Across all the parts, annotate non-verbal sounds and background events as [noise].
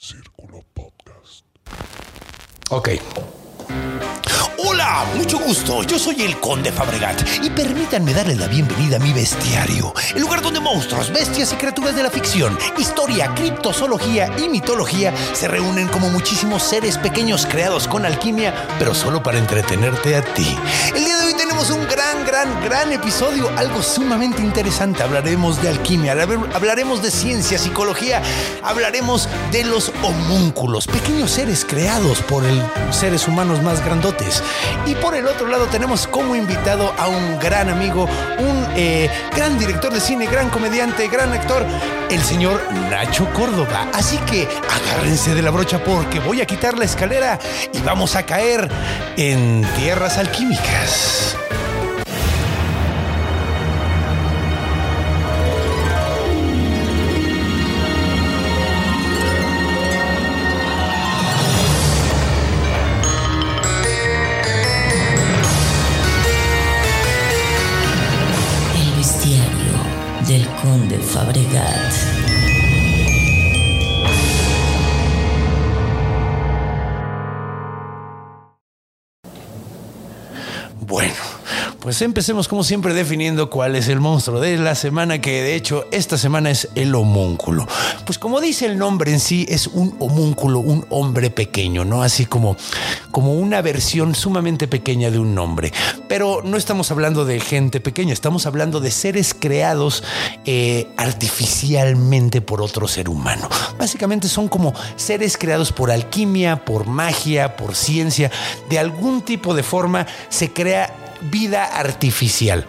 Círculo Podcast. Ok. Hola, mucho gusto. Yo soy el Conde Fabregat y permítanme darle la bienvenida a mi bestiario, el lugar donde monstruos, bestias y criaturas de la ficción, historia, criptozoología y mitología se reúnen como muchísimos seres pequeños creados con alquimia, pero solo para entretenerte a ti. El día de hoy tenemos un gran, gran, gran episodio, algo sumamente interesante. Hablaremos de alquimia, hablaremos de ciencia, psicología, hablaremos de los homúnculos, pequeños seres creados por el seres humanos más grandotes. Y por el otro lado tenemos como invitado a un gran amigo, un eh, gran director de cine, gran comediante, gran actor, el señor Nacho Córdoba. Así que agárrense de la brocha porque voy a quitar la escalera y vamos a caer en tierras alquímicas. Conde Fabregat. Bueno, pues empecemos como siempre definiendo cuál es el monstruo de la semana, que de hecho esta semana es el homúnculo. Pues como dice el nombre en sí, es un homúnculo, un hombre pequeño, ¿no? Así como, como una versión sumamente pequeña de un nombre. Pero no estamos hablando de gente pequeña, estamos hablando de seres creados eh, artificialmente por otro ser humano. Básicamente son como seres creados por alquimia, por magia, por ciencia. De algún tipo de forma se crea vida artificial.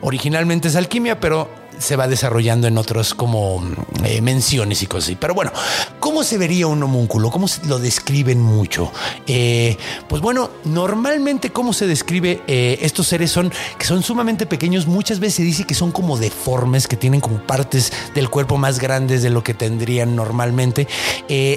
Originalmente es alquimia, pero se va desarrollando en otros como eh, menciones y cosas así. Pero bueno, ¿cómo se vería un homúnculo? ¿Cómo lo describen mucho? Eh, pues bueno, normalmente cómo se describe eh, estos seres son que son sumamente pequeños. Muchas veces se dice que son como deformes, que tienen como partes del cuerpo más grandes de lo que tendrían normalmente.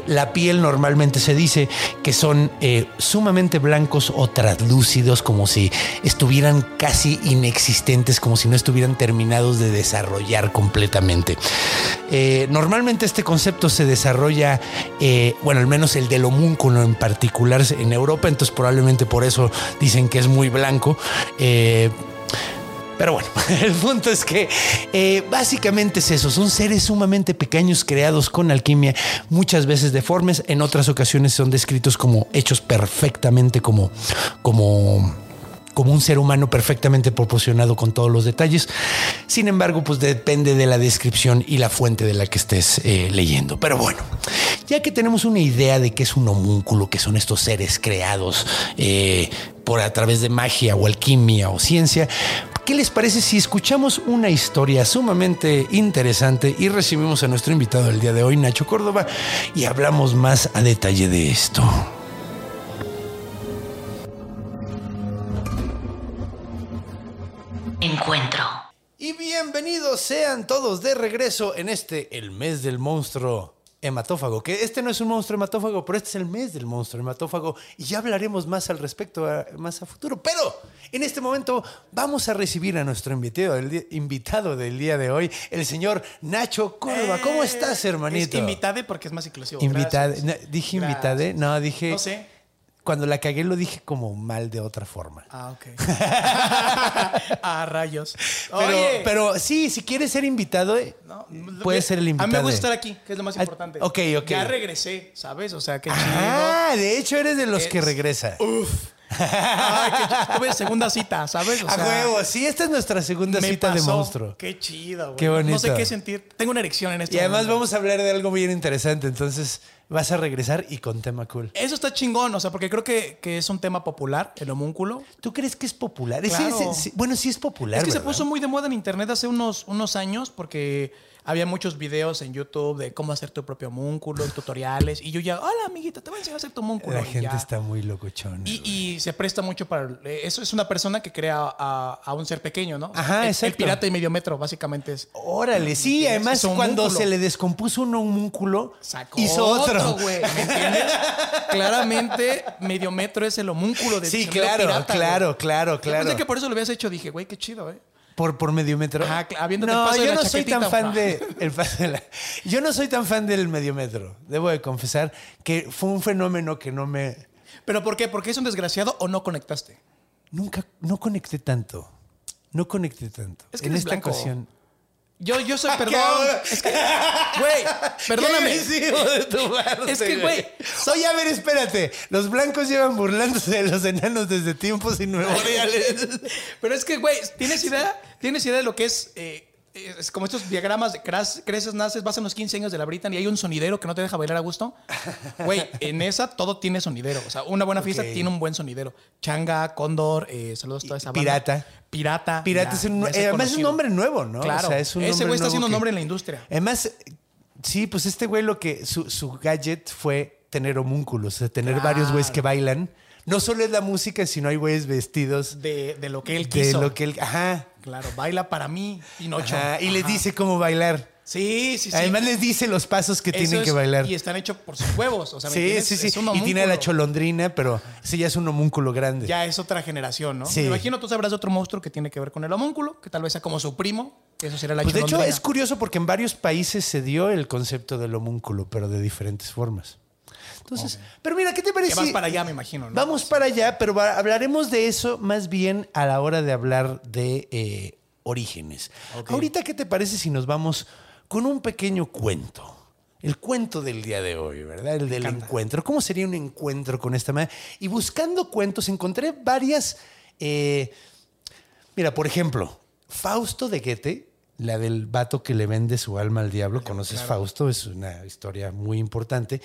La piel normalmente se dice que son sumamente blancos o translúcidos, como si estuvieran casi inexistentes, como si no estuvieran terminados de desarrollar completamente. Eh, normalmente este concepto se desarrolla, eh, bueno, al menos el del homúnculo en particular en Europa, entonces probablemente por eso dicen que es muy blanco. Eh, pero bueno, [laughs] el punto es que básicamente es eso, son seres sumamente pequeños creados con alquimia, muchas veces deformes, en otras ocasiones son descritos como hechos perfectamente como, como, como un ser humano perfectamente proporcionado con todos los detalles. Sin embargo, pues depende de la descripción y la fuente de la que estés eh, leyendo. Pero bueno, ya que tenemos una idea de qué es un homúnculo, que son estos seres creados eh, por a través de magia o alquimia o ciencia, ¿Qué les parece si escuchamos una historia sumamente interesante y recibimos a nuestro invitado el día de hoy, Nacho Córdoba, y hablamos más a detalle de esto? Encuentro. Y bienvenidos sean todos de regreso en este, el mes del monstruo hematófago. Que este no es un monstruo hematófago, pero este es el mes del monstruo hematófago. Y ya hablaremos más al respecto, a- más a futuro. Pero en este momento vamos a recibir a nuestro invitado del, día- invitado del día de hoy, el señor Nacho Córdoba. ¿Cómo estás, hermanito? Es invitade porque es más inclusivo. Invitade. No, dije Gracias. invitade. No, dije. No sé. Cuando la cagué lo dije como mal de otra forma. Ah, ok. [laughs] [laughs] ah, rayos. Pero, Oye. pero sí, si quieres ser invitado, eh, No, puedes ser el invitado. A mí me gusta estar aquí, que es lo más importante. ok, ok. Ya regresé, ¿sabes? O sea, chido. Ah, de hecho eres de los que Es- regresa. Uf. Ay, qué chido. Tuve segunda cita, ¿sabes? O a huevo, sí, esta es nuestra segunda me cita de monstruo. Qué chido, güey. Qué bonito. No sé qué sentir. Tengo una erección en este Y además momento. vamos a hablar de algo bien interesante, entonces vas a regresar y con tema cool. Eso está chingón, o sea, porque creo que, que es un tema popular, el homúnculo. ¿Tú crees que es popular? Claro. bueno, sí es popular. Es que se puso muy de moda en internet hace unos, unos años porque había muchos videos en YouTube de cómo hacer tu propio homúnculo, tutoriales. Y yo ya, hola amiguita, te voy a enseñar a hacer tu homúnculo. La gente ya. está muy locochona. Y, y se presta mucho para. eh, Eso es una persona que crea a, a un ser pequeño, ¿no? Ajá, el, exacto. El pirata y medio metro, básicamente es. Órale, sí, Es además cuando se le descompuso un homúnculo, Sacó hizo otro. güey. ¿Me [laughs] entiendes? Claramente, medio metro es el homúnculo de Sí, claro, pirata, claro, claro, claro. pensé que por eso lo habías hecho. Dije, güey, qué chido, ¿eh? Por, por medio metro. El no, de yo la no soy tan fan de. el paso de la- yo no soy tan fan del medio metro. Debo de confesar que fue un fenómeno que no me. ¿Pero por qué? ¿Porque es un desgraciado o no conectaste? Nunca, no conecté tanto. No conecté tanto. Es que en esta blanco. ocasión. Yo, yo soy, ¿Qué perdón. Es que, güey, [laughs] perdóname. De tu parte, Es que, güey, Oye, a ver, espérate. Los blancos llevan burlándose de los enanos desde tiempos inmemoriales. [laughs] Pero es que, güey, ¿tienes idea? ¿Tienes idea de lo que es? eh, es como estos diagramas de creces, naces, vas a los 15 años de la Britan y hay un sonidero que no te deja bailar a gusto. [laughs] Güey, en esa todo tiene sonidero. O sea, una buena fiesta tiene un buen sonidero. Changa, Cóndor, eh, saludos a toda esa banda. Pirata. Pirata. Pirata ya, es un, eh, además es un nombre nuevo, ¿no? Claro. O sea, es un Ese güey está haciendo que- nombre en la industria. Además, sí, pues este güey lo que su, su gadget fue tener homúnculos, o sea, tener Claro. varios güeyes que bailan. No solo es la música, sino hay güeyes vestidos De, de lo que él de quiso. lo que él. Ajá. Claro, baila para mí, Pinocho. ajá, y les Ajá. dice cómo bailar. Sí, sí, sí. Además les dice los pasos que Eso tienen que bailar. Y están hechos por sus huevos. O sea, ¿me Sí, entiendes? sí, sí. Es un Y tiene a la cholondrina, pero ese ya es un homúnculo grande. Ya es otra generación, ¿no? Sí. Me imagino tú sabrás de otro monstruo que tiene que ver con el homúnculo, que tal vez sea como su primo, que eso sería la Pues de hecho es curioso porque en varios países se dio el concepto del homúnculo, pero de diferentes formas. Entonces, pero mira, ¿qué te parece? Que vas para allá, me imagino, ¿no? Vamos para allá, pero hablaremos de eso más bien a la hora de hablar de eh, orígenes. Ahorita, ¿qué te parece si nos vamos con un pequeño cuento? El cuento del día de hoy, ¿verdad? El del encuentro. ¿Cómo sería un encuentro con esta manera? Y buscando cuentos, encontré varias. eh, mira, por ejemplo, Fausto de Goethe, la del vato que le vende su alma al diablo. ¿Conoces Fausto? Es una historia muy importante.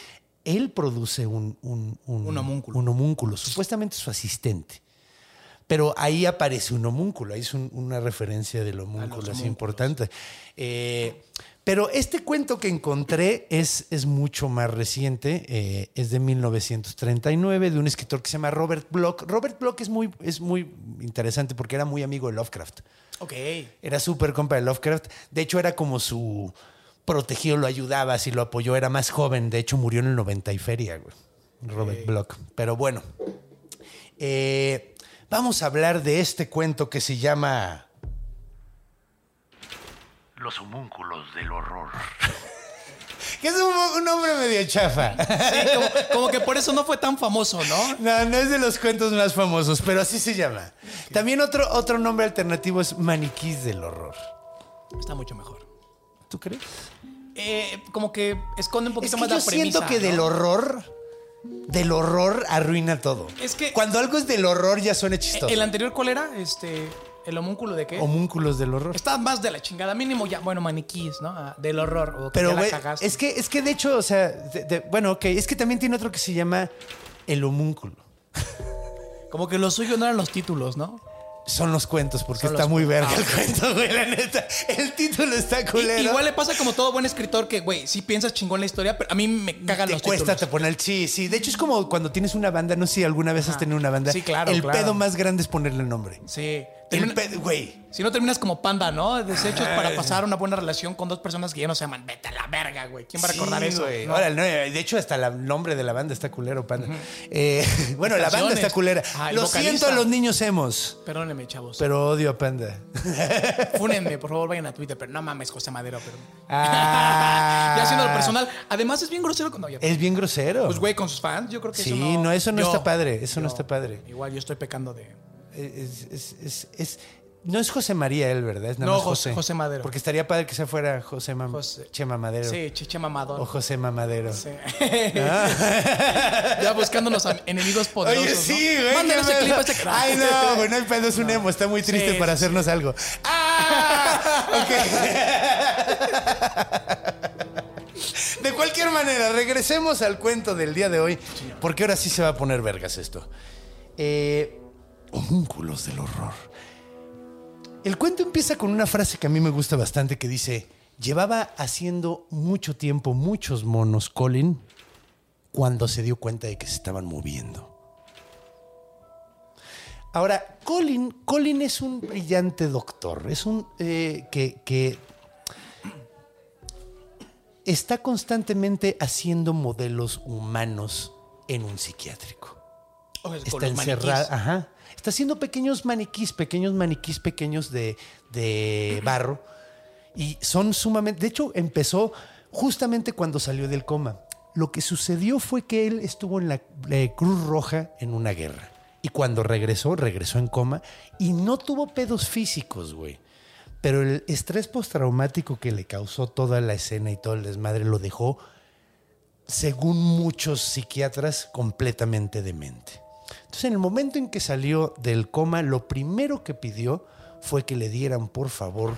Él produce un, un, Un homúnculo. un homúnculo, supuestamente su asistente. Pero ahí aparece un homúnculo, ahí es un- una referencia del homúnculo, es importante. Eh, pero este cuento que encontré es, es mucho más reciente, eh, es de 1939, de un escritor que se llama Robert Bloch. Robert Bloch es muy, es muy interesante porque era muy amigo de Lovecraft. Ok. Era súper compa de Lovecraft. De hecho, era como su protegido, lo ayudaba, si lo apoyó, era más joven. De hecho, murió en el 90 y feria, güey. Robert Bloch. Pero bueno, eh, vamos a hablar de este cuento que se llama Los homúnculos del horror. [laughs] Que es un, un nombre medio chafa. Sí, como, como que por eso no fue tan famoso, ¿no? No, no es de los cuentos más famosos, pero así se llama. También otro, otro nombre alternativo es Maniquís del Horror. Está mucho mejor. ¿Tú crees? Eh, como que esconde un Es poquito que más yo la premisa. siento que del horror, del horror arruina todo. Es que- Cuando algo es del horror ya suena chistoso. ¿El anterior cuál era? Este, ¿El homúnculo de qué? Homúnculos del horror. Está más de la chingada. Mínimo ya, bueno, maniquís, ¿no? Ah, Del horror. O que Pero, ya la güey, cagaste. es que, es que de hecho, o sea, de- de- bueno, ok, es que también tiene otro que se llama el homúnculo. Como que lo suyo no eran los títulos, ¿no? Son los cuentos, porque Son está muy verga Ah, el cuento, güey, la neta. El título está culero. Igual le pasa como todo buen escritor que, güey, sí piensas chingón la historia, pero a mí me cagan te los cuesta títulos. te poner el sí, sí. De hecho, es como cuando tienes una banda, no sé si alguna vez has tenido una banda. Sí, claro, El claro. pedo más grande es ponerle el nombre. Sí. Termina- güey. Si no terminas como panda, ¿no? Desechos para pasar una buena relación con dos personas que ya no se aman. Vete a la verga, güey. ¿Quién va a recordar Sí, eso? güey. No. Ahora, no, de hecho, hasta el nombre de la banda está culero, panda. Eh, [laughs] bueno, la banda está culera. Ah, Lo vocalista. siento a los niños hemos, Perdónenme, chavos. pero odio a Panda. [laughs] Fúnenme, por favor, vayan a Twitter. Pero no mames, José Madero. Pero... [laughs] Ah. ya haciendo lo personal. Además, es bien grosero. con- No, ya- Es bien grosero. Pues, güey, con sus fans, yo creo que Sí, eso no... no, eso no Yo- está padre, eso no está padre. Igual yo estoy pecando de... Es, es- es- no es José María él, ¿verdad? Es nada No, más José- José. Madero. Porque estaría padre que se fuera José, Mam- José- Chema Madero. Sí, chiche mamador. O José Mamadero. Sí. [laughs] [laughs] ya buscándonos a enemigos poderosos. Oye, sí, ¿no? güey. Qué ese clip a este crack. Ay, no, güey, no hay pedo, es un emo. Está muy triste Sí, para sí, hacernos algo. [laughs] ¡Ah! Ok. De cualquier manera, regresemos al cuento del día de hoy, porque ahora sí se va a poner vergas esto. Eh, homúnculos del horror. El cuento empieza con una frase que a mí me gusta bastante que dice, llevaba haciendo mucho tiempo muchos monos Colin cuando se dio cuenta de que se estaban moviendo. Ahora, Colin, Colin es un brillante doctor, es un eh, que, que está constantemente haciendo modelos humanos en un psiquiátrico. Está encerrado, ajá. Está haciendo pequeños maniquís, pequeños maniquís pequeños de, de barro. Y son sumamente. De hecho, empezó justamente cuando salió del coma. Lo que sucedió fue que él estuvo en la eh, Cruz Roja en una guerra. Y cuando regresó, regresó en coma y no tuvo pedos físicos, güey. Pero el estrés postraumático que le causó toda la escena y todo el desmadre lo dejó, según muchos psiquiatras, completamente demente. Entonces, en el momento en que salió del coma, lo primero que pidió fue que le dieran, por favor,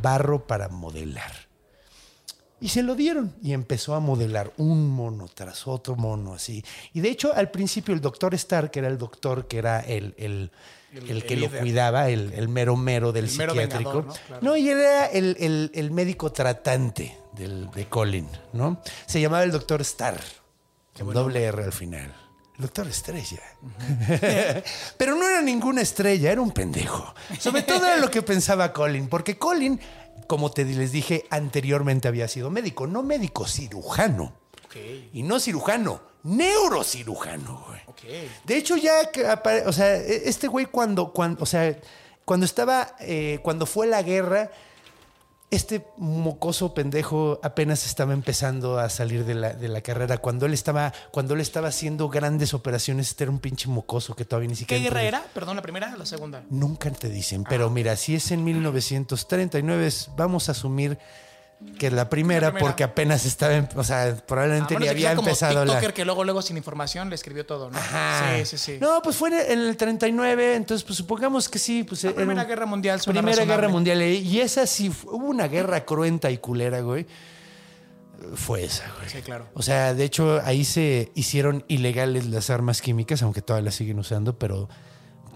barro para modelar. Y se lo dieron y empezó a modelar un mono tras otro mono así. Y de hecho, al principio el doctor Stark, que era el doctor que era el, el, el, El- que lo cuidaba, el, mero mero del mero psiquiátrico. vengador, ¿no? Claro. No, y era el, el- el médico tratante del, de Colin, ¿no? Se llamaba el doctor Starr, con doble R al final. Doctor Estrella. [laughs] Pero no era ninguna estrella, era un pendejo. Sobre todo era lo que pensaba Colin, porque Colin, como te les dije anteriormente, había sido médico, no médico cirujano. Ok. Y no cirujano, neurocirujano, güey. Ok. De hecho, ya, o sea, e- este güey cuando, cuando, o sea, cuando estaba, eh, cuando fue la guerra, este mocoso pendejo apenas estaba empezando a salir de la, de la carrera. Cuando él estaba, cuando él estaba haciendo grandes operaciones, este era un pinche mocoso que todavía ni ¿Qué siquiera. guerra entró- era? Perdón, la primera o la segunda. Nunca te dicen, pero mira, si es en 1939, es- vamos a asumir que es la primera, La primera. porque apenas estaba, en- o sea, probablemente A ni había como empezado la. TikToker que luego, luego sin información le escribió todo, ¿no? Ajá. Sí, sí, sí. No, pues fue en el 39, entonces pues supongamos que sí. Pues, era Primera Guerra Mundial Primera razonable. Guerra Mundial. eh, Y esa sí, hubo una guerra cruenta y culera, güey. Fue esa, güey. Sí, claro. O sea, de hecho, ahí se hicieron ilegales las armas químicas, aunque todavía las siguen usando, pero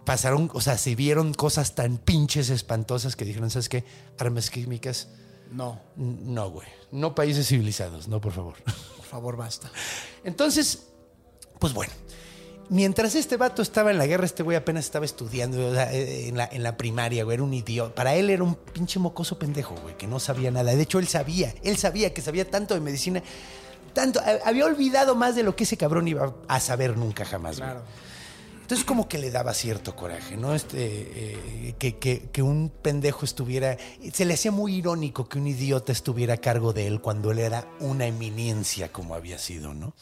pasaron, o sea, se vieron cosas tan pinches espantosas que dijeron, ¿sabes qué? Armas químicas, No, no, güey. No países civilizados, no, por favor. por favor, basta. Entonces, pues bueno, mientras este vato estaba en la guerra, este güey apenas estaba estudiando o sea, eh, en, la, en la primaria, güey, era un idiota. Para él era un pinche mocoso pendejo, güey, que no sabía nada. De hecho, él sabía, él sabía que sabía tanto de medicina, tanto, había olvidado más de lo que ese cabrón iba a saber nunca jamás, güey. Entonces como que le daba cierto coraje, ¿no? Este, eh, que, que- que un pendejo estuviera... Se le hacía muy irónico que un idiota estuviera a cargo de él cuando él era una eminencia como había sido, ¿no?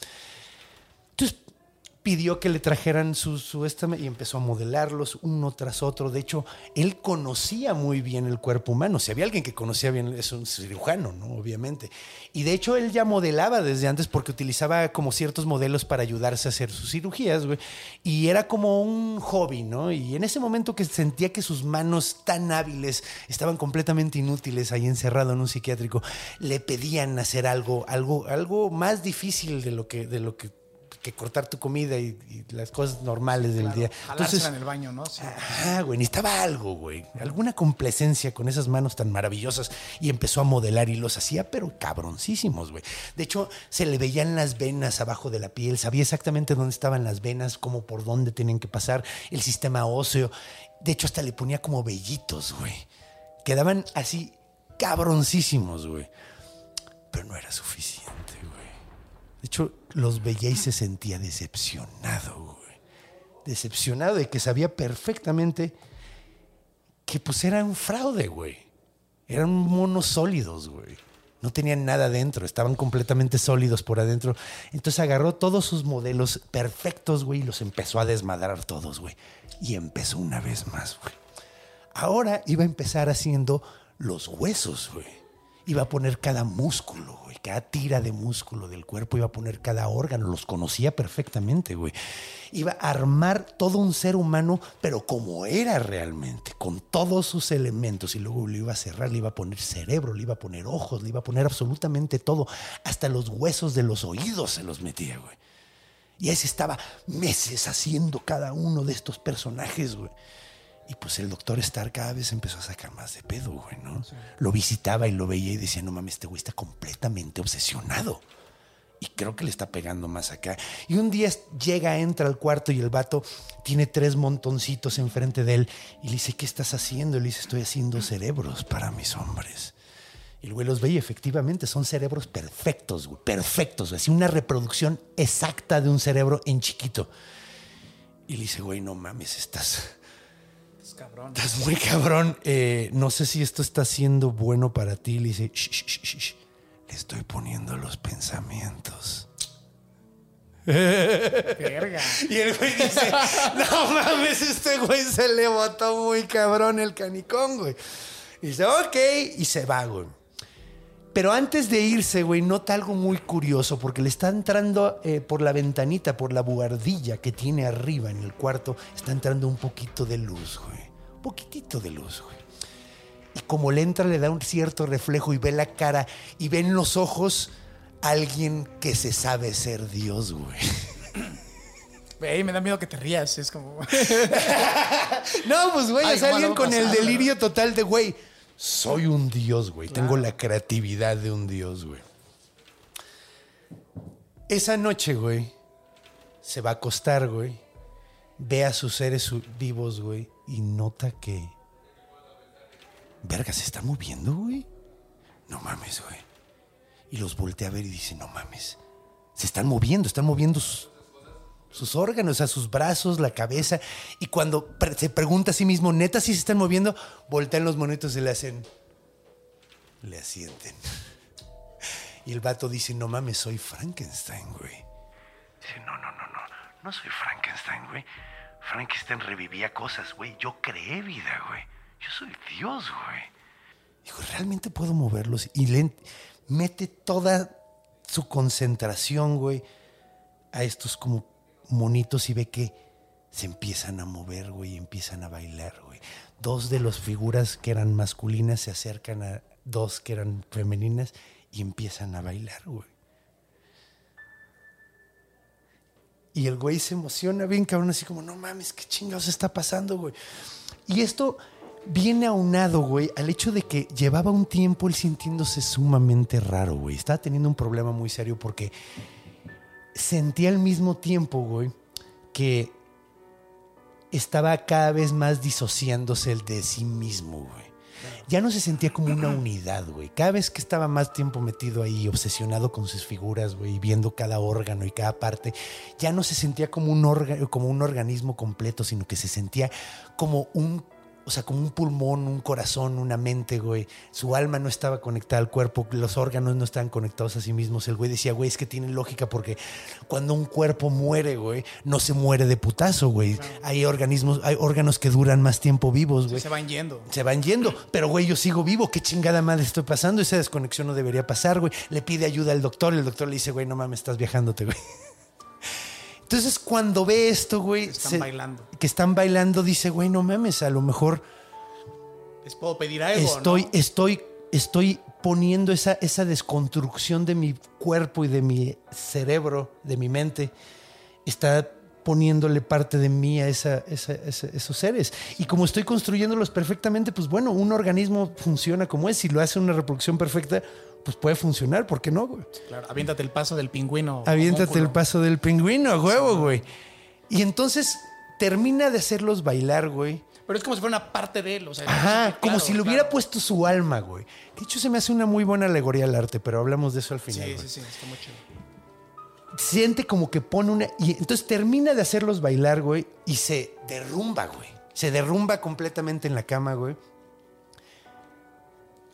Pidió que le trajeran su, su esta y empezó a modelarlos uno tras otro. De hecho, él conocía muy bien el cuerpo humano. Si había alguien que conocía bien, es un cirujano, ¿no? Obviamente. Y de hecho, él ya modelaba desde antes porque utilizaba como ciertos modelos para ayudarse a hacer sus cirugías, güey. Y era como un hobby, ¿no? Y en ese momento que sentía que sus manos tan hábiles estaban completamente inútiles ahí encerrado en un psiquiátrico, le pedían hacer algo, algo, algo más difícil de lo que, de lo que que cortar tu comida y, y las cosas normales del día. Jalársela en el baño, ¿no? Sí. Ah, güey, necesitaba algo, güey. Alguna complacencia con esas manos tan maravillosas. Y empezó a modelar y los hacía, pero cabroncísimos, güey. De hecho, se le veían las venas abajo de la piel. Sabía exactamente dónde estaban las venas, cómo por dónde tenían que pasar, el sistema óseo. De hecho, hasta le ponía como vellitos, güey. Quedaban así cabroncísimos, güey. Pero no era suficiente, güey. De hecho, los veía y se sentía decepcionado, güey. Decepcionado de que sabía perfectamente que pues era un fraude, güey. Eran monos sólidos, güey. No tenían nada adentro, estaban completamente sólidos por adentro. Entonces agarró todos sus modelos perfectos, güey, y los empezó a desmadrar todos, güey. Y empezó una vez más, güey. Ahora iba a empezar haciendo los huesos, güey. Iba a poner cada músculo, güey, cada tira de músculo del cuerpo, iba a poner cada órgano, los conocía perfectamente, güey. Iba a armar todo un ser humano, pero como era realmente, con todos sus elementos, y luego le iba a cerrar, le iba a poner cerebro, le iba a poner ojos, le iba a poner absolutamente todo, hasta los huesos de los oídos se los metía, güey. Y ahí se estaba meses haciendo cada uno de estos personajes, güey. Y pues el doctor Star cada vez empezó a sacar más de pedo, güey, ¿no? Lo visitaba y lo veía y decía, no mames, este güey está completamente obsesionado. Y creo que le está pegando más acá. Y un día llega, entra al cuarto y el vato tiene tres montoncitos enfrente de él y le dice, ¿qué estás haciendo? Y le dice, estoy haciendo cerebros para mis hombres. Y el güey los ve y efectivamente son cerebros perfectos, güey, perfectos, güey. Así una reproducción exacta de un cerebro en chiquito. Y le dice, güey, no mames, estás, Cabrón. estás muy cabrón. Eh, no sé si esto está siendo bueno para ti. Le dice, "Shh, shh, shh, shh. le estoy poniendo los pensamientos. Verga. Y el güey dice, no mames, este güey se le botó muy cabrón el canicón, güey. Y dice, ok, y se va, güey. Pero antes de irse, güey, nota algo muy curioso porque le está entrando eh, por la ventanita, por la buhardilla que tiene arriba en el cuarto, está entrando un poquito de luz, güey. Poquitito de luz, güey. Y como le entra, le da un cierto reflejo y ve la cara y ve en los ojos a alguien que se sabe ser Dios, güey. Güey, me da miedo que te rías. Es como. [laughs] No, pues, güey, es alguien ¿cómo con el delirio total de, güey, soy un dios, güey. Tengo la creatividad de un dios, güey. Esa noche, güey, se va a acostar, güey. Ve a sus seres vivos, güey, y nota que. Verga, ¿se está moviendo, güey? No mames, güey. Y los voltea a ver y dice, no mames. Se están moviendo, están moviendo sus, sus órganos, a sus brazos, la cabeza. Y cuando se pregunta a sí mismo, neta, si se están moviendo, voltean los monitos y le hacen. Le asienten. [laughs] Y el vato dice: No mames, soy Frankenstein, güey. Dice, no, no, no, no. No soy Frankenstein, güey. Frankenstein revivía cosas, güey. Yo creé vida, güey. Yo soy Dios, güey. Dijo: Realmente puedo moverlos. Y mete toda su concentración, güey, a estos como monitos y ve que se empiezan a mover, güey, y empiezan a bailar, güey. Dos de las figuras que eran masculinas se acercan a dos que eran femeninas y empiezan a bailar, güey. Y el güey se emociona bien, cabrón, así como, no mames, qué chingados está pasando, güey. Y esto viene aunado, güey, al hecho de que llevaba un tiempo él sintiéndose sumamente raro, güey. Estaba teniendo un problema muy serio porque sentía al mismo tiempo, güey, que estaba cada vez más disociándose el de sí mismo, güey. Ya no se sentía como una unidad, güey. Cada vez que estaba más tiempo metido ahí, obsesionado con sus figuras, güey, viendo cada órgano y cada parte, ya no se sentía como un, orga- como un organismo completo, sino que se sentía como un o sea, como un pulmón, un corazón, una mente, güey. Su alma no estaba conectada al cuerpo, los órganos no estaban conectados a sí mismos. El güey decía, güey, es que tiene lógica porque cuando un cuerpo muere, güey, no se muere de putazo, güey. Hay organismos, hay órganos que duran más tiempo vivos, güey. Se van yendo. Se van yendo, pero güey, yo sigo vivo. ¿Qué chingada madre estoy pasando? Esa desconexión no debería pasar, güey. Le pide ayuda al doctor. El doctor le dice, güey, no mames, estás viajándote, güey. Entonces, cuando ve esto, güey, Están bailando. que están bailando, dice, güey, no mames, a lo mejor Les puedo pedir algo. estoy, ¿no? estoy, estoy poniendo esa, esa desconstrucción de mi cuerpo y de mi cerebro, de mi mente, está poniéndole parte de mí a esa- esa- esa- esos seres. Y como estoy construyéndolos perfectamente, pues bueno, un organismo funciona como es. Si lo hace una reproducción perfecta, pues puede funcionar. ¿Por qué no, güey? Claro, aviéntate el paso del pingüino. Aviéntate el paso del pingüino, a huevo, güey. Y entonces termina de hacerlos bailar, güey. Pero es como si fuera una parte de él. O sea, Ajá, como si le hubiera claro. puesto su alma, güey. De hecho, se me hace una muy buena alegoría al arte, pero hablamos de eso al final. Sí, güey. sí, sí, está muy chido. Siente como que pone una. Y entonces termina de hacerlos bailar, güey, y se derrumba, güey. Se derrumba completamente en la cama, güey.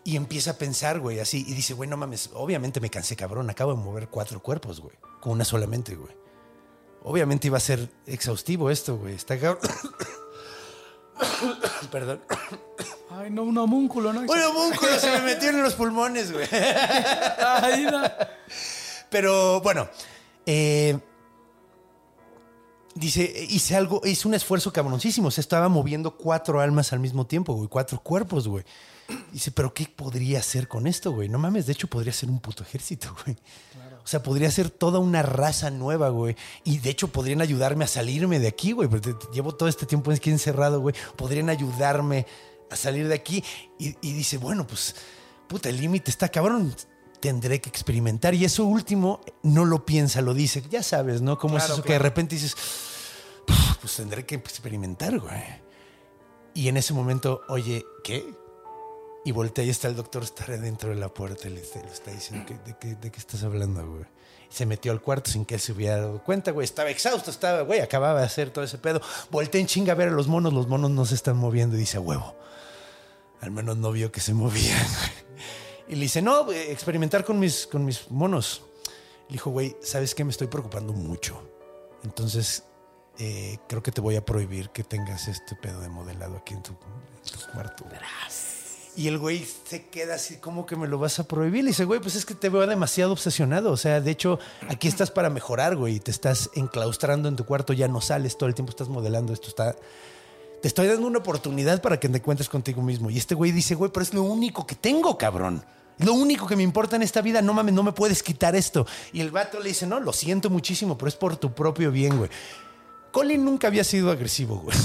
Y empieza a pensar, güey, así. Y dice, güey, no mames, obviamente me cansé, cabrón. Acabo de mover cuatro cuerpos, güey. Con una solamente, güey. Obviamente iba a ser exhaustivo esto, güey. Está cabrón. [coughs] Perdón. Ay, no, un homúnculo, ¿no? Un homúnculo se me metió en los pulmones, güey. [laughs] Pero bueno, eh, dice, hice algo, hice un esfuerzo cabroncísimo. Se estaba moviendo cuatro almas al mismo tiempo, güey, cuatro cuerpos, güey. Dice, pero ¿qué podría hacer con esto, güey? No mames, de hecho podría ser un puto ejército, güey. O sea, podría ser toda una raza nueva, güey. Y de hecho podrían ayudarme a salirme de aquí, güey. Porque llevo todo este tiempo aquí encerrado, güey. Podrían ayudarme a salir de aquí. Y, y dice, bueno, pues, puta, el límite está cabrón. Tendré que experimentar. Y eso último no lo piensa, lo dice. Ya sabes, ¿no? Cómo es Claro, eso que de repente dices, pues tendré que experimentar, güey. Y en ese momento, oye, ¿qué? Y voltea y está el doctor, está dentro de la puerta y le, le está diciendo, "¿Qué- de, qué, ¿de qué estás hablando, güey? Y se metió al cuarto sin que él se hubiera dado cuenta, güey. Estaba exhausto, estaba, güey, acababa de hacer todo ese pedo. Voltea en chinga a ver a los monos, los monos no se están moviendo y dice, "A huevo. Al menos no vio que se movían, [laughs] güey. Y le dice, no, experimentar con mis, con mis monos. Le dijo, güey, ¿sabes qué? Me estoy preocupando mucho. Entonces, eh, creo que te voy a prohibir que tengas este pedo de modelado aquí en tu, en tu cuarto. Y el güey se queda así, ¿cómo que me lo vas a prohibir? Le dice, güey, pues es que te veo demasiado obsesionado. O sea, de hecho, aquí estás para mejorar, güey. Te estás enclaustrando en tu cuarto, ya no sales, todo el tiempo estás modelando. Esto está. Te estoy dando una oportunidad para que te encuentres contigo mismo. Y este güey dice, güey, pero es lo único que tengo, cabrón. Lo único que me importa en esta vida, no mames, no me puedes quitar esto. Y el vato le dice, no, lo siento muchísimo, pero es por tu propio bien, güey. Colin nunca había sido agresivo, güey.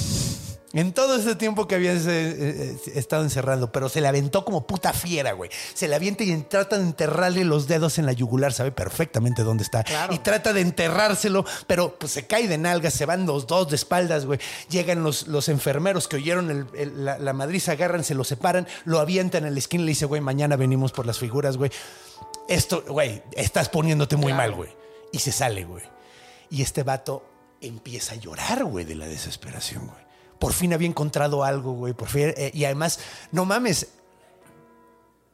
En todo ese tiempo que había eh, eh, estado encerrado, pero se le aventó como puta fiera, güey. Se le avienta y trata de enterrarle los dedos en la yugular, sabe perfectamente dónde está. Y trata de enterrárselo, pero pues se cae de nalgas, se van los dos de espaldas, güey. Llegan los, los enfermeros que oyeron el- el- la, la madriza, agarran, se lo separan, lo avientan en la esquina y le dice, güey, mañana venimos por las figuras, güey. Esto, güey, estás poniéndote muy mal, güey. Y se sale, güey. Y este vato empieza a llorar, güey, de la desesperación, güey. Por fin había encontrado algo, güey. Por fin. eh, y además, no mames.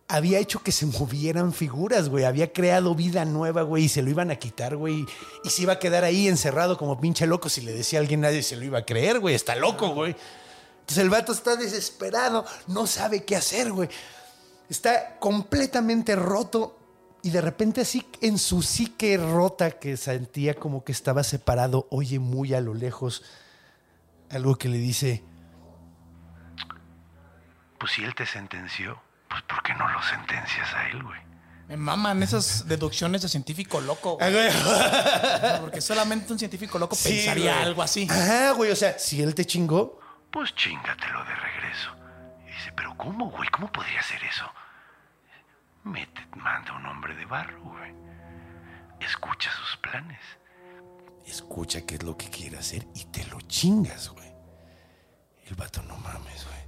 Había hecho que se movieran figuras, güey. Había creado vida nueva, güey. Y se lo iban a quitar, güey. Y se iba a quedar ahí encerrado como pinche loco. Si le decía a alguien, nadie se lo iba a creer, güey. Está loco, güey. Entonces el vato está desesperado. No sabe qué hacer, güey. Está completamente roto. Y de repente así en su psique rota que sentía como que estaba separado, oye muy a lo lejos algo que le dice, Pues si él te sentenció, pues ¿por qué no lo sentencias a él, güey? Me maman esas deducciones de científico loco. "Ah, güey. güey". Porque solamente un científico loco Sí, pensaría güey. algo así. Ajá, güey, o sea, si él te chingó, Pues chingatelo de regreso. Y dice, pero ¿cómo, güey? ¿Cómo podría hacer eso? Mete, manda un hombre de barro, güey. Escucha sus planes. escucha qué es lo que quiere hacer y te lo chingas, güey. El vato, no mames, güey.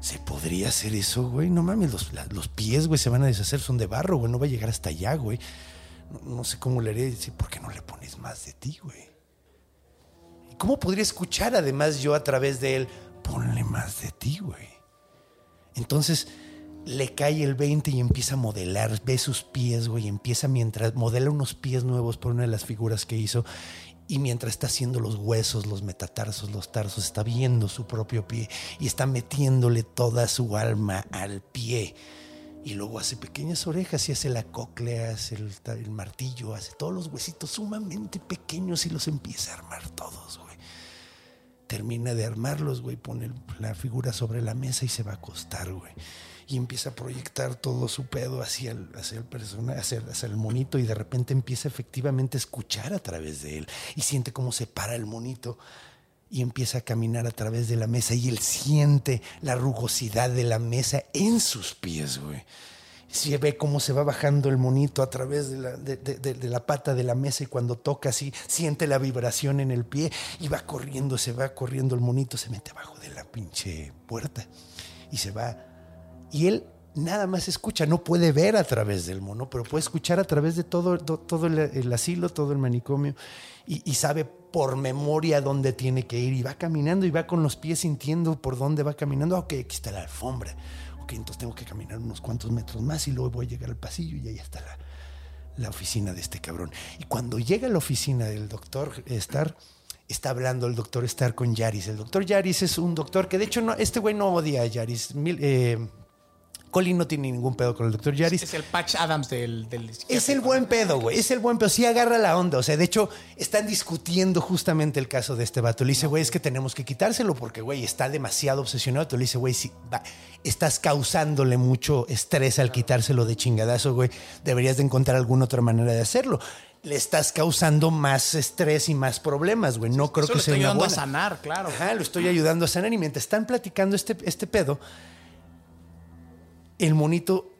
¿Se podría hacer eso, güey? No mames, los, los pies, güey, se van a deshacer, son de barro, güey. No va a llegar hasta allá, güey. No, sé cómo le haré. Dice, ¿por qué no le pones más de ti, güey? ¿Y cómo podría escuchar además yo a través de él? Ponle más de ti, güey. Entonces le cae el 20 y empieza a modelar, ve sus pies, güey, empieza mientras modela unos pies nuevos por una de las figuras que hizo y mientras está haciendo los huesos, los metatarsos, los tarsos, está viendo su propio pie y está metiéndole toda su alma al pie. Y luego hace pequeñas orejas y hace la cóclea, hace el, el martillo, hace todos los huesitos sumamente pequeños y los empieza a armar todos, güey termina de armarlos, güey, pone la figura sobre la mesa y se va a acostar, güey. Y empieza a proyectar todo su pedo hacia el, hacia el personaje, hacia, hacia el monito, y de repente empieza efectivamente a escuchar a través de él. Y siente cómo se para el monito y empieza a caminar a través de la mesa. Y él siente la rugosidad de la mesa en sus pies, güey. Se ve cómo se va bajando el monito a través de la, de- de la pata de la mesa y cuando toca así, siente la vibración en el pie y va corriendo, se va corriendo el monito, se mete abajo de la pinche puerta y se va. Y él nada más escucha, no puede ver a través del mono, pero puede escuchar a través de todo, to- todo el, el asilo, todo el manicomio y, y sabe por memoria dónde tiene que ir y va caminando y va con los pies sintiendo por dónde va caminando. Ah, Ok, aquí está la alfombra. Ok, entonces tengo que caminar unos cuantos metros más y luego voy a llegar al pasillo y ahí está la, la oficina de este cabrón. Y cuando llega a la oficina del doctor Star, está hablando el doctor Star con Yaris. El doctor Yaris es un doctor que de hecho no, este güey no odia a Yaris. Mil- eh, Colin no tiene ningún pedo con el doctor Yaris. Es el Patch Adams del. del Es el buen pedo, güey. Es el buen pedo. Sí agarra la onda. O sea, de hecho, están discutiendo justamente el caso de este vato. Le dice, güey, es que tenemos que quitárselo porque, güey, está demasiado obsesionado. Le dice, güey, va, estás causándole mucho estrés al quitárselo de chingadazo, güey. Deberías de encontrar alguna otra manera de hacerlo. Le estás causando más estrés y más problemas, güey. No creo Eso que lo sea estoy una ayudando a sanar, claro. Ajá, lo estoy ayudando a sanar. Y mientras están platicando este, este pedo, el monito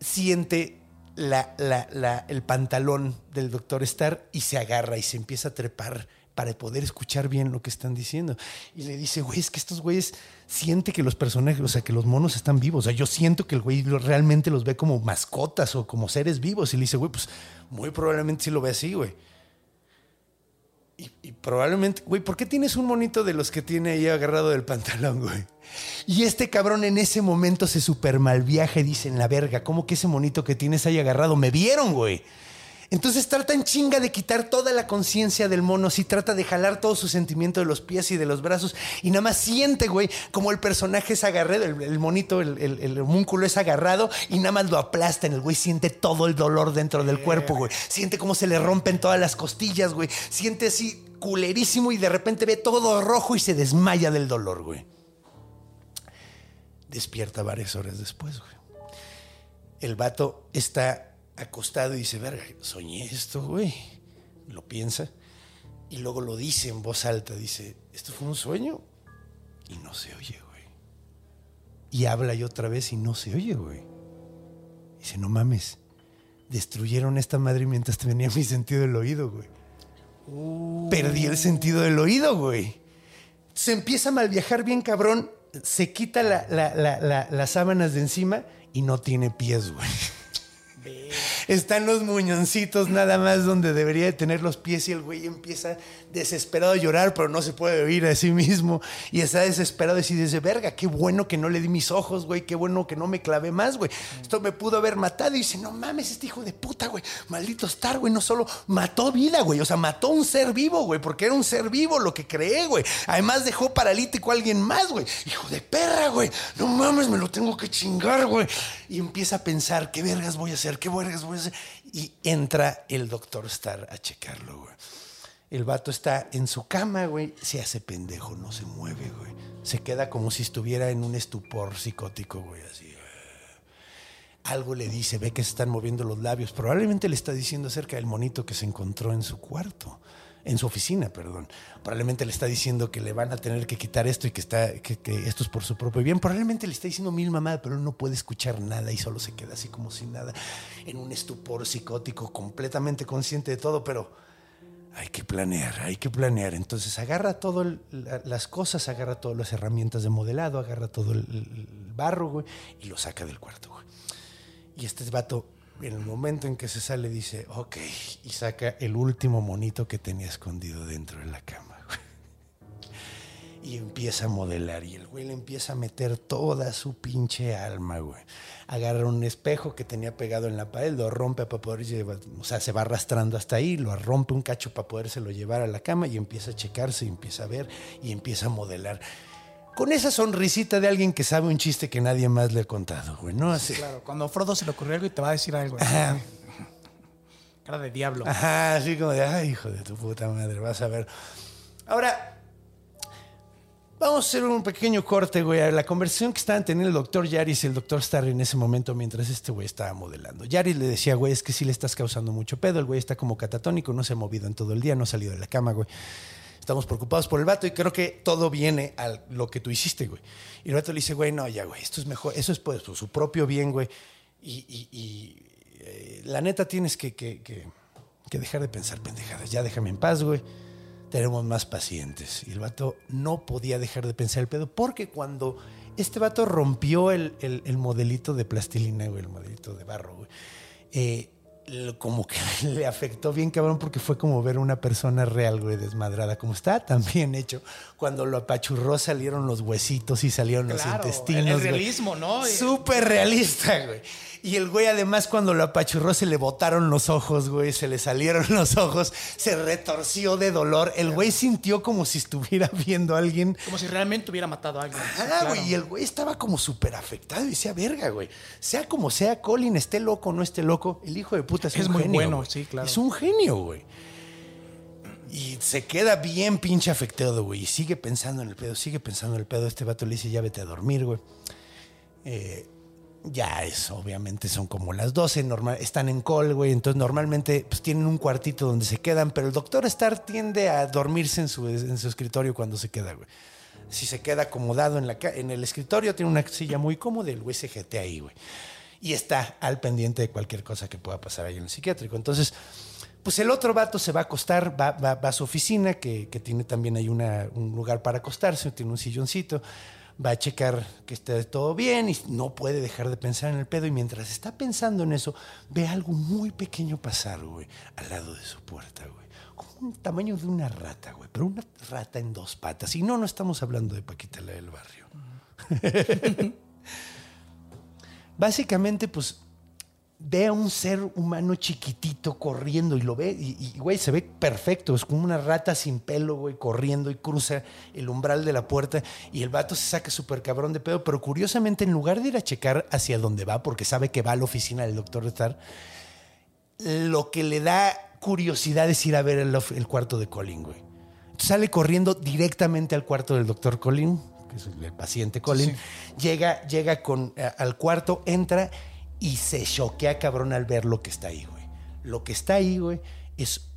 siente la- la- la- el pantalón del doctor Star y se agarra y se empieza a trepar para poder escuchar bien lo que están diciendo. Y le dice, güey, es que estos güeyes siente que los personajes, o sea, que los monos están vivos. O sea, yo siento que el güey realmente los ve como mascotas o como seres vivos. Y le dice, güey, pues muy probablemente sí lo ve así, güey. Y, probablemente, güey, ¿por qué tienes un monito de los que tiene ahí agarrado del pantalón, güey? Y este cabrón en ese momento se super mal viaja y dice en la verga, ¿cómo que ese monito que tienes ahí agarrado? Me vieron, güey. Entonces trata en chinga de quitar toda la conciencia del mono, sí trata de jalar todo su sentimiento de los pies y de los brazos y nada más siente, güey, como el personaje es agarrado, el, el monito, el, el, el homúnculo es agarrado y nada más lo aplastan, el güey siente todo el dolor dentro del cuerpo, güey. Siente cómo se le rompen todas las costillas, güey. Siente así culerísimo y de repente ve todo rojo y se desmaya del dolor, güey. Despierta varias horas después, güey. El vato está acostado y dice, verga, soñé esto, güey. Lo piensa y luego lo dice en voz alta, dice, ¿esto fue un sueño? Y no se oye, güey. Y habla y otra vez y no se oye, güey. Dice, no mames, destruyeron esta madre mientras tenía mi sentido del oído, güey. Perdí el sentido del oído, güey. Se empieza a mal viajar bien cabrón, se quita la- la- la- la- las sábanas de encima y no tiene pies, güey. Están los muñoncitos nada más donde debería de tener los pies y el güey empieza desesperado a llorar, pero no se puede oír a sí mismo. Y está desesperado y dice, verga, qué bueno que no le di mis ojos, güey, qué bueno que no me clavé más, güey. Esto me pudo haber matado. Y dice, no mames, este hijo de puta, güey, maldito Star, güey, no solo mató vida, güey, o sea, mató un ser vivo, güey, porque era un ser vivo lo que creé, güey. Además dejó paralítico a alguien más, güey. Hijo de perra, güey, no mames, me lo tengo que chingar, güey. Y empieza a pensar, ¿qué vergas voy a hacer? ¿Qué vergas voy a? Y entra el doctor Star a checarlo. El vato está en su cama, güey. Se hace pendejo, no se mueve, güey. Se queda como si estuviera en un estupor psicótico, güey, así. Algo le dice, ve que se están moviendo los labios. Probablemente le está diciendo acerca del monito que se encontró en su cuarto, en su oficina, perdón. Probablemente le está diciendo que le van a tener que quitar esto y que, está, que, esto es por su propio bien. Probablemente le está diciendo mil mamadas, pero él no puede escuchar nada y solo se queda así como sin nada, en un estupor psicótico, completamente consciente de todo, pero hay que planear, hay que planear. Entonces agarra todas las cosas, agarra todas las herramientas de modelado, agarra todo el, el barro, güey, y lo saca del cuarto, güey. Y este vato, en el momento en que se sale, dice, ok, y saca el último monito que tenía escondido dentro de la cama. Y empieza a modelar, y el güey le empieza a meter toda su pinche alma, güey. Agarra un espejo que tenía pegado en la pared, lo rompe para poder llevar, o sea, se va arrastrando hasta ahí, lo rompe un cacho para podérselo llevar a la cama y empieza a checarse, y empieza a ver y empieza a modelar. Con esa sonrisita de alguien que sabe un chiste que nadie más le ha contado, güey, ¿no? Así. Claro, cuando a Frodo se le ocurrió algo y te va a decir algo. Ajá. [laughs] Cara de diablo. Ajá, así como de, ay, hijo de tu puta madre, vas a ver. Ahora, vamos a hacer un pequeño corte, güey, a la conversación que estaban teniendo el doctor Yaris y el doctor Star en ese momento mientras este güey estaba modelando. Yaris le decía, güey, es que sí le estás causando mucho pedo, el güey está como catatónico, no se ha movido en todo el día, no ha salido de la cama, güey. Estamos preocupados por el vato y creo que todo viene a lo que tú hiciste, güey. Y el vato le dice, güey, no, ya, güey, esto es mejor, eso es por su propio bien, güey. Y, eh, la neta tienes que, que- que- dejar de pensar pendejadas. Ya déjame en paz, güey. Tenemos más pacientes. Y el vato no podía dejar de pensar el pedo porque cuando este vato rompió el, el- el modelito de plastilina, güey, el modelito de barro, güey, eh, como que [laughs] le afectó bien cabrón porque fue como ver una persona real, güey, desmadrada, como está tan bien hecho. Cuando lo apachurró salieron los huesitos y salieron Claro, los intestinos. el güey. realismo, ¿no? Súper realista, güey. Y el güey, además, cuando lo apachurró, se le botaron los ojos, güey. Se le salieron [laughs] los ojos. Se retorció de dolor. El güey sintió como si estuviera [laughs] viendo a alguien. Como si realmente hubiera matado a alguien. Ah, claro. güey. Y el güey estaba como súper afectado. Y decía, verga, güey. Sea como sea, Colin, esté loco o no esté loco, el hijo de puta es, Es un muy genio, bueno, güey. sí, claro. Es un genio, güey. Y se queda bien pinche afectado, güey. Y sigue pensando en el pedo, sigue pensando en el pedo. Este vato le dice, ya vete a dormir, güey. Eh, ya es, obviamente son como las 12, normal, están en call, güey. Entonces normalmente pues, tienen un cuartito donde se quedan, pero el doctor Star tiende a dormirse en su, en su escritorio cuando se queda, güey. Si se queda acomodado en, la, en el escritorio, tiene una silla muy cómoda, el güey se jetea ahí, güey. Y está al pendiente de cualquier cosa que pueda pasar ahí en el psiquiátrico. Entonces, pues el otro vato se va a acostar, va, va- va a su oficina, que, que tiene también ahí una- un lugar para acostarse, tiene un silloncito, va a checar que esté todo bien y no puede dejar de pensar en el pedo. Y mientras está pensando en eso, ve algo muy pequeño pasar, güey, al lado de su puerta, güey. Como un tamaño de una rata, güey, pero una rata en dos patas. Y no, no estamos hablando de Paquita la del barrio. [laughs] Básicamente, pues ve a un ser humano chiquitito corriendo y lo ve, y, y, güey, se ve perfecto. Es como una rata sin pelo, güey, corriendo y cruza el umbral de la puerta. Y el vato se saca súper cabrón de pedo. Pero curiosamente, en lugar de ir a checar hacia dónde va, porque sabe que va a la oficina del doctor Star, lo que le da curiosidad es ir a ver el, cuarto de Colin, güey. Entonces sale corriendo directamente al cuarto del doctor Colin, que es el paciente Colin. Llega, llega con, a- al cuarto, entra y se choquea cabrón al ver lo que está ahí, güey. Lo que está ahí, güey, es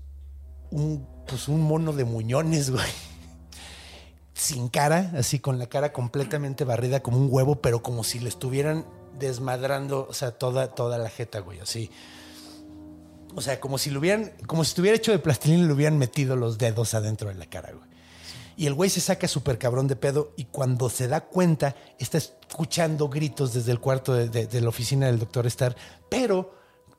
un, pues un mono de muñones, güey. Sin cara, así con la cara completamente barrida como un huevo, pero como si le estuvieran desmadrando, o sea, toda, toda la jeta, güey, así. O sea, como si lo hubieran, como si estuviera hecho de plastilina y le hubieran metido los dedos adentro de la cara, güey. Y el güey se saca súper cabrón de pedo y cuando se da cuenta está escuchando gritos desde el cuarto de, de- de la oficina del doctor Star, pero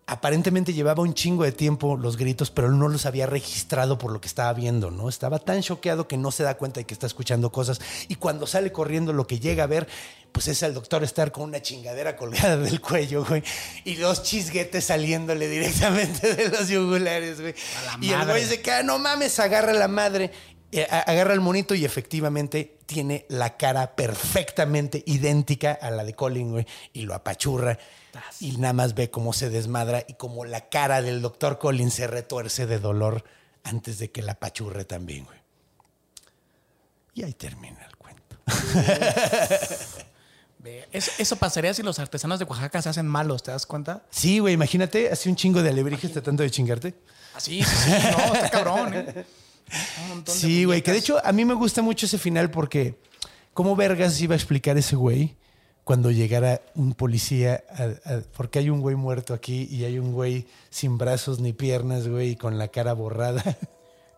aparentemente llevaba un chingo de tiempo los gritos, pero él no los había registrado por lo que estaba viendo, ¿no? Estaba tan choqueado que no se da cuenta de que está escuchando cosas y cuando sale corriendo lo que llega a ver, pues es al doctor Star con una chingadera colgada del cuello, güey, y los chisguetes saliéndole directamente de los yugulares, güey. Y el güey se queda, no mames, agarra la madre a- agarra el monito y efectivamente tiene la cara perfectamente idéntica a la de Colin, güey, y lo apachurra. Y nada más ve cómo se desmadra y cómo la cara del doctor Colin se retuerce de dolor antes de que la apachurre también, güey. Y ahí termina el cuento. [laughs] Eso, eso pasaría si los artesanos de Oaxaca se hacen malos, ¿te das cuenta? Sí, güey, imagínate, hace un chingo de alebrijes tratando de chingarte. Así, sí, sí, no, está cabrón, ¿eh? [laughs] Un montón de Sí, güey, que de hecho a mí me gusta mucho ese final porque ¿cómo vergas iba a explicar ese güey cuando llegara un policía? a- a- porque hay un güey muerto aquí y hay un güey sin brazos ni piernas, güey, y con la cara borrada.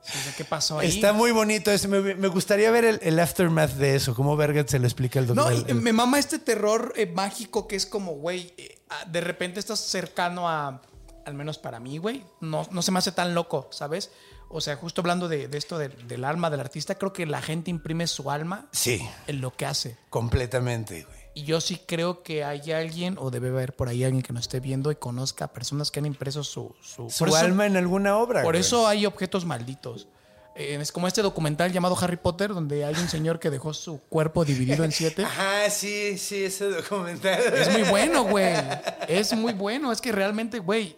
Sí, ¿Qué pasó ahí? Está muy bonito eso. Me, me gustaría ver el, el aftermath de eso. ¿Cómo vergas se lo explica el doctor? No, el- me mama este terror eh, mágico que es como, güey, eh, ah, de repente estás cercano a, al menos para mí, güey, no, no se me hace tan loco, ¿sabes? O sea, justo hablando de, de esto del- del alma del artista, creo que la gente imprime su alma Sí, en lo que hace. completamente, güey. Y yo sí creo que hay alguien, o debe haber por ahí alguien que nos esté viendo y conozca a personas que han impreso su, su, Su por eso- alma en alguna obra. Por güey. eso hay objetos malditos. Eh, es como este documental llamado Harry Potter, donde hay un señor que dejó su cuerpo dividido en siete. [laughs] Ajá, sí, sí, ese documental. Es muy bueno, güey. [laughs] Es muy bueno. Es que realmente, güey.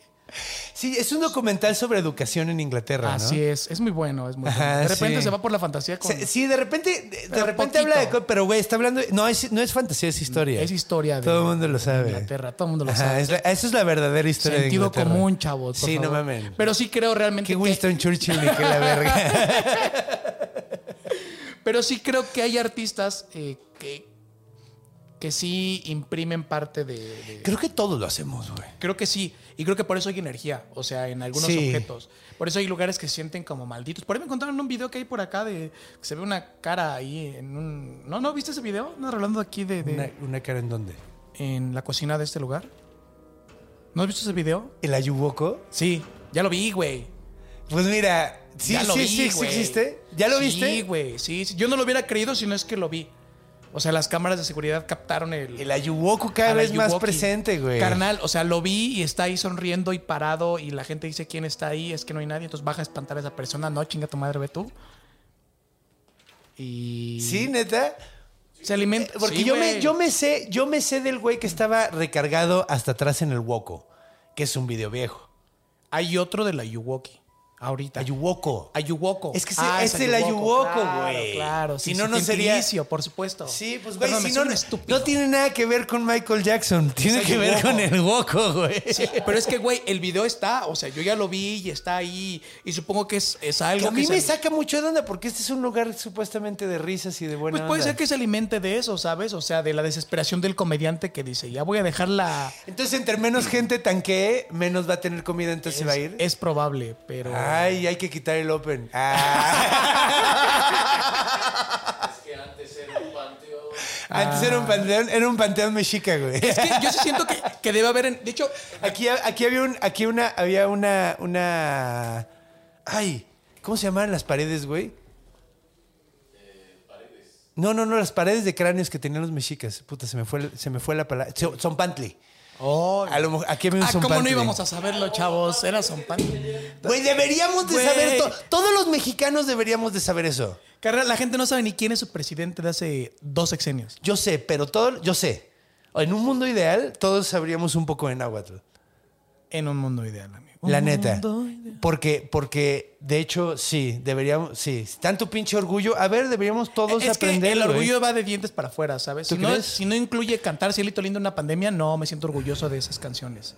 Sí, es un documental sobre educación en Inglaterra, ¿no? Así es. Es muy bueno. Es muy Ajá, bueno. De repente sí. se va por la fantasía con. Sí, de repente, de, Pero repente habla de pero güey, está hablando, no es, no es fantasía, es historia. Es historia de Todo el mundo lo sabe. Inglaterra, todo el mundo lo Ajá, sabe. es la- eso es la verdadera historia Sentido de Inglaterra. común, chavos. Sí, no mames. Pero sí creo realmente que que. Winston Churchill ni que la verga. [laughs] Pero sí creo que hay artistas eh, que, que sí imprimen parte de- de, Creo que todos lo hacemos, güey. Creo que sí. Y creo que por eso hay energía. O sea, en algunos Sí. objetos. Por eso hay lugares que se sienten como malditos. Por ahí me contaron un video que hay por acá de que se ve una cara ahí en un. ¿No, no viste ese video? No, hablando aquí de, de- Una, una cara en dónde? en la cocina de este lugar. ¿No has visto ese video? ¿El Ayuboco? Sí, ya lo vi, güey. Pues mira, sí, ya lo sí, vi, sí, sí güey. existe. ¿Ya lo Sí, viste? güey. Sí, sí. Yo no lo hubiera creído si no es que lo vi. O sea, las cámaras de seguridad captaron el. El Ayuwoku cada vez más presente, güey. Carnal, o sea, lo vi y está ahí sonriendo y parado y la gente dice quién está ahí, es que no hay nadie, entonces baja a espantar a esa persona, no, chinga tu madre, ve tú. Y Sí, neta. se alimenta. Porque sí, yo, me, güey. yo me sé, yo me sé del güey que estaba recargado hasta atrás en el Woco, que es un video viejo. Hay otro de la Yuwoki, ahorita. Ayuwoco. Ayuwoco. Es que Ah, es el Ayuwoco, claro, güey. Claro, Si sí, no, no sería- por supuesto. Sí, pues güey, si no, no, estúpido. no tiene nada que ver con Michael Jackson, tiene que ver con el Woco, güey. Sí, pero es que, güey, el video está, o sea, yo ya lo vi y está ahí y supongo que es, es algo Que a mí que me se- saca mucho de onda porque este es un lugar supuestamente de risas y de buena Pues puede onda. ser que se alimente de eso, ¿sabes? O sea, de la desesperación del comediante que dice, ya voy a dejar la... Entonces, entre menos gente tanquee, menos va a tener comida, entonces se va a ir. Es probable, pero... Ay, hay que quitar el Open. [laughs] Ah. Antes era un panteón, era un panteón mexica, güey. Es que yo sí siento que, que debe haber... en- de hecho, Aquí, aquí había un, aquí una, había una, una. Ay, ¿cómo se llamaban las paredes, güey? No, no, no, las paredes de cráneos que tenían los mexicas. Puta, se me fue, se me fue la palabra. So- Zompantli. A lo mejor- aquí había un ah, ¿cómo no íbamos a saberlo, chavos? Era Zompan. Güey, deberíamos de Güey. saber to- Todos los mexicanos deberíamos de saber eso. Carnal, la gente no sabe ni quién es su presidente de hace dos sexenios. Yo sé, pero todo, yo sé. En un mundo ideal, todos sabríamos un poco de náhuatl. En un mundo ideal, amigo. La neta. ideal. Porque, porque, de hecho, sí, deberíamos, sí. Tanto pinche orgullo. A ver, deberíamos todos es que aprender. el orgullo va de dientes para afuera, ¿sabes? ¿Tú Si no, si no incluye cantar Cielito Lindo en una pandemia, no me siento orgulloso de esas canciones.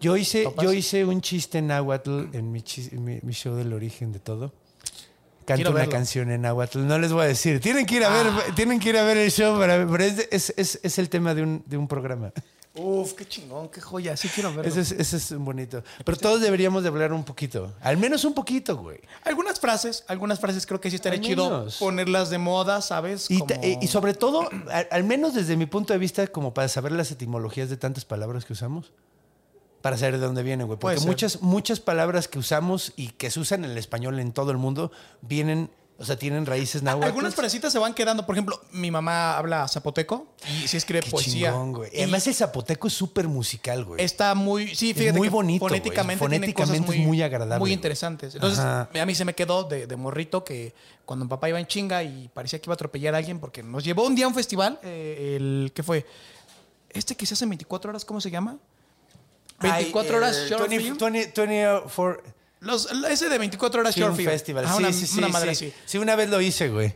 Yo hice, ¿Topas? yo hice un chiste en náhuatl en mi, chis- en mi, mi show del origen de todo. Canto una canción en náhuatl. No les voy a decir. Tienen que ir a ver, Ah. tienen que ir a ver el show para pero es, es, es- es el tema de un, de un programa. Uf, qué chingón, qué joya. Sí quiero verlo. Ese es, ese es bonito. Pero todos deberíamos de hablar un poquito. Al menos un poquito, güey. Algunas frases, algunas frases creo que sí estaría Al chido menos. ponerlas de moda, ¿sabes? Y, Como- ta- y sobre todo, al, al menos desde mi punto de vista, como para saber las etimologías de tantas palabras que usamos. Para saber de dónde vienen, güey. Puede Porque ser. muchas, muchas palabras que usamos y que se usan en el español en todo el mundo vienen, o sea, tienen raíces náhuatl. Algunas frasecitas se van quedando. Por ejemplo, mi mamá habla zapoteco y sí escribe Qué poesía. chingón, güey. Y Además, el zapoteco es súper musical, güey. está muy. Sí, Es fíjate muy que bonito, güey. Fonéticamente, tiene Fonéticamente es muy agradable, Muy interesantes. Entonces, Ajá. a mí se me quedó de, de morrito que cuando mi papá iba en chinga y parecía que iba a atropellar a alguien porque nos llevó un día a un festival. eh, el ¿Qué fue? Este que se hace en 24 horas, ¿cómo se llama? 24 horas Ay, short 20 film. 20 24 Los, ese de 24 horas Film short film. Festival. Ajá, sí, una, sí, sí, una sí. madre así. Sí, una vez lo hice, güey.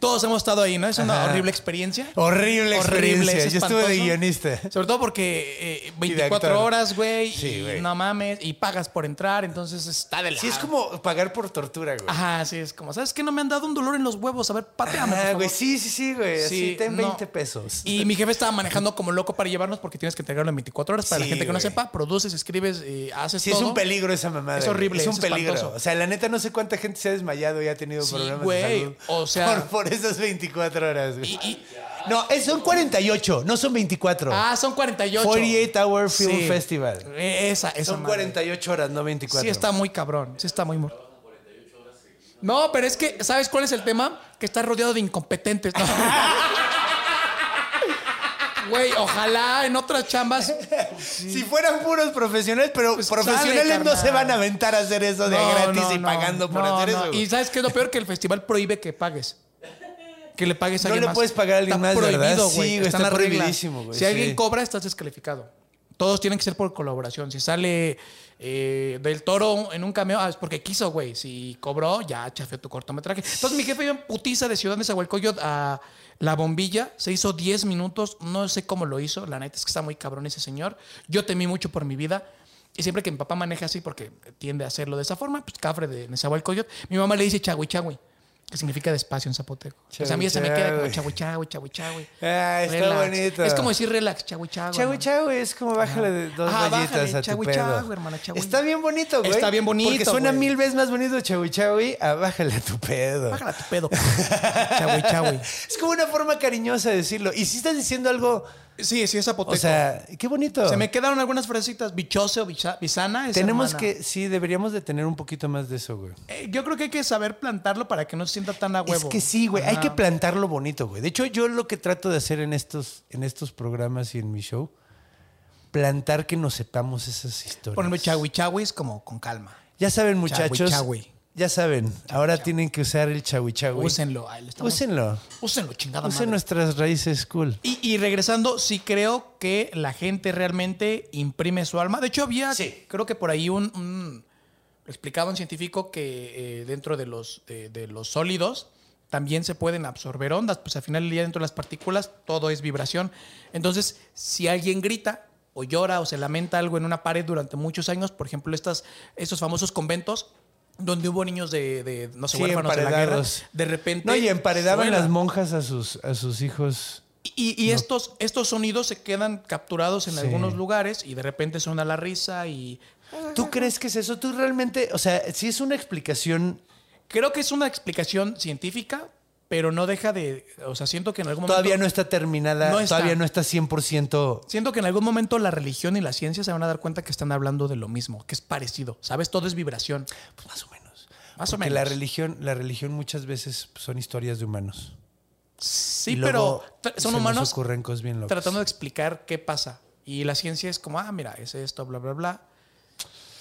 Todos hemos estado ahí, ¿no? Es una Ajá. horrible experiencia. Horrible experiencia. es Yo estuve de guionista. Sobre todo porque eh, de 24 actor. horas, güey, Sí, y no mames, y pagas por entrar, entonces está de la... Sí, es como pagar por tortura, güey. Ajá, sí, es como, ¿sabes qué? No me han dado un dolor en los huevos, a ver, pateame, Ah, güey, sí, sí, sí, güey. Así, ten no. 20 pesos. Y mi jefe estaba manejando como loco para llevarnos porque tienes que entregarlo en 24 horas. Para Sí, la gente que no sepa, produces, escribes, eh, haces Sí, todo. es un peligro esa mamada. Es horrible, Es un es peligro. espantoso. O sea, la neta, no sé cuánta gente se ha desmayado y ha tenido Sí, problemas güey. de salud. O sea- Por, por esas 24 horas, güey. Y- y- No, es- son 48, no son 24. ah, son 48. 48 Hour Film Sí. Festival. Eh, Esa, esa Son madre. 48 horas, no 24. Sí, está muy cabrón. Sí, está muy. mu- No, pero es que, ¿sabes cuál es el tema? Que está rodeado de incompetentes. ¿no? [laughs] Güey, ojalá en otras chambas. Si fueran puros profesionales, pero Pues profesionales sale, no carnal. se van a aventar a hacer eso de No, gratis no, y no, pagando por no, hacer no. eso. güey. Y ¿sabes qué es lo peor? Que el festival prohíbe que pagues. Que le pagues a No alguien le más. puedes pagar a alguien Está prohibido, Sí, güey. güey, Está prohibidísimo, güey, Si alguien sí. cobra, estás descalificado. Todos tienen que ser por colaboración. Si sale eh, del toro en un cameo, ah, es porque quiso, güey. Si cobró, ya chafeó tu cortometraje. Entonces mi jefe iba en putiza de Ciudad de Zahualcóyotl a La Bombilla. Se hizo 10 minutos. No sé cómo lo hizo. La neta es que está muy cabrón ese señor. Yo temí mucho por mi vida. Y siempre que mi papá maneja así, porque tiende a hacerlo de esa forma, pues cafre de Nezahualcóyotl, mi mamá le dice chagüi chagüi, que significa despacio en zapoteco. Pues a mí ya se me queda como chagüi chagüi. Ah, está bonito. Es como decir relax, hermano. chagüey, es como bájale de dos Ajá, rayitas bájale, a tu pedo. hermana, chagüey. Está bien bonito, güey. Está bien bonito, Porque suena mil veces más bonito chagüey a bájale a tu pedo. Bájala tu pedo. chagüi. Es como una forma cariñosa de decirlo. Y si estás diciendo algo Sí, sí, es zapoteco. O sea, qué bonito. Se me quedaron algunas frasecitas. Bichose o bicha- bisana. Tenemos hermana. que, sí, deberíamos de tener un poquito más de eso, güey. Eh, yo creo que hay que saber plantarlo para que no se sienta tan a huevo. Es que sí, güey, hay que plantarlo bonito, güey. De hecho, yo lo que trato de hacer en estos, en estos programas y en mi show, plantar que nos sepamos esas historias. Chagui chaguis como con calma. Ya saben, muchachos. Ya saben, ahora tienen que usar el chagui chagui. Úsenlo. estamos- Úsenlo. Úsenlo, chingada Usen madre. nuestras raíces cool. Y, y regresando, sí creo que la gente realmente imprime su alma. De hecho, había, Sí. creo que por ahí un, un- explicaba un científico que eh, dentro de los, de, de los sólidos también se pueden absorber ondas. Pues al final del día dentro de las partículas todo es vibración. Entonces, si alguien grita o llora o se lamenta algo en una pared durante muchos años, por ejemplo, estas, estos famosos conventos donde hubo niños de, de, no sé, Sí, huérfanos de la guerra, de repente... No, y emparedaban suena. las monjas a sus, a sus hijos. Y, y estos, estos sonidos se quedan capturados en Sí. algunos lugares y de repente suena la risa y ¿Tú crees que es eso? ¿Tú realmente, o sea, si es una explicación, creo que es una explicación científica, pero no deja de, o sea, siento que en algún momento todavía no está terminada, No está. todavía no está 100%... siento que en algún momento la religión y la ciencia se van a dar cuenta que están hablando de lo mismo, que es parecido, ¿sabes? Todo es vibración. Pues más o menos. Más o menos. la religión, la religión muchas veces son historias de humanos. Sí, pero son nos humanos ocurren cosas bien locas. tratando de explicar qué pasa. Y la ciencia es como, ah, mira, es esto, bla, bla, bla.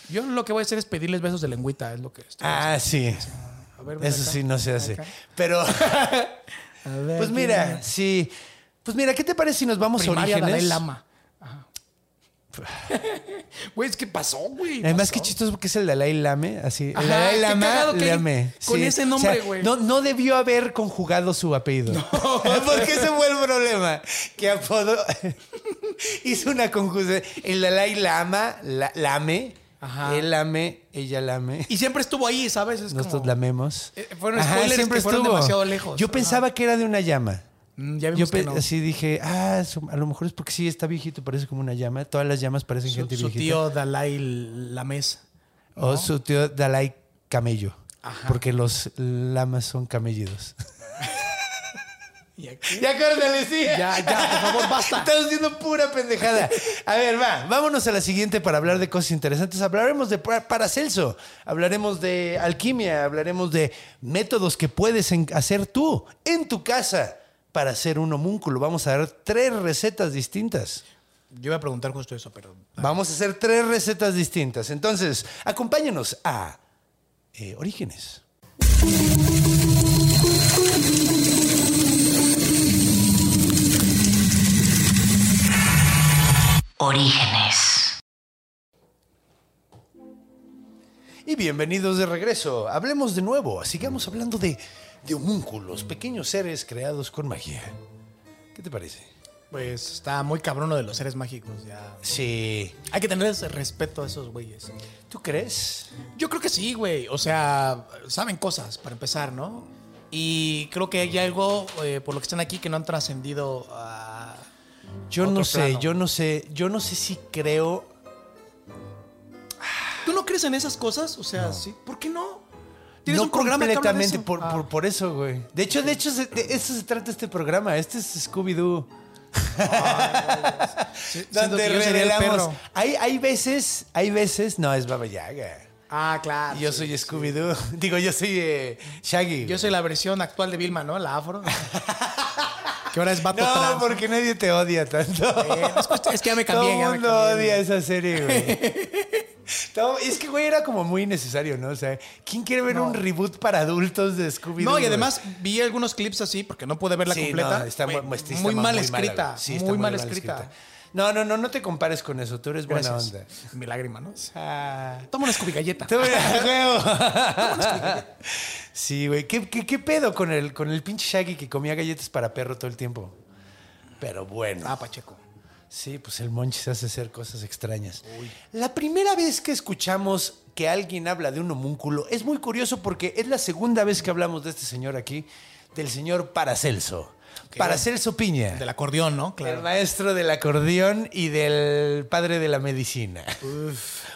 Yo lo que voy a hacer es pedirles besos de lengüita, es lo que estoy Ah, sí. Ver, Eso acá. sí no se hace. Acá. Pero, [laughs] A ver, pues mira, sí. Pues mira, ¿qué te parece si nos vamos Primaria a Dalai orígenes? Lama. [laughs] Güey, es que pasó, güey. Además, pasó. qué chistoso porque es el Dalai Lame, así. Ajá, el Dalai Lama, Lame. con ese nombre, O sea, güey. No, no debió haber conjugado su apellido. [laughs] porque ese fue el problema. Que apodó. hizo una conjunción. El Dalai Lama, la- Lame. Ajá. Él lame, ella lame. Y siempre estuvo ahí, ¿sabes? Es Nosotros como- lamemos. Eh, fueron spoilers que fueron demasiado lejos. Yo Ajá. pensaba que era de una llama. Mm, ya Yo que no. así dije, ah, su- a lo mejor es porque sí está viejito, parece como una llama. Todas las llamas parecen Su, gente su viejita. tío Dalai Lames. O su tío Dalai Camello. Porque los lamas son camellidos. [laughs] Y aquí- Ya córtale, sí. Ya, ya, por favor, basta. [laughs] Estamos haciendo pura pendejada. A ver, va, vámonos a la siguiente para hablar de cosas interesantes. Hablaremos de Pa- Paracelso, hablaremos de alquimia, hablaremos de métodos que puedes hacer tú en tu casa para hacer un homúnculo. Vamos a dar tres recetas distintas. Yo iba a preguntar justo eso, pero. Vamos a hacer tres recetas distintas. Entonces, acompáñanos a eh, Orígenes. Orígenes. Y bienvenidos de regreso. Hablemos de nuevo. Sigamos hablando de, de homúnculos, pequeños seres creados con magia. ¿Qué te parece? Pues está muy cabrón lo de los seres mágicos. Ya. Sí. Hay que tener ese respeto a esos güeyes. ¿Tú crees? Yo creo que sí, güey. O sea, saben cosas, para empezar, ¿no? Y creo que hay algo eh, por lo que están aquí que no han trascendido a. Yo Otro no sé, plano. yo no sé, yo no sé si creo. ¿Tú no crees en esas cosas? O sea, sí. ¿Por qué no? ¿Tienes No un programa que habla de completamente eso? por, Ah. por, por eso, güey. De hecho, de hecho, se- de eso se trata este programa. Este es Scooby-Doo. [laughs] Sí, Donde revelamos. Hay, hay veces, hay veces. No, es Baba Yaga. Ah, claro. Yo sí, soy sí. Scooby-Doo. [laughs] Digo, yo soy eh, Shaggy. Yo soy la versión actual de Vilma, ¿no? La afro. [laughs] que ahora es vato No, trans. porque nadie te odia tanto. Eh, es que ya me cambié, Todo el mundo odia güey. esa serie, güey. [laughs] Es que, güey, era como muy innecesario, ¿no? O sea, ¿quién quiere ver un reboot para adultos de Scooby-Doo? No, y además vi algunos clips así porque no pude verla Sí, completa. no, está, Güey, muy, está muy mal- escrita. Sí, está muy mal escrita. No, no, no, no te compares con eso. Tú eres buena Gracias. onda. Mi lágrima, ¿no? Ah. Toma una Scooby galleta. Tú. Sí, güey. ¿Qué, qué, qué pedo con el, con el pinche Shaggy que comía galletas para perro todo el tiempo? Pero bueno. Ah, Pacheco. Sí, pues el Monchi se hace hacer cosas extrañas. La primera vez que escuchamos que alguien habla de un homúnculo es muy curioso porque es la segunda vez que hablamos de este señor aquí, del señor Paracelso. Paracelso Piña. Del acordeón, ¿no? El Claro. maestro del acordeón y del padre de la medicina.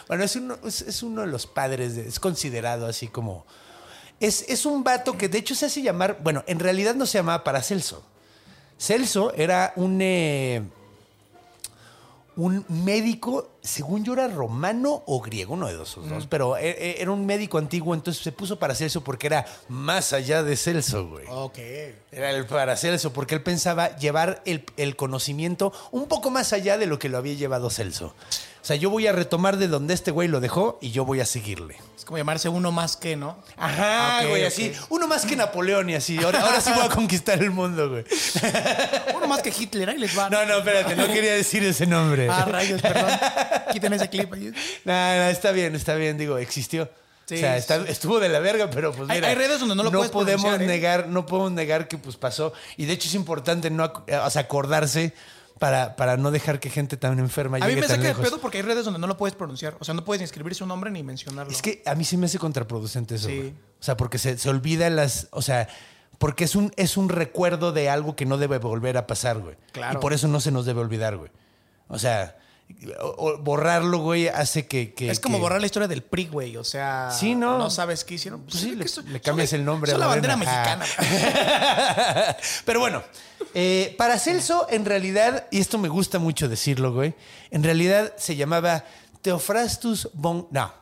Bueno, es uno, es, es uno de los padres, de- es considerado así como... Es, es un vato que de hecho se hace llamar, bueno, en realidad no se llamaba Paracelso. Celso era un, eh, un médico, según yo era romano o griego, uno de esos Mm. dos, pero e- e- era un médico antiguo, entonces se puso Paracelso porque era más allá de Celso, güey. Ok. Era el Paracelso, porque él pensaba llevar el, el conocimiento un poco más allá de lo que lo había llevado Celso. O sea, yo voy a retomar de donde este güey lo dejó y yo voy a seguirle. Es como llamarse uno más que, ¿no? Ajá, Ok, güey, así. Uno más que Napoleón y así. Ahora, ahora sí voy a conquistar el mundo, güey. [laughs] Uno más que Hitler, ahí les va. No, no, espérate, no quería decir ese nombre. Ah, rayos, perdón. Quiten ese clip. No, no, está bien, está bien, digo, existió. Sí, o sea, está- estuvo de la verga, pero pues mira, hay redes donde no lo puedes podemos ¿eh? negar, no podemos negar que pues pasó y de hecho es importante no ac- sea, acordarse para, para no dejar que gente tan enferma A mí llegue me tan saca de pedo porque hay redes donde no lo puedes pronunciar. O sea, no puedes ni escribir su nombre ni mencionarlo. Es que a mí sí me hace contraproducente eso. Sí. güey. O sea, porque se, se olvida las. O sea, porque es un, es un recuerdo de algo que no debe volver a pasar, güey. Claro. Y por eso no se nos debe olvidar, güey. O sea, o- o borrarlo, güey, hace que. que- es como que- borrar la historia del PRI, güey. O sea, Sí, ¿no? no sabes qué hicieron. Pues sí, es le, cambias el nombre a la bandera Morena. mexicana. [laughs] Ah. Pero bueno, eh, para Celso, en realidad, y esto me gusta mucho decirlo, güey, en realidad se llamaba Theophrastus von. No.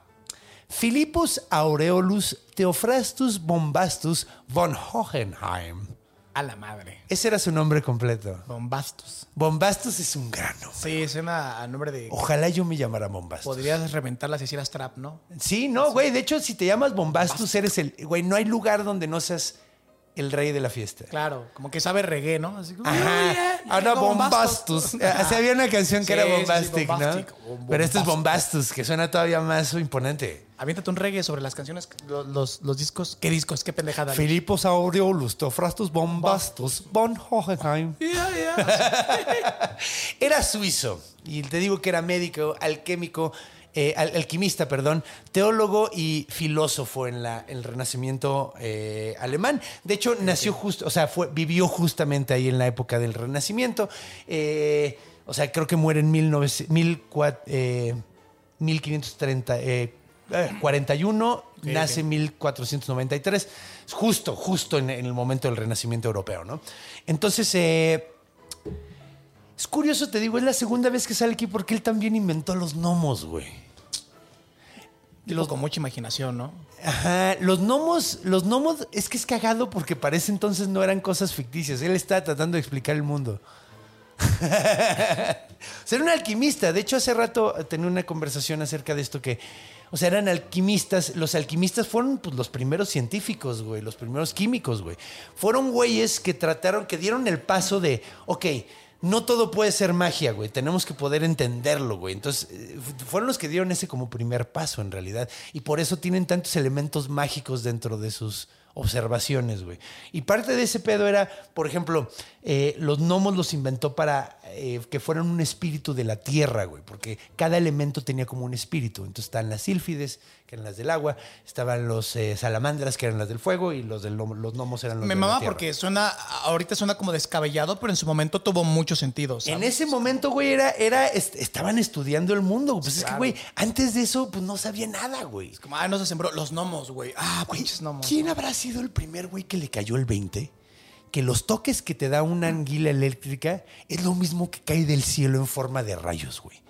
Philippus Aureolus Theophrastus Bombastus von Hohenheim. A la madre. Ese era su nombre completo. Bombastos. Bombastus es un grano. Sí, suena a nombre de. Ojalá yo me llamara Bombastus. Podrías reventarla si hicieras trap, ¿no? Sí, no, güey. De hecho, si te llamas Bombastus, eres el. Güey, no hay lugar donde no seas el rey de la fiesta. Claro, como que sabe reggae, ¿no? Así como, Ajá. "Yeah, Ah, no, Bombastus. Así [laughs] había una canción que Sí, era sí, sí, Bombastic, Bombastic. ¿no? Pero este es Bombastic. Bombastus, que suena todavía más imponente. Aviéntate un reggae sobre las canciones, los, los, los discos. ¿Qué discos? ¿Qué pendejada? Filipos Aureolus, Theophrastus Bombastus, von Hohenheim. [laughs] Yeah, yeah. Era suizo, y te digo que era médico, alquímico, eh, al- alquimista, perdón, teólogo y filósofo en la, el Renacimiento eh, alemán. De hecho, nació justo, o sea, fue, vivió justamente ahí en la época del Renacimiento. Eh, o sea, creo que muere en 1900 1400, eh, 1530, eh, eh, 41, nace en 1493, justo, justo en, en el momento del Renacimiento europeo, ¿no? Entonces, eh, es curioso, te digo, es la segunda vez que sale aquí porque él también inventó los gnomos, güey. Tipo con mucha imaginación, ¿no? Ajá, los gnomos, los gnomos, es que es cagado porque para ese entonces no eran cosas ficticias. Él estaba tratando de explicar el mundo. [laughs] Ser un alquimista. De hecho, hace rato tenía una conversación acerca de esto que, o sea, eran alquimistas. Los alquimistas fueron pues, los primeros científicos, güey, los primeros químicos, güey. Fueron güeyes que trataron, que dieron el paso de, ok, no todo puede ser magia, güey. Tenemos que poder entenderlo, güey. Entonces, eh, fu- fueron los que dieron ese como primer paso, en realidad. Y por eso tienen tantos elementos mágicos dentro de sus observaciones, güey. Y parte de ese pedo era, por ejemplo, eh, los gnomos los inventó para eh, que fueran un espíritu de la tierra, güey, porque cada elemento tenía como un espíritu. Entonces están las sílfides, que eran las del agua, estaban los eh, salamandras, que eran las del fuego, y los, del los gnomos eran los Me de la mama tierra. porque suena, ahorita suena como descabellado, pero en su momento tuvo mucho sentido. ¿sabes? En ese momento, güey, era, era, est- estaban estudiando el mundo. Pues es que, güey, antes de eso, pues no sabía nada, güey. Como, ah, no se sembró. Los gnomos, güey. Ah, Güey, pinches gnomos. ¿Quién habrá sido el primer güey que le cayó el 20? Que los toques que te da una anguila eléctrica es lo mismo que cae del cielo en forma de rayos, güey.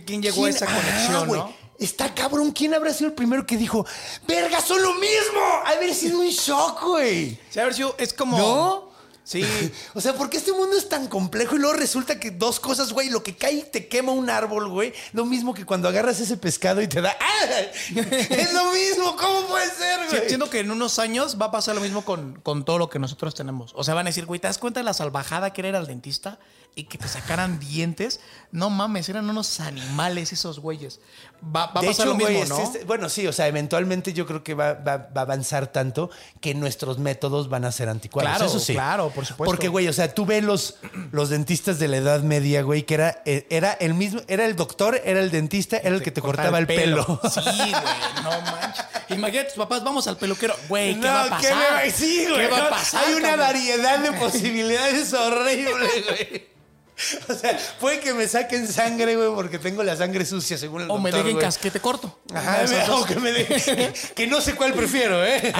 ¿Quién llegó a esa conexión, güey. no? Está cabrón. ¿Quién habrá sido el primero que dijo, verga, son lo mismo? Haber sido un shock, güey. Sí, a ver si es como. ¿No? Sí. [laughs] O sea, ¿por qué este mundo es tan complejo y luego resulta que dos cosas, güey, lo que cae y te quema un árbol, güey, lo mismo que cuando agarras ese pescado y te da... ¡Ah! [laughs] Es lo mismo, ¿cómo puede ser, Sí, güey? Siento que en unos años va a pasar lo mismo con, con todo lo que nosotros tenemos. O sea, van a decir, güey, ¿te das cuenta de la salvajada que era ir al dentista y que te sacaran dientes? No mames, eran unos animales esos güeyes. Va, va a De pasar hecho, lo mismo, güey, ¿no? este- bueno, sí, o sea, eventualmente yo creo que va, va- va a avanzar tanto que nuestros métodos van a ser anticuados. Claro, eso sí. claro, por supuesto. Porque, güey, o sea, tú ves los, los dentistas de la Edad Media, güey, que era, eh, era el mismo, era el doctor, era el dentista, era el que te cortaba el pelo. [laughs] Sí, güey, no manches. Imagínate tus papás, vamos al peluquero. Güey, ¿qué No, va a ¿qué pasar? me va- Sí, güey. ¿Qué va a pasar? Hay una cabrón? variedad de posibilidades horribles, güey. [laughs] O sea, puede que me saquen sangre, güey, porque tengo la sangre sucia, según el O me dejen güey. casquete corto. Ajá, me- [laughs] o que me dejen. [laughs] que no sé cuál prefiero, ¿eh?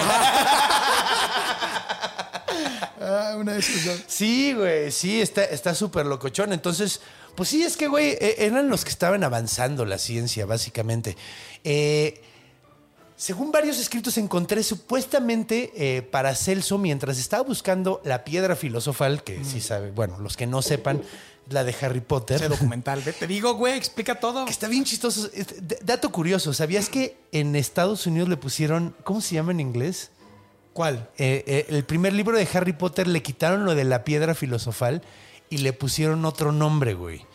Ah, una de esas. Sí, güey, sí, está está súper locochón. Entonces, Pues sí, es que, güey, eh, eran los que estaban avanzando la ciencia, básicamente. Eh, según varios escritos encontré supuestamente eh, para Celso, mientras estaba buscando la piedra filosofal, que sí sabe, bueno, los que no sepan, la de Harry Potter. Ese documental. Te digo, güey, explica todo. Que está bien chistoso. Dato curioso, ¿sabías que en Estados Unidos le pusieron, ¿cómo se llama en inglés? ¿Cuál? Eh, eh, el primer libro de Harry Potter le quitaron lo de la piedra filosofal y le pusieron otro nombre, güey.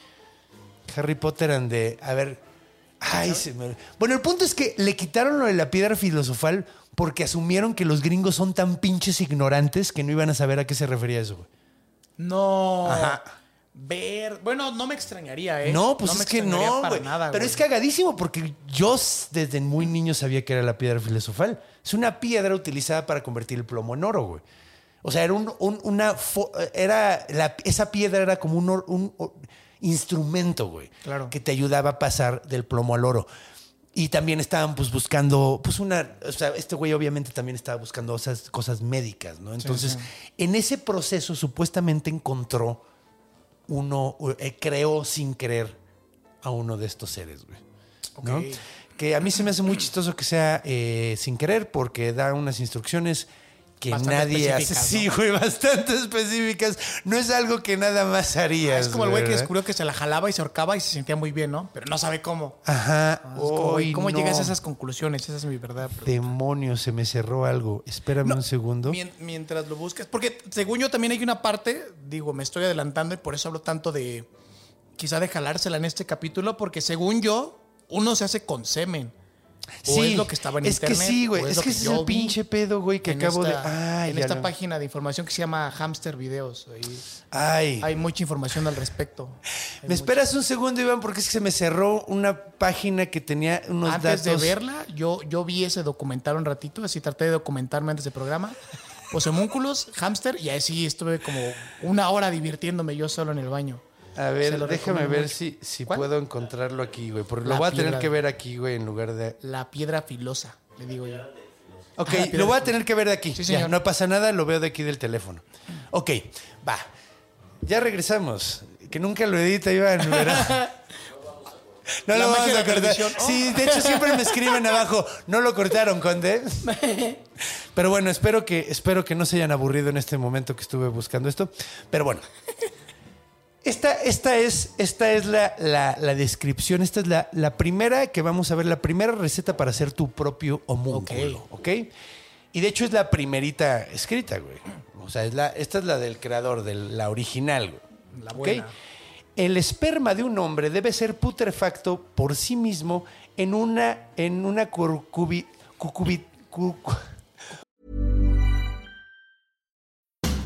Harry Potter and the... A ver... Ay, se me... Bueno, el punto es que le quitaron lo de la piedra filosofal porque asumieron que los gringos son tan pinches ignorantes que no iban a saber a qué se refería eso, güey. No. Ajá. Ver. Bueno, no me extrañaría, ¿eh? No, pues es que no, güey. nada, Pero güey. es cagadísimo porque yo desde muy niño sabía que era la piedra filosofal. Es una piedra utilizada para convertir el plomo en oro, güey. O sea, era un, un- una fo- era la- esa piedra era como un, un instrumento, güey, Claro. que te ayudaba a pasar del plomo al oro. Y también estaban pues buscando, pues una, o sea, este güey obviamente también estaba buscando esas cosas médicas, ¿no? Entonces, en ese proceso supuestamente encontró uno, eh, creó sin querer a uno de estos seres, güey. ¿no? Ok. Que a mí se me hace muy chistoso que sea eh, sin querer porque da unas instrucciones que Bastante nadie hace. específicas, Sí, ¿no? güey, bastante específicas. No es algo que nada más harías. Es como el güey que descubrió que se la jalaba y se ahorcaba y se sentía muy bien, ¿no? Pero no sabe cómo. Ajá. Como, Ay, ¿Cómo no. llegas a esas conclusiones? Esa es mi verdad. Demonios, se me cerró algo. Espérame No, un segundo. Mien- Mientras lo buscas. Porque según yo también hay una parte, digo, me estoy adelantando y por eso hablo tanto de quizá de jalársela en este capítulo, porque según yo, uno se hace con semen. O es lo que estaba en es internet. que sí, güey. Es, que ese es el pinche pedo, güey, que acabo esta- de. Ay, en esta página de información que se llama Hamster Videos. Ahí Ay. hay mucha información al respecto. Hay ¿Me esperas un segundo, Iván? Porque es que se me cerró una página que tenía unos Antes datos. de verla, yo, yo vi ese documental un ratito, así traté de documentarme antes del programa. Pues homúnculos, hámster, y así estuve como una hora divirtiéndome yo solo en el baño. A ver, déjame ver mucho. si, si ¿Cuál? puedo encontrarlo aquí, güey. Porque lo voy a tener que ver aquí, güey, en lugar de. La piedra filosa, le digo yo. Ok, Ah, lo voy a tener que ver de aquí. Sí, Ya, no pasa nada, lo veo de aquí del teléfono. Ok, va. Ya regresamos. Que nunca lo edita, Iván, ¿verdad? [laughs] No La lo vamos a cortar. Oh. Sí, de hecho siempre me escriben [laughs] abajo, no lo cortaron, Conde. [laughs] Pero bueno, espero que, espero que no se hayan aburrido en este momento que estuve buscando esto. Pero bueno. Esta, esta es, esta es la, la- la descripción, esta es la, la primera que vamos a ver, la primera receta para hacer tu propio homúnculo, ¿ok? Y de hecho es la primerita escrita, güey. O sea, es la, esta es la del creador, de la original, güey. La buena. El esperma de un hombre debe ser putrefacto por sí mismo en una, en una curcubi, cucubi- cu-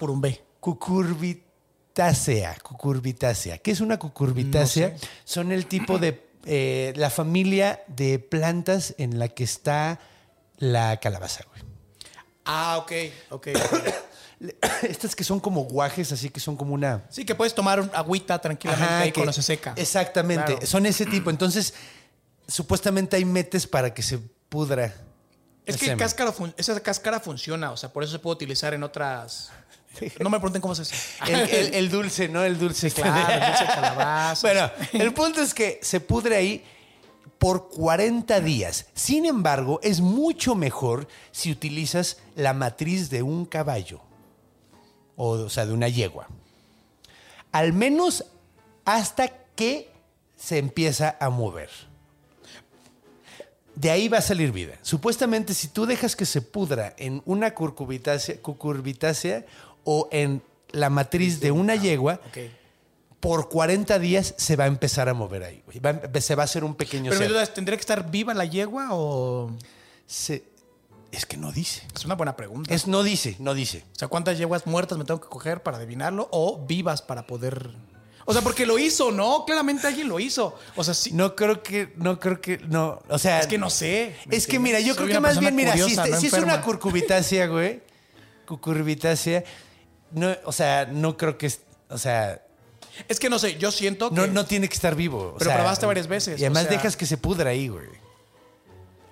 Por un B. cucurbitácea. Cucurbitácea. ¿Qué es una cucurbitácea? Son el tipo de. eh, la familia de plantas en la que está la calabaza, güey. Ah, ok, ok. [coughs] Estas que son como guajes, así que son como una. sí, que puedes tomar un agüita tranquilamente Ajá, ahí que- cuando se seca. Exactamente. Claro. Son ese tipo. Entonces, supuestamente hay metes para que se pudra. Es que cáscara esa cáscara funciona, o sea, por eso se puede utilizar en otras. No me pregunten cómo se hace. El, el- el dulce, ¿no? El dulce. Claro, el dulce de calabaza. Bueno, el punto es que se pudre ahí por 40 días. Sin embargo, es mucho mejor si utilizas la matriz de un caballo. O, o sea, de una yegua. Al menos hasta que se empieza a mover. De ahí va a salir vida. Supuestamente, si tú dejas que se pudra en una cucurbitácea o en la matriz de una yegua, Ok. por 40 días se va a empezar a mover ahí. Va se va a hacer un pequeño Pero mi ser. duda es, ¿tendría que estar viva la yegua o.? Se- Es que no dice. Es una buena pregunta. Es no dice, no dice. O sea, ¿cuántas yeguas muertas me tengo que coger para adivinarlo? O vivas para poder. O sea, porque lo hizo, ¿no? Claramente alguien lo hizo. O sea, sí. No creo que, no creo que, no. O sea. Es que no sé. ¿me Es que mira, yo Soy creo que más bien, mira, si, curiosa, no si es una curcubitácea, güey. Cucurbitácea. No, o sea, no creo que, o sea, Es que no sé, yo siento que. no, no tiene que estar vivo. o Pero sea, probaste varias veces, Y además o sea- dejas que se pudra ahí, güey.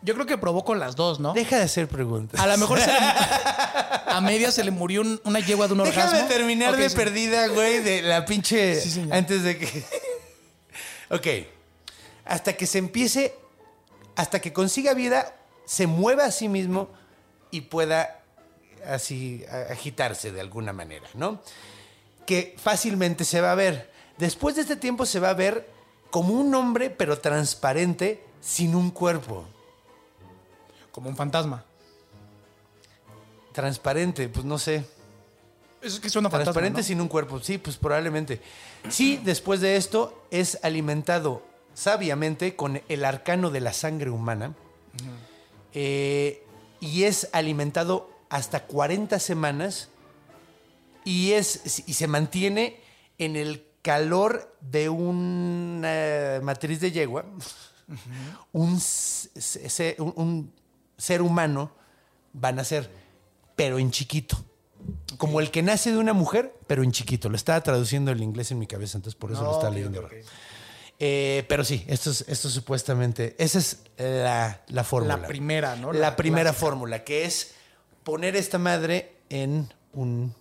Yo creo que probó con las dos, ¿no? Deja de hacer preguntas. A lo mejor se le- [laughs] a media se le murió un- una yegua de un Déjame orgasmo. terminar Ok, de sí. perdida, güey, de la pinche. Sí, señor. antes de que. [laughs] ok. Hasta que se empiece. Hasta que consiga vida, se mueva a sí mismo y pueda así agitarse de alguna manera, ¿no? Que fácilmente se va a ver. Después de este tiempo se va a ver como un hombre, pero transparente, sin un cuerpo. Como un fantasma. Transparente, pues no sé. Es que suena fantasma. Transparente ¿no? sin un cuerpo, sí, pues probablemente. Sí, después de esto es alimentado sabiamente con el arcano de la sangre humana eh, y es alimentado hasta 40 semanas y, es, y se mantiene en el calor de una matriz de yegua, un, s- se- un- un ser humano van a ser, pero en chiquito. Como el que nace de una mujer, pero en chiquito. Lo estaba traduciendo el inglés en mi cabeza, entonces por eso lo estaba leyendo. ok, ahora. ok. Eh, pero sí, esto es, esto supuestamente, esa es la, la fórmula. La primera, ¿no? La, La primera clásica. fórmula, que es poner esta madre en un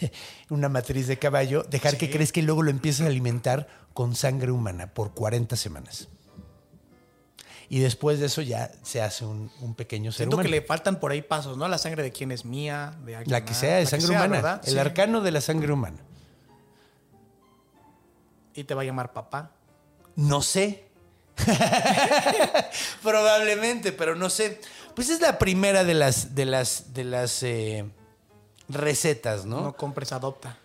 [laughs] una matriz de caballo, dejar que crezca y luego lo empieces a alimentar con sangre humana por 40 semanas. Y después de eso ya se hace un, un pequeño ser Siento humano. que le faltan por ahí pasos, ¿no? La sangre de quién es mía, de alguien La que sea de sangre sea, humana. ¿verdad? El Sí. arcano de la sangre humana. Y te va a llamar papá. No sé. [laughs] Probablemente, pero no sé. Pues es la primera de las de las de las eh, recetas, ¿no? No, ¿no? compres, adopta.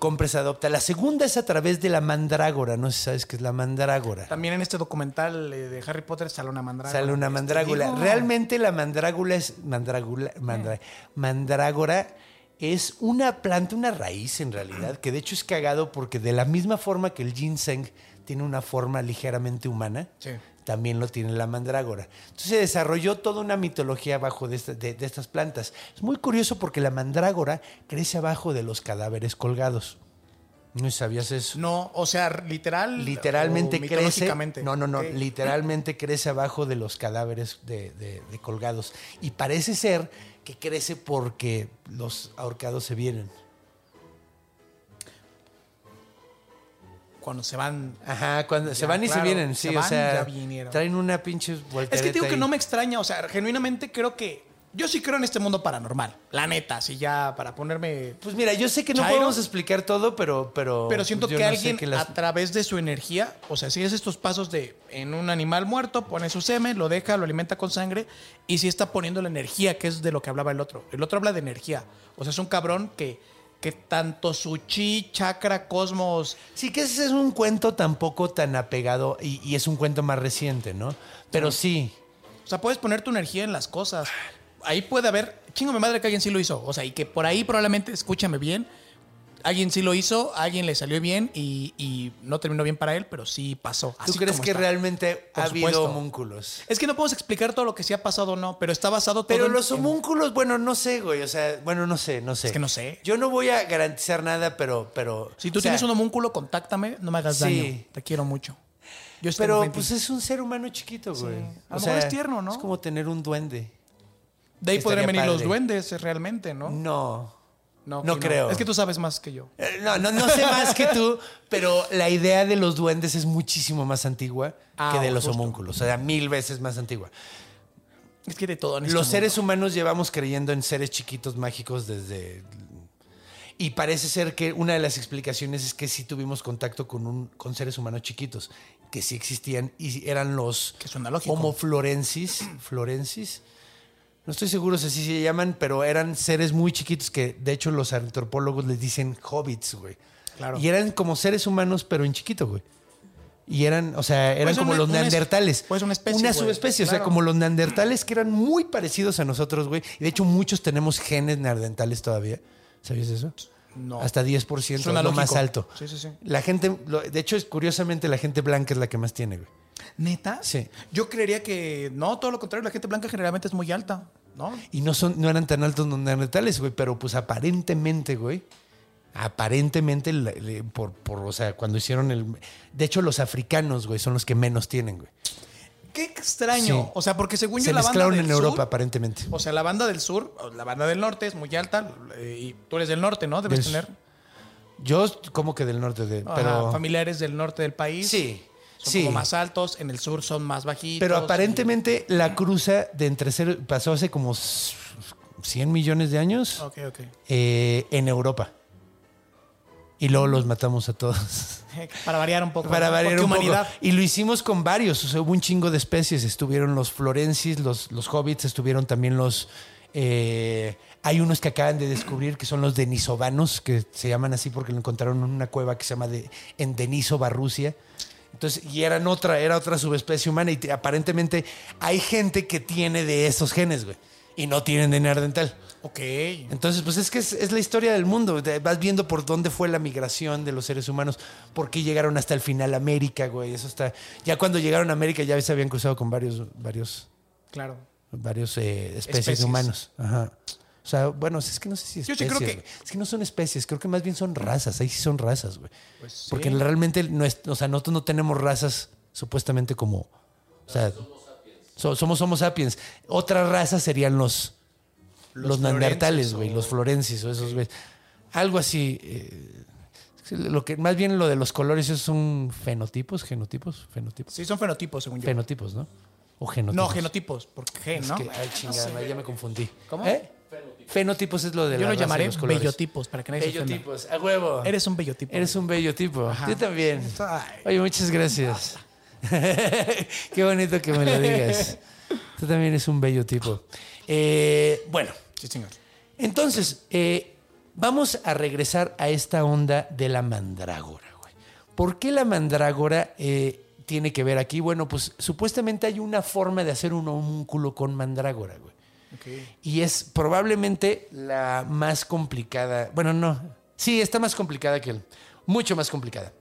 compres, adopta. La segunda es a través de la mandrágora. No sé si sabes qué es la mandrágora. También en este documental eh, de Harry Potter sale una mandrágora. Sale una Este, mandrágula. digo, Realmente la mandrágula es mandrágula, mandra- mandrágora es una planta, una raíz en realidad, que de hecho es cagado porque de la misma forma que el ginseng tiene una forma ligeramente humana, Sí. También lo tiene la mandrágora. Entonces se desarrolló toda una mitología abajo de, esta- de- de estas plantas. Es muy curioso porque la mandrágora crece abajo de los cadáveres colgados. ¿No sabías eso? No, o sea, literal. literalmente crece. No, no, no. Literalmente crece abajo de los cadáveres de, de- de colgados. Y parece ser que crece porque los ahorcados se vienen. Cuando se van. Ajá, cuando se Ya, van y claro, se vienen, se sí, o van, sea, ya vinieron. traen una pinche voltereta Es que digo que no me extraña, o sea, genuinamente creo que. Yo sí creo en este mundo paranormal. La neta, así ya para ponerme. Pues mira, yo sé que no Chairo. podemos explicar todo, pero pero Pero siento que no alguien que las- a través de su energía, o sea, si es estos pasos de en un animal muerto, pone su semen, lo deja, lo alimenta con sangre, y si está poniendo la energía, que es de lo que hablaba el otro. El otro habla de energía. O sea, es un cabrón que, que tanto su chi, chakra, cosmos. Sí, que ese es un cuento tampoco tan apegado y, y es un cuento más reciente, ¿no? Pero sí. O sea, puedes poner tu energía en las cosas. Ahí puede haber. Chingo mi madre que alguien sí lo hizo. O sea, y que por ahí probablemente, escúchame bien. Alguien sí lo hizo, a alguien le salió bien y, y no terminó bien para él, pero sí pasó. ¿Tú así crees que está. realmente Por ha habido homúnculos? Es que no podemos explicar todo lo que sí ha pasado o no, pero está basado todo Pero en- los en- homúnculos, bueno, no sé, güey. O sea, bueno, no sé, no sé. Es que no sé. Yo no voy a garantizar nada, pero. pero Si tú o sea, tienes un homúnculo, contáctame, no me hagas Sí. daño. Te quiero mucho. Yo estoy Pero pues es un ser humano chiquito, güey. A lo mejor es tierno, ¿no? Es como tener un duende. De ahí podrían venir los duendes eh, realmente, ¿no? No. No, no creo. Es que tú sabes más que yo. Eh, No, no, no sé más que tú, [laughs] pero la idea de los duendes es muchísimo más antigua Ah, que de los justo. homúnculos. O sea, mil veces más antigua. Es que de todo en este Los mundo. seres humanos llevamos creyendo en seres chiquitos mágicos desde... Y parece ser que una de las explicaciones es que sí tuvimos contacto con, un, con seres humanos chiquitos, que sí existían y eran los Que suena lógico. Homo florensis. Florensis. No estoy seguro si así se llaman, pero eran seres muy chiquitos que de hecho los antropólogos les dicen hobbits, güey. Claro. Y eran como seres humanos, pero en chiquito, güey. Y eran, o sea, eran Pues como una- los una es- neandertales. pues una especie, Una subespecie, o sea, como los neandertales que eran muy parecidos a nosotros, güey. Y de hecho, muchos tenemos genes neandertales todavía. ¿Sabías eso? No. Hasta 10%, Suena es lo más alto. Sí, sí, sí. La gente, de hecho, es curiosamente la gente blanca es la que más tiene, güey. ¿Neta? Sí. Yo creería que no, todo lo contrario, la gente blanca generalmente es muy alta, ¿no? Y no son, no eran tan altos neandertales, güey, pero pues aparentemente, güey. Aparentemente, la- le- por, por, o sea, cuando hicieron el. De hecho, los africanos, güey, son los que menos tienen, güey. Qué extraño. Sí. O sea, porque según Se yo la banda del en Europa, sur, aparentemente. o sea, la banda del sur, la banda del norte es muy alta eh, y tú eres del norte, ¿no? Debes Del- tener Yo, como que del norte de. ajá, Pero. familiares del norte del país. Sí. Son sí. como más altos, en el sur son más bajitos. Pero aparentemente la cruza de entre ser. Pasó hace como s- 100 millones de años Ok, ok. eh, en Europa. Y luego los matamos a todos. [laughs] Para variar un poco. Para variar un humanidad. poco. Y lo hicimos con varios. O sea, hubo un chingo de especies. Estuvieron los florensis, los, los hobbits, estuvieron también los. eh, hay unos que acaban de descubrir que son los denisovanos, que se llaman así porque lo encontraron en una cueva que se llama de, en Denisova, Rusia. Entonces, y eran otra, era otra subespecie humana. Y te- aparentemente hay gente que tiene de esos genes, güey. Y no tienen de neandertal. Ok. Entonces, pues es que es, es la historia del mundo. Te- Vas viendo por dónde fue la migración de los seres humanos, por qué llegaron hasta el final a América, güey. Eso está. Ya cuando llegaron a América ya se habían cruzado con varios, varios, Claro. varios eh, especies, Especies. de humanos. Ajá. O sea, bueno, es que no sé si Yo sí especies. creo que-. Es que no son especies, creo que más bien son razas. Ahí sí son razas, güey. Pues sí. Porque realmente, no es- o sea, nosotros no tenemos razas supuestamente como. O sea, so- somos Homo sapiens. Otra raza serían los, los, Los neandertales, güey, o- los florenses o esos, güey. Algo así. eh, lo que, más bien lo de los colores esos son fenotipos, genotipos, fenotipos. Sí, son fenotipos, según yo. Fenotipos, ¿no? O genotipos. no, genotipos, porque gen, Es ¿no? que, ay, chingada, ya me confundí. ¿Cómo? ¿Eh? Fenotipos es lo de Yo la lo raza y llamaré bellotipos, para que nadie se ofenda. Bellotipos, a huevo. Eres un bellotipo. Eres un bello tipo. Ajá. Yo también. Oye, muchas gracias. [laughs] Qué bonito que me lo digas. Tú también eres un bello tipo. Eh, bueno, Sí, señor. entonces, eh, vamos a regresar a esta onda de la mandrágora, güey. ¿Por qué la mandrágora eh, tiene que ver aquí? Bueno, pues supuestamente hay una forma de hacer un homúnculo con mandrágora, güey. Y es probablemente la más complicada. Bueno, no. Sí, está más complicada que él. Mucho más complicada.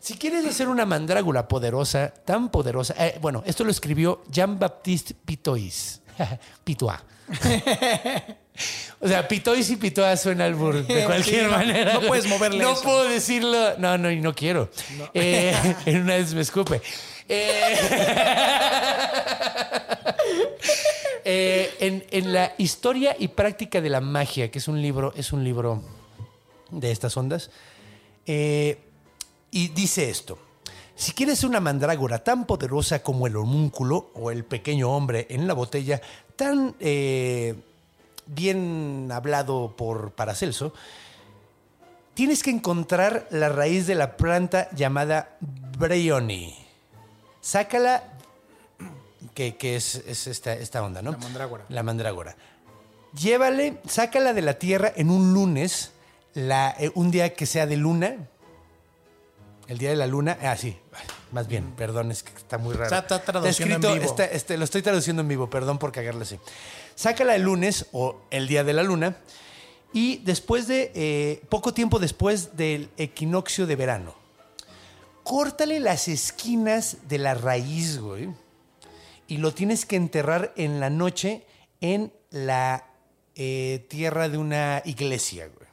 Si quieres hacer una mandrágora poderosa, tan poderosa. eh, bueno, esto lo escribió Jean-Baptiste Pitois. [laughs] Pitois. [laughs] o sea, Pitois y Pitois suena al bur de [laughs] cualquier Sí, manera. no puedes moverle No eso. puedo decirlo. No, no, y no quiero. Eh, en una vez me escupe. Eh, eh, en, la historia y práctica de la magia, que es un libro, es un libro de estas ondas, eh, y dice esto. Si quieres una mandrágora tan poderosa como el homúnculo o el pequeño hombre en la botella, tan eh, bien hablado por Paracelso, tienes que encontrar la raíz de la planta llamada Bryony. Sácala, que, que es, es esta, esta onda, ¿no? La mandrágora. La mandrágora. Llévale, sácala de la tierra en un lunes, la- eh, un día que sea de luna. El día de la luna. Ah, sí. Más bien, perdón, es que está muy raro. Está- está traduciendo en escrito- vivo. está- este, lo estoy traduciendo en vivo, perdón por cagarle así. Sácala el lunes o el día de la luna. Y después de, eh, poco tiempo después del equinoccio de verano, córtale las esquinas de la raíz, güey. Y lo tienes que enterrar en la noche en la eh, tierra de una iglesia, güey.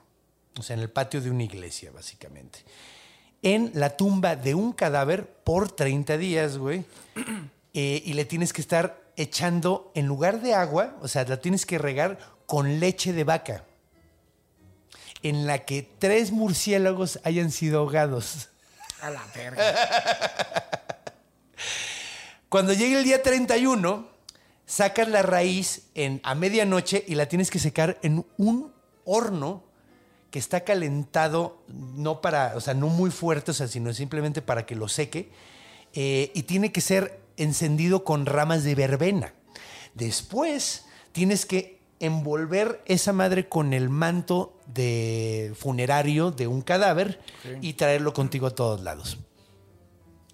O sea, en el patio de una iglesia, básicamente. En la tumba de un cadáver por 30 días, güey. [clears throat] Eh, y le tienes que estar echando, en lugar de agua, o sea, la tienes que regar con leche de vaca. En la que tres murciélagos hayan sido ahogados. A la verga. [laughs] Cuando llegue el día 31, sacas la raíz en, a medianoche y la tienes que secar en un horno que está calentado, no para, o sea, no muy fuerte, o sea, sino simplemente para que lo seque. eh, y tiene que ser encendido con ramas de verbena. Después tienes que envolver esa madre con el manto de funerario de un cadáver y traerlo contigo a todos lados.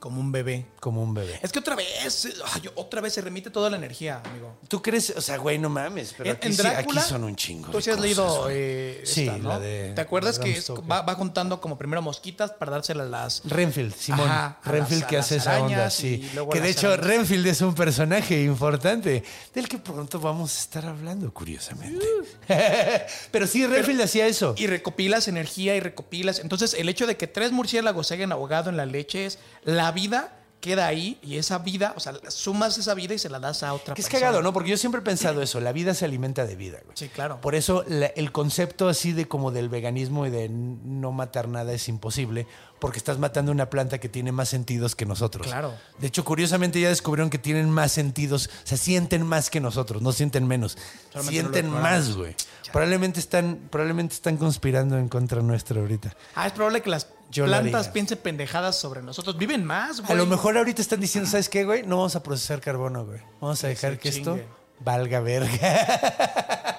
Como un bebé. como un bebé. Es que otra vez, ay, otra vez se remite toda la energía, amigo. ¿Tú crees? O sea, güey, no mames, pero En- aquí, en sí- aquí son un chingo. Tú sí has cosas, leído eh, Sí, esta, ¿no? la de ¿Te acuerdas que es- va, va juntando como primero mosquitas para dárselas las. Renfield, Simón. Ajá, a Renfield las- que a hace esa onda, sí. Que a de hecho arañas. Renfield es un personaje importante del que pronto vamos a estar hablando, curiosamente. [laughs] Pero sí, Renfield hacía eso. Y recopilas energía y recopilas. Entonces, el hecho de que tres murciélagos se hayan ahogado en la leche es la vida queda ahí y esa vida, o sea, sumas esa vida y se la das a otra Que es cagado, ¿no? Porque yo siempre he pensado eso, la vida se alimenta de vida, güey. Sí, claro. Por eso la- el concepto así de como del veganismo y de no matar nada es imposible, porque estás matando una planta que tiene más sentidos que nosotros. Claro. De hecho, curiosamente ya descubrieron que tienen más sentidos, o sea, sienten más que nosotros, no sienten menos. Solamente sienten más, güey. Probablemente están, probablemente están conspirando en contra nuestra ahorita. Ah, es probable que las Yo plantas haría. piensen pendejadas sobre nosotros. Viven más, güey. A lo mejor ahorita están diciendo, ¿sabes qué, güey? No vamos a procesar carbono, güey. Vamos a dejar que esto valga verga. [laughs]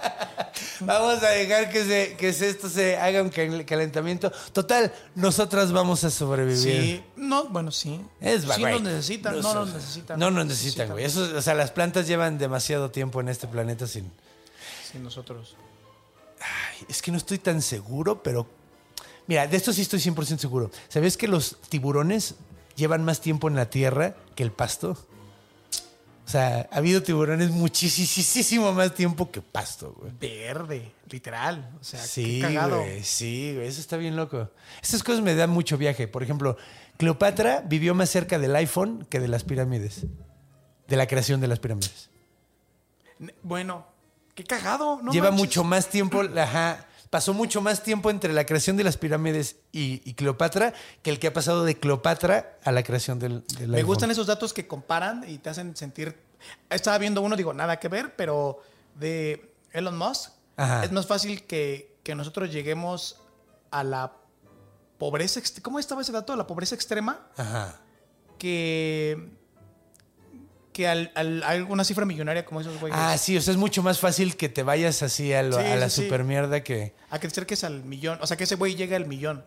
vamos a dejar que, se, que esto se haga un cal- calentamiento. Total, nosotras vamos a sobrevivir. Sí. No, bueno, sí. Es sí güey. nos necesitan. No, nos necesitan. No nos necesitan, güey. Eso, o sea, las plantas llevan demasiado tiempo en este planeta sin. Sí, nosotros. Ay, es que no estoy tan seguro, pero. Mira, de esto sí estoy 100% seguro. ¿Sabes que los tiburones llevan más tiempo en la tierra que el pasto? O sea, ha habido tiburones muchísimo más tiempo que pasto, güey. Verde, literal. O sea, Sí, qué cagado. güey, sí, güey, eso está bien loco. Estas cosas me dan mucho viaje. Por ejemplo, Cleopatra vivió más cerca del iPhone que de las pirámides. De la creación de las pirámides. Bueno, qué cagado. No Lleva manches. mucho más tiempo, ajá, pasó mucho más tiempo entre la creación de las pirámides y, y Cleopatra que el que ha pasado de Cleopatra a la creación del, del Me iPhone. gustan esos datos que comparan y te hacen sentir. Estaba viendo uno, digo, nada que ver, pero de Elon Musk. Ajá. Es más fácil que, que nosotros lleguemos a la pobreza. ¿Cómo estaba ese dato? A la pobreza extrema. Ajá. Que. Que al, al- a alguna cifra millonaria como esos güeyes. Ah, sí, o sea, es mucho más fácil que te vayas así a, lo- Sí, a la sí, super mierda que, A que ser que es al millón. O sea, que ese güey llegue al millón.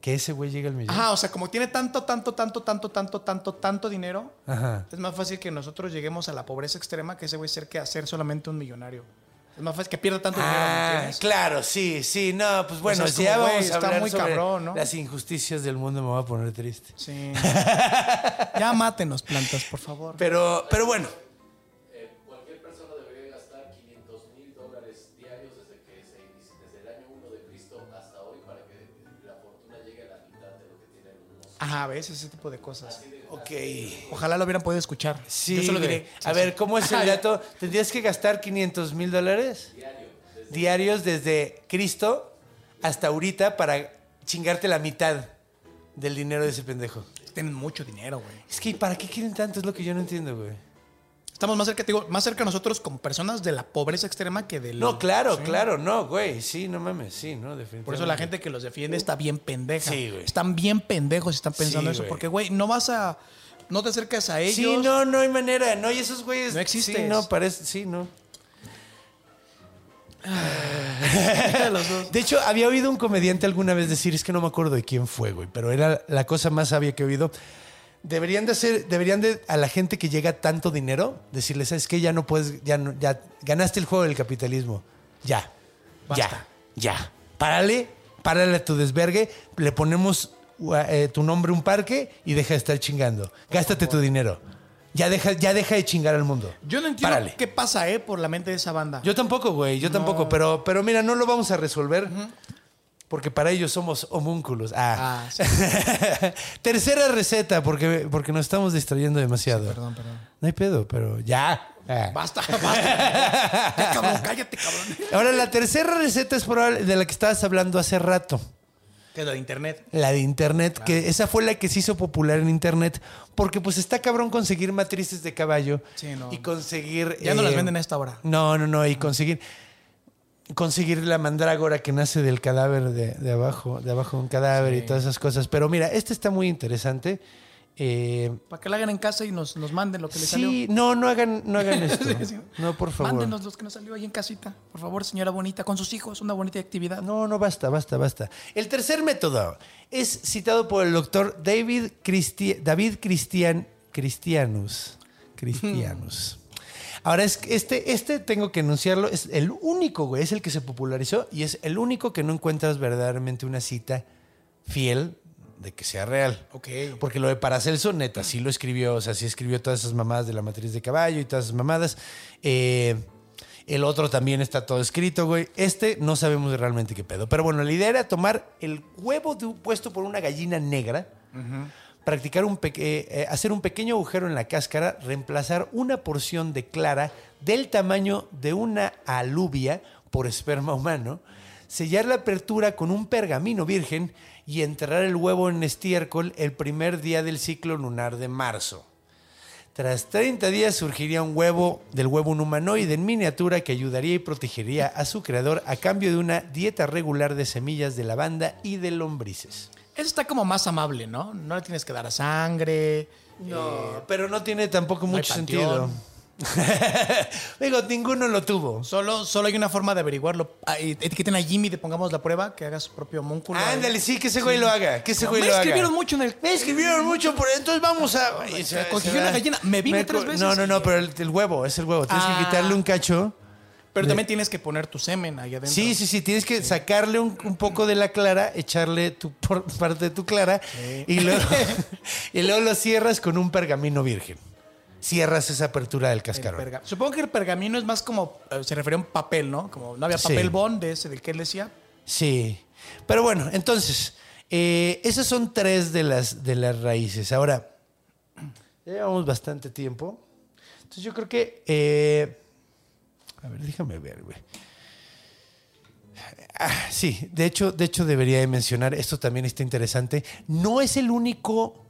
que ese güey llegue al millón. Ajá, o sea, como tiene tanto, tanto, tanto, tanto, tanto, tanto, tanto dinero, Ajá. es más fácil que nosotros lleguemos a la pobreza extrema que ese güey ser que hacer solamente un millonario. Es más fácil que pierda tanto dinero. ¿me Ah, entiendes? claro, sí, sí, no, pues bueno, es si ya como, vamos a está hablar muy sobre cabrón, ¿no? las injusticias del mundo, me voy a poner triste. Sí. ya mátenos, plantas, por favor. [laughs] Pero, pero bueno, Ajá, ves ese tipo de cosas. ok. Ojalá lo hubieran podido escuchar. Sí, Yo se lo güey. diré. A ver, ¿cómo es el dato? Tendrías que gastar 500 mil dólares diarios desde Cristo hasta ahorita para chingarte la mitad del dinero de ese pendejo. Tienen mucho dinero, güey. Es que, ¿para qué quieren tanto? Es lo que yo no entiendo, güey. Estamos más cerca, te digo, más cerca nosotros como personas de la pobreza extrema que del. No, claro, Sí. claro, no, güey. Sí, no mames, sí, no, definitivamente. Por eso la gente que los defiende está bien pendeja. Sí, güey. Están bien pendejos y están pensando Sí, eso. güey. Porque, güey, no vas a. No te acercas a ellos. Sí, no, no hay manera. No, y esos güeyes. No existe Sí, eso. no, parece. Sí, no. [laughs] Los dos. De hecho, había oído un comediante alguna vez decir, es que no me acuerdo de quién fue, güey, pero era la cosa más sabia que he oído. Deberían de hacer, deberían de a la gente que llega tanto dinero, decirles, ¿sabes qué? Ya no puedes, ya no, ya ganaste el juego del capitalismo. Ya. Basta. Ya. Ya. Párale, párale a tu desvergue, le ponemos eh, tu nombre a un parque y deja de estar chingando. Gástate tu dinero. Ya deja, ya deja de chingar al mundo. Yo no entiendo Párale. qué pasa, ¿eh? Por la mente de esa banda. Yo tampoco, güey, yo tampoco, pero, pero mira, no lo vamos a resolver porque para ellos somos homúnculos. Ah. Ah, sí. [laughs] Tercera receta, porque, porque nos estamos distrayendo demasiado. perdón, perdón. No hay pedo, pero ya. Ah. Basta, basta. Ya, cabrón, cállate, cabrón. Ahora, la tercera receta es probable de la que estabas hablando hace rato. Que es lo de internet. La de internet, que esa fue la que se hizo popular en internet, porque pues está cabrón conseguir matrices de caballo Sí, no. y conseguir... Ya no las eh, venden a esta hora. No, no, no, y conseguir conseguir la mandrágora que nace del cadáver de, de abajo, de abajo de un cadáver y todas esas cosas. Pero mira, este está muy interesante Eh, Para que la hagan en casa y nos, nos manden lo que les salió. sí, no, no hagan, no hagan [laughs] esto. Sí. No, por favor. Mándenos los que nos salió ahí en casita. Por favor, señora bonita, con sus hijos, una bonita actividad. No, no basta, basta, basta. El tercer método es citado por el doctor David, Christi- David Christian, Christianus. Christianus. [laughs] Ahora, es este, este tengo que enunciarlo, es el único, güey, es el que se popularizó y es el único que no encuentras verdaderamente una cita fiel de que sea real. Ok. Porque lo de Paracelso, neta, sí lo escribió, o sea, sí escribió todas esas mamadas de la matriz de caballo y todas esas mamadas. Eh, el otro también está todo escrito, güey. Este no sabemos realmente qué pedo. Pero bueno, la idea era tomar el huevo de puesto por una gallina negra, practicar un peque- eh, hacer un pequeño agujero en la cáscara, reemplazar una porción de clara del tamaño de una alubia por esperma humano, sellar la apertura con un pergamino virgen y enterrar el huevo en estiércol el primer día del ciclo lunar de marzo. Tras 30 días surgiría un huevo del huevo un humanoide en miniatura que ayudaría y protegería a su creador a cambio de una dieta regular de semillas de lavanda y de lombrices. Eso está como más amable, ¿no? No le tienes que dar a sangre. No, pero no tiene tampoco no mucho sentido. [laughs] Digo, ninguno lo tuvo. Solo, solo hay una forma de averiguarlo. Ah, Etiqueten a Jimmy, le pongamos la prueba, que haga su propio homúnculo. Ándale, sí, que ese güey lo haga. Que ese No, güey me lo haga. escribieron mucho en el- Me escribieron [laughs] mucho, por entonces vamos a. una gallina. Me vine tres veces. No, no, no, pero el, el huevo, es el huevo. Tienes Ah. que quitarle un cacho. Pero también tienes que poner tu semen ahí adentro. Sí, sí, sí. Tienes que sacarle un, un poco de la clara, echarle tu por- parte de tu clara y, luego, [laughs] y luego lo cierras con un pergamino virgen. Cierras esa apertura del El cascarón. Supongo que el pergamino es más como. eh, se refería a un papel, ¿no? Como no había Sí. papel bond de ese del que él decía. Sí. Pero bueno, entonces, eh, esas son tres de las, de las raíces. Ahora, ya llevamos bastante tiempo. Entonces yo creo que... eh, a ver, déjame ver, güey. Ah, sí, de hecho, de hecho debería de mencionar, esto también está interesante. No es el único,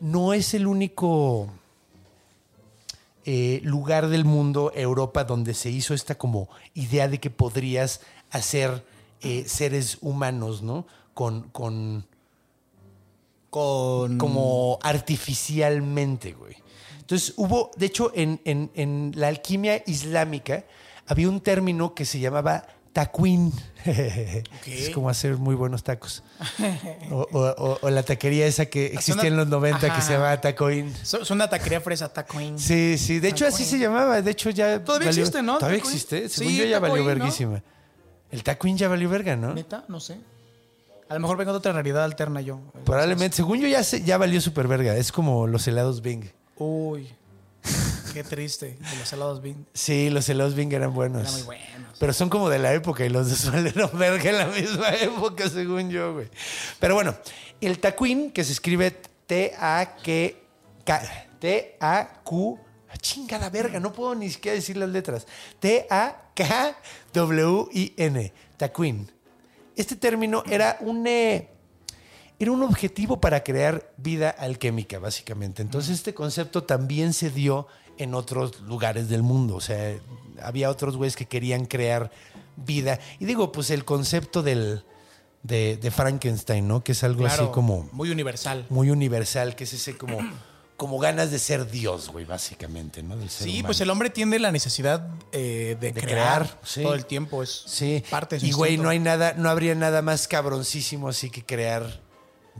no es el único eh, lugar del mundo, Europa, donde se hizo esta como idea de que podrías hacer eh, seres humanos, ¿no? Con, con, Con. como artificialmente, güey. Entonces hubo, de hecho, en, en- en la alquimia islámica había un término que se llamaba taquín. Es como hacer muy buenos tacos. [laughs] O, o- o- o la taquería esa que existía en los 90 que se llamaba tacoín. Es una taquería fresa, tacoín. Sí, sí. De hecho, así se llamaba. De hecho, ya. Todavía valió- existe, ¿no? Todavía Tacoín. existe. Según Sí, yo, ya valió verguísima. El tacoín ya valió verga, ¿no? ¿Neta? No sé. A lo mejor vengo de otra realidad alterna yo. Probablemente. Según yo, ya, se- ya valió super verga. Es como los helados Bing. Uy. [laughs] Qué triste. Los helados Bing. Sí, los helados Bing eran buenos. Eran muy buenos. Pero son como de la época y los de valieron verga en la misma época, según yo, güey. Pero bueno, el taquín, que se escribe. T-A-Q... Chingada verga, no puedo ni siquiera decir las letras. T-A-K-W-I-N. Taquín. Este término era un... eh, era un objetivo para crear vida alquímica, básicamente. Entonces, este concepto también se dio en otros lugares del mundo. O sea, había otros güeyes que querían crear vida. Y digo, pues el concepto del, de, de Frankenstein, ¿no? Que es algo Claro, así como Muy universal. muy universal, que es ese como, [clears throat] como ganas de ser Dios, güey, básicamente, ¿no? Del ser Sí, humano. pues el hombre tiene la necesidad eh, de, De crear, crear, sí. todo el tiempo. Es Sí. parte de su y güey, no hay nada, no habría nada más cabroncísimo así que crear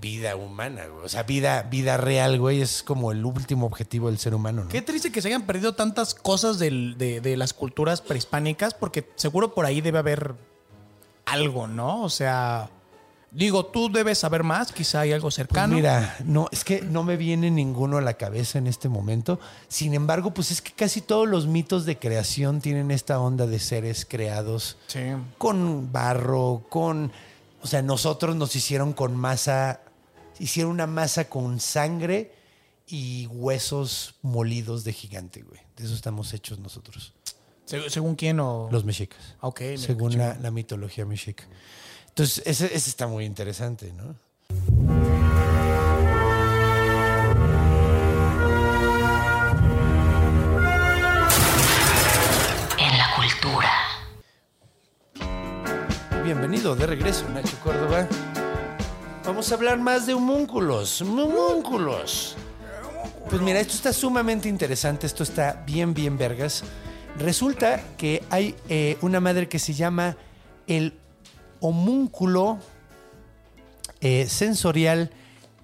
vida humana, güey. O sea, vida, vida real, güey, es como el último objetivo del ser humano, ¿no? Qué triste que se hayan perdido tantas cosas del- de, de las culturas prehispánicas, porque seguro por ahí debe haber algo, ¿no? O sea, digo, tú debes saber más, quizá hay algo Pues cercano. mira, no, es que no me viene ninguno a la cabeza en este momento. Sin embargo, pues es que casi todos los mitos de creación tienen esta onda de seres creados Sí. con barro, con. O sea, nosotros nos hicieron con masa. Hicieron una masa con sangre y huesos molidos de gigante, güey. De eso estamos hechos nosotros, Se- ¿Según quién o...? los mexicas. Ok, según la mitología mexica. Entonces, ese, ese está muy interesante, ¿no? Bienvenido de regreso, Nacho Córdoba. Vamos a hablar más de homúnculos. Homúnculos. Pues mira, esto está sumamente interesante, esto está bien, bien vergas. Resulta que hay eh, una madre que se llama el homúnculo eh, sensorial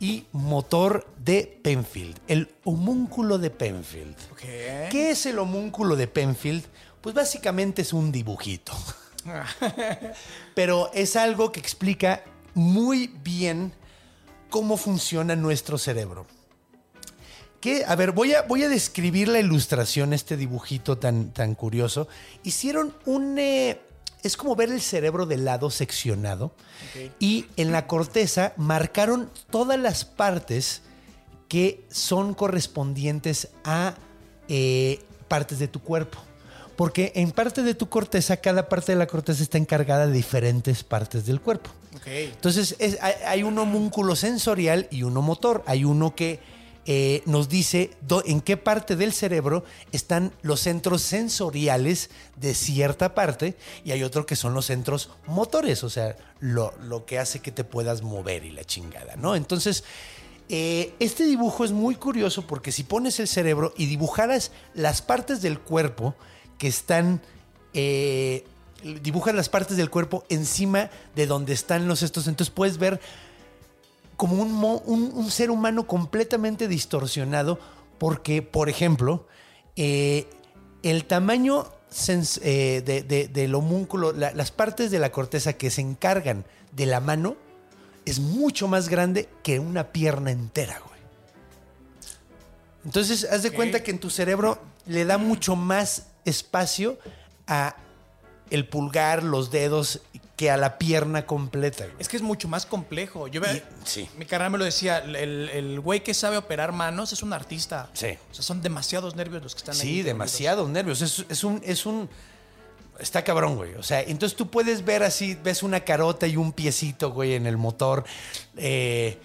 y motor de Penfield. El homúnculo de Penfield. ¿Qué es el homúnculo de Penfield? Pues básicamente es un dibujito. [laughs] [laughs] Pero es algo que explica muy bien cómo funciona nuestro cerebro. Que, a ver, voy a, voy a describir la ilustración, este dibujito tan, tan curioso. Hicieron un... eh, es como ver el cerebro de lado seccionado. Y en la corteza marcaron todas las partes que son correspondientes a eh, partes de tu cuerpo. Porque en parte de tu corteza, cada parte de la corteza está encargada de diferentes partes del cuerpo. Entonces es- hay, hay un homúnculo sensorial y uno motor. Hay uno que eh, nos dice do- en qué parte del cerebro están los centros sensoriales de cierta parte y hay otro que son los centros motores, o sea, lo, lo que hace que te puedas mover y la chingada, ¿no? Entonces, eh, este dibujo es muy curioso porque si pones el cerebro y dibujaras las partes del cuerpo que están eh, dibujas las partes del cuerpo encima de donde están los estos. Entonces puedes ver como un, mo- un- un ser humano completamente distorsionado porque, por ejemplo, eh, el tamaño sens- eh, de- de- del homúnculo, la- las partes de la corteza que se encargan de la mano, es mucho más grande que una pierna entera, güey. Entonces, haz de cuenta que en tu cerebro le da mucho más espacio a el pulgar, los dedos, que a la pierna completa. güey. Es que es mucho más complejo. Yo Y- sí. Mi carnal me lo decía, el, el güey que sabe operar manos es un artista. Sí. O sea, son demasiados nervios los que están ahí. Sí, demasiados nervios. Es, es un, es un. Está cabrón, güey. O sea, entonces tú puedes ver así, ves una carota y un piecito, güey, en el motor. eh,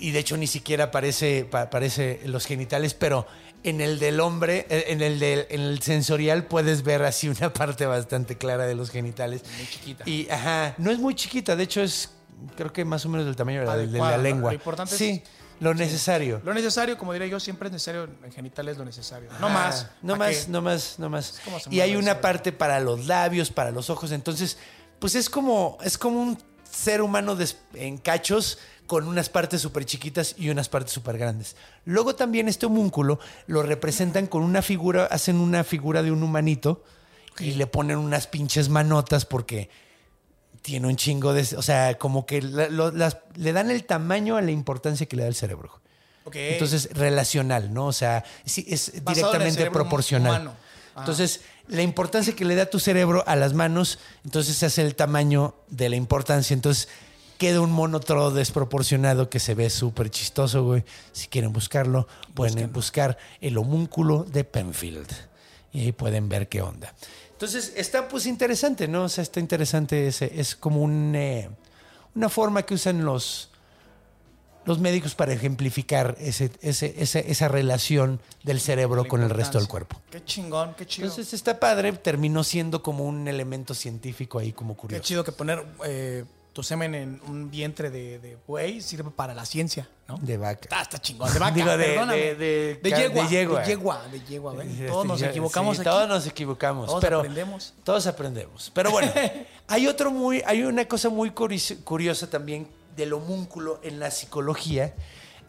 y de hecho ni siquiera aparece, pa- aparece los genitales, pero en el del hombre, eh, en el, del, en el sensorial puedes ver así una [laughs] parte bastante clara de los genitales. Muy chiquita. Y, ajá, no es muy chiquita, de hecho es, creo que más o menos del tamaño de la, lengua. Lo importante es- sí, lo necesario. Lo necesario, como diría yo, siempre es necesario en genitales lo necesario. No más. No ¿Pa' más, qué? no más, no más. Y hay una parte para los labios, para los ojos. Entonces, pues es como, es como un ser humano en cachos con unas partes súper chiquitas y unas partes súper grandes. Luego también este homúnculo lo representan con una figura, hacen una figura de un humanito y le ponen unas pinches manotas porque tiene un chingo de... O sea, como que la- lo- las- le dan el tamaño a la importancia que le da el cerebro. Ok. Entonces, relacional, ¿no? O sea, sí, es Basado directamente proporcional. Ah. Entonces, la importancia que le da tu cerebro a las manos, entonces se hace el tamaño de la importancia. Entonces, queda un mono todo desproporcionado que se ve súper chistoso, güey. Si quieren buscarlo, pueden buscar el homúnculo de Penfield. Y ahí pueden ver qué onda. Entonces, está pues interesante, ¿no? O sea, está interesante. ese- es como un, eh, una forma que usan los, los médicos para ejemplificar ese, ese- ese- esa relación del cerebro con el resto del cuerpo. Qué chingón, qué chido. Entonces está padre, terminó siendo como un elemento científico ahí como qué curioso. chido que poner eh, tu semen en un vientre de, de buey sirve para la ciencia, ¿no? De vaca. Está, está chingón. De vaca, Digo, de- perdóname. de- de- de ca- yegua. de yegua. De yegua, de yegua, Todos nos equivocamos sí, aquí. Todos nos equivocamos. Todos pero aprendemos. Todos aprendemos. Pero bueno, [laughs] hay otro muy, hay una cosa muy curi- curiosa también del homúnculo en la psicología.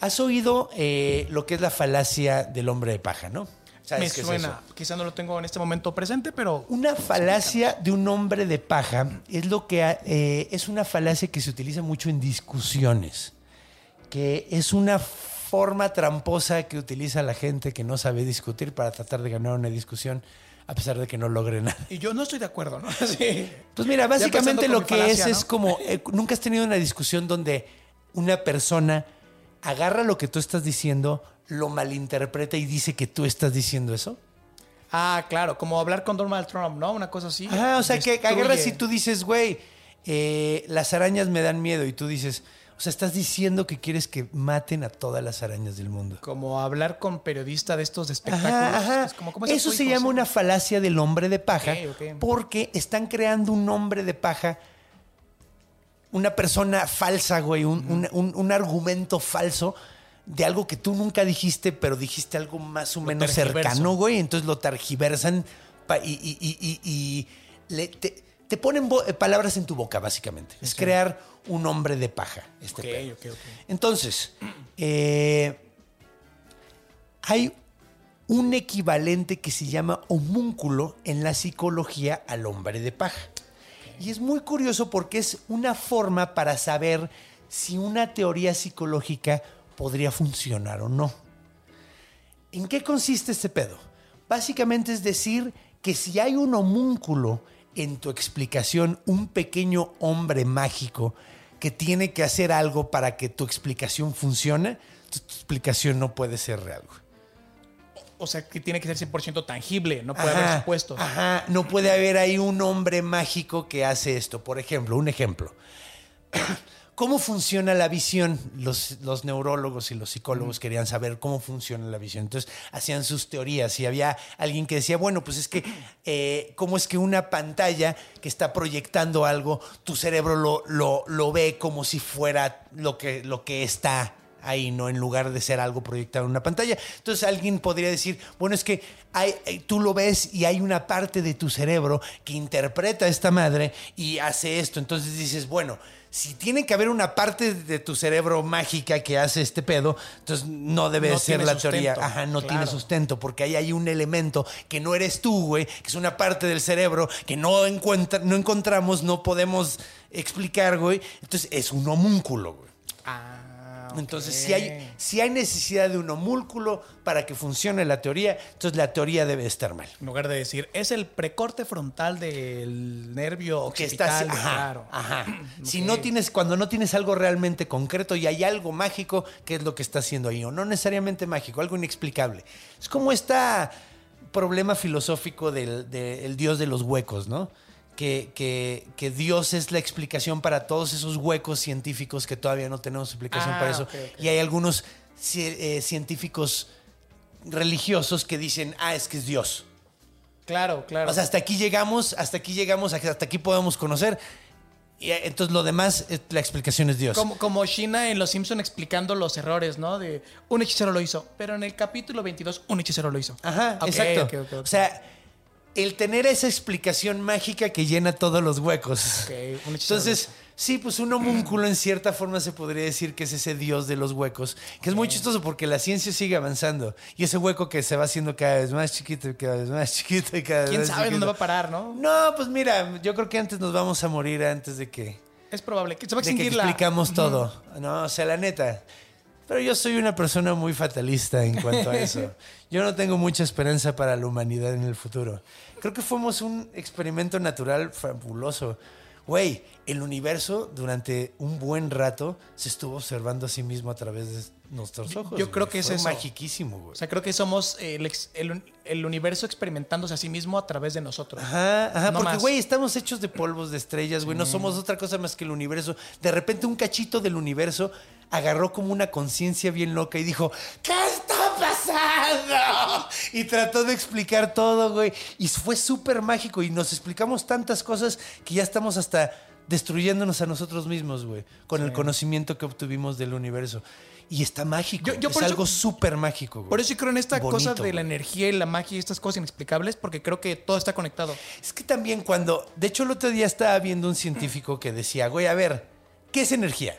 ¿Has oído eh, lo que es la falacia del hombre de paja, no? ¿Sabes Me es suena. eso? Quizá no lo tengo en este momento presente, pero Una falacia de un hombre de paja es lo que eh, es una falacia que se utiliza mucho en discusiones, que es una forma tramposa que utiliza la gente que no sabe discutir para tratar de ganar una discusión a pesar de que no logre [laughs] nada. y yo no estoy de acuerdo, ¿no? [laughs] Sí. Pues mira, básicamente lo que es es como eh, nunca has tenido una discusión donde una persona agarra lo que tú estás diciendo, lo malinterpreta y dice que tú estás diciendo eso. Ah, claro, como hablar con Donald Trump, ¿no? Una cosa así. Ajá, o sea, que agarras y tú dices, güey, eh, las arañas me dan miedo. Y tú dices, o sea, estás diciendo que quieres que maten a todas las arañas del mundo. Como hablar con periodista de estos de espectáculos. Ajá, ajá. Es como, ¿cómo es Eso se llama una falacia del hombre de paja porque están creando un hombre de paja, una persona falsa, güey, un, un- un- un argumento falso de algo que tú nunca dijiste, pero dijiste algo más o menos tergiverso. cercano, güey. Entonces lo tergiversan pa- y, y- y- y- y le- te, te ponen eh, palabras en tu boca, básicamente. Es crear un hombre de paja. Este Ok, pedo. ok, ok. Entonces, eh, hay un equivalente que se llama homúnculo en la psicología al hombre de paja. Y es muy curioso porque es una forma para saber si una teoría psicológica podría funcionar o no. ¿En qué consiste este pedo? Básicamente es decir que si hay un homúnculo en tu explicación, un pequeño hombre mágico que tiene que hacer algo para que tu explicación funcione, tu, tu explicación no puede ser real. O sea, que tiene que ser 100% tangible, no puede haber supuestos. Ajá, no puede haber ahí un hombre mágico que hace esto. Por ejemplo, un ejemplo. ¿Cómo funciona la visión? Los, los neurólogos y los psicólogos querían saber cómo funciona la visión. Entonces hacían sus teorías y había alguien que decía, bueno, pues es que, eh, ¿cómo es que una pantalla que está proyectando algo, tu cerebro lo, lo, lo ve como si fuera lo que, lo que está ahí, ¿no? En lugar de ser algo proyectado en una pantalla. Entonces alguien podría decir, bueno, es que hay, eh, tú lo ves y hay una parte de tu cerebro que interpreta esta madre y hace esto. Entonces dices, bueno, si tiene que haber una parte de tu cerebro mágica que hace este pedo, entonces no debe No ser la teoría. sustento. Ajá, no tiene sustento, porque ahí hay un elemento que no eres tú, güey, que es una parte del cerebro que no, encuentra, no encontramos, no podemos explicar, güey. Entonces es un homúnculo, güey. Ah, Entonces, ok. si hay, si hay necesidad de un homúnculo para que funcione la teoría, entonces la teoría debe estar mal. En lugar de decir, es el precorte frontal del nervio Que está ajá, claro. ajá. [clears throat] Si no tienes, cuando no tienes algo realmente concreto y hay algo mágico, ¿qué es lo que está haciendo ahí? O no necesariamente mágico, algo inexplicable. Es como este problema filosófico del, del dios de los huecos, ¿no? Que, que- que Dios es la explicación para todos esos huecos científicos que todavía no tenemos explicación Ah, para eso. ok, ok. Y hay algunos eh, científicos religiosos que dicen, ah, es que es Dios. Claro, claro. O sea, hasta aquí llegamos, hasta aquí llegamos, hasta aquí podemos conocer. Y eh, entonces lo demás, eh, la explicación es Dios. como, como Sheena en Los Simpson explicando los errores, ¿no? De un hechicero lo hizo, pero en el capítulo 22 un hechicero lo hizo. Ajá, Ok, exacto. ok, ok, ok. O sea, el tener esa explicación mágica que llena todos los huecos. Ok, un hechicero Entonces, sí, pues un homúnculo en cierta forma se podría decir que es ese dios de los huecos, que es muy chistoso porque la ciencia sigue avanzando y ese hueco que se va haciendo cada vez más chiquito y cada vez más chiquito y cada vez ¿Quién sabe chiquito. dónde va a parar, no? No, pues mira, yo creo que antes nos vamos a morir antes de que Es probable que se va a de que extinguir la... explicamos todo. No, o sea, la neta. Pero yo soy una persona muy fatalista en cuanto a eso. [laughs] Yo no tengo mucha esperanza para la humanidad en el futuro. Creo que fuimos un experimento natural fabuloso. Güey, el universo durante un buen rato se estuvo observando a sí mismo a través de nuestros ojos. yo creo güey. que es Fue eso. magiquísimo, güey. O sea, creo que somos el, ex- el- el universo experimentándose a sí mismo a través de nosotros. Ajá, ajá, No porque más. güey, estamos hechos de polvos de estrellas, güey, no somos otra cosa más que el universo. De repente un cachito del universo agarró como una conciencia bien loca y dijo, ¿qué está pasando? Y trató de explicar todo, güey, y fue súper mágico y nos explicamos tantas cosas que ya estamos hasta destruyéndonos a nosotros mismos, güey, con el conocimiento que obtuvimos del universo. Y está mágico, Yo- yo es por algo súper mágico, güey. Por eso yo creo en esta cosa Bonito, de la energía y la magia y estas cosas inexplicables, porque creo que todo está conectado. Es que también cuando, de hecho el otro día estaba viendo un científico que decía, güey, a ver, ¿qué es energía?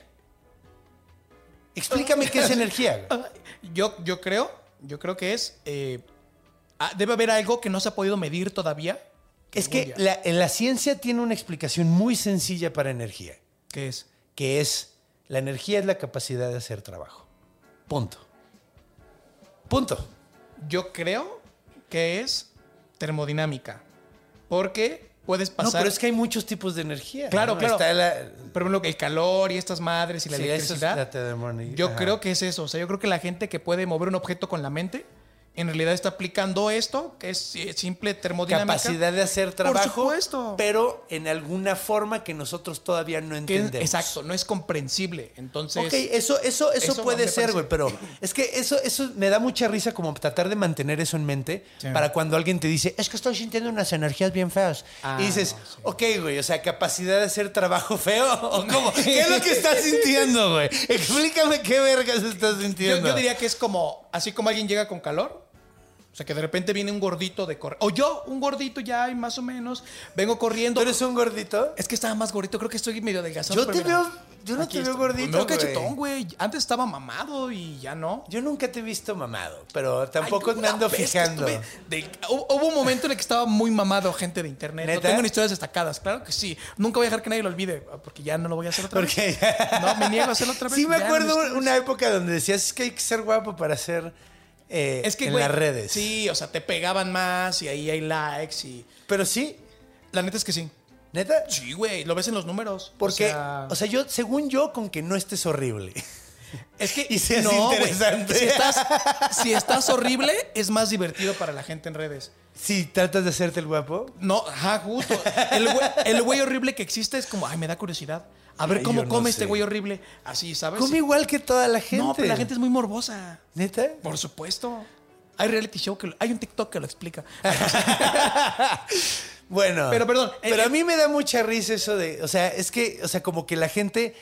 Explícame qué es [laughs] energía. güey. Yo, yo creo, yo creo que es. eh, ah, debe haber algo que no se ha podido medir todavía. Es que la, la ciencia tiene una explicación muy sencilla para energía, ¿Qué es? que es, la energía es la capacidad de hacer trabajo. Punto. Punto. Yo creo que es termodinámica. Porque puedes No, pero es que hay muchos tipos de energía. Claro, ¿no? claro. Está la, Por ejemplo, el calor y estas madres y la Sí, eso es electricidad. yo Ajá. creo que es eso. O sea, yo creo que la gente que puede mover un objeto con la mente en realidad está aplicando esto, que es eh, simple termodinámica. Capacidad de hacer trabajo. Por supuesto. Pero en alguna forma que nosotros todavía no Que entendemos. exacto, no es comprensible. Entonces, Ok, eso, eso, eso, eso puede ser, güey, pero [laughs] es que eso, eso me da mucha risa como tratar de mantener eso en mente Sí. para cuando alguien te dice, es que estoy sintiendo unas energías bien feas. Ah, y dices, no, sí. ok, güey, o sea, capacidad de hacer trabajo feo [laughs] o cómo. ¿Qué es lo que estás [laughs] sintiendo, güey? Explícame qué vergas estás yo, sintiendo. yo diría que es como, así como alguien llega con calor. O sea, que de repente viene un gordito de correr. O yo, un gordito ya, y más o menos. Vengo corriendo. ¿Tú eres un gordito? Es que estaba más gordito, creo que estoy medio adelgazado. Yo pero te mira, veo- yo no te veo estoy. gordito, Me veo cachetón, güey. Antes estaba mamado y ya no. Yo nunca te he visto mamado, pero tampoco Ay, me ando fijando. de- hubo un momento en el que estaba muy mamado gente de internet. No ¿Neta? tengo ni historias destacadas, claro que sí. Nunca voy a dejar que nadie lo olvide, porque ya no lo voy a hacer otra Porque vez. No, me niego a hacerlo otra vez. Sí, me ya, acuerdo una época donde decías "Es que hay que ser guapo para hacer eh, Es que, en las redes. Sí, o sea, te pegaban más y ahí hay likes y... Pero sí, La neta es que sí. neta. Sí, güey, lo ves en los números. Porque, o sea, yo, según yo, con que no estés horrible. es que [laughs] y seas no, interesante. Si estás, [laughs] si estás horrible, es más divertido para la gente en redes. Si tratas de hacerte el guapo. No, ajá, justo. El güey, el güey horrible que existe es como, ay, me da curiosidad. A ver Ay, cómo no come sé. este güey horrible. Así, ¿sabes? Come igual que toda la gente. No, pero la gente es muy morbosa. ¿Neta? Por supuesto. Hay reality show que lo- hay un TikTok que lo explica. [laughs] Bueno. Pero, perdón, Pero eh, a mí me da mucha risa eso de. O sea, es que, o sea, como que la gente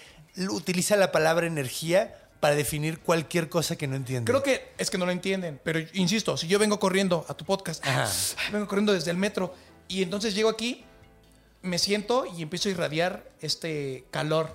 utiliza la palabra energía para definir cualquier cosa que no entiende. Creo que es que no lo entienden, pero insisto, si yo vengo corriendo a tu podcast, Ajá. vengo corriendo desde el metro y entonces llego aquí, me siento y empiezo a irradiar este calor.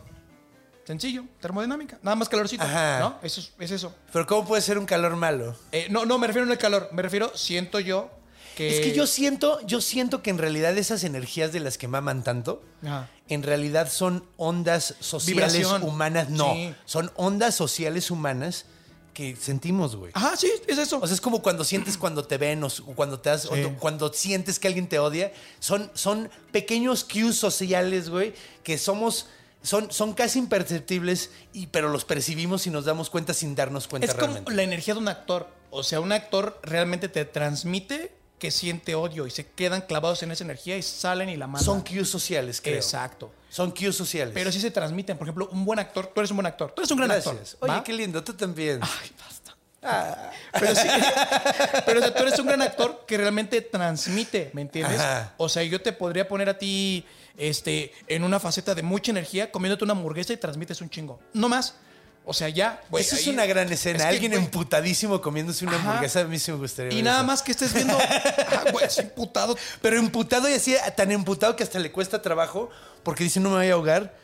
Sencillo, termodinámica, nada más calorcito, Ajá. ¿no? Eso es, es eso. Pero ¿cómo puede ser un calor malo? Eh, no, no, me refiero no al calor, me refiero, siento yo que... Es que yo siento, yo siento que en realidad esas energías de las que maman tanto, Ajá. en realidad son ondas sociales Vibración. humanas. No, Sí. son ondas sociales humanas que sentimos, güey. Ajá, sí, es eso. O sea, es como cuando sientes cuando te ven o o cuando te das, o Sí. tú- cuando sientes que alguien te odia. Son, son pequeños cues sociales, güey, que somos, son, son casi imperceptibles, y, pero los percibimos y nos damos cuenta sin darnos cuenta es como realmente. la energía de un actor. O sea, un actor realmente te transmite que siente odio y se quedan clavados en esa energía y salen y la mandan. Son cues sociales, creo. Exacto. Son cues sociales. Pero sí se transmiten. Por ejemplo, un buen actor. Tú eres un buen actor. Tú eres un gran Gracias. actor. Oye, ¿va? qué lindo, tú también. Ay, basta. Pero sí. [laughs] pero o sea, tú eres un gran actor que realmente transmite, ¿me entiendes? Ajá. O sea, yo te podría poner a ti este, en una faceta de mucha energía comiéndote una hamburguesa y transmites un chingo. No más. O sea, ya. güey, Eso es ahí- una gran escena. es que, Alguien güey, emputadísimo comiéndose una Ajá. hamburguesa, a mí sí me gustaría. Y ver nada eso. más que estés viendo. [laughs] Ah, güey, es imputado. Pero emputado y así, tan emputado que hasta le cuesta trabajo porque dice no me voy a ahogar.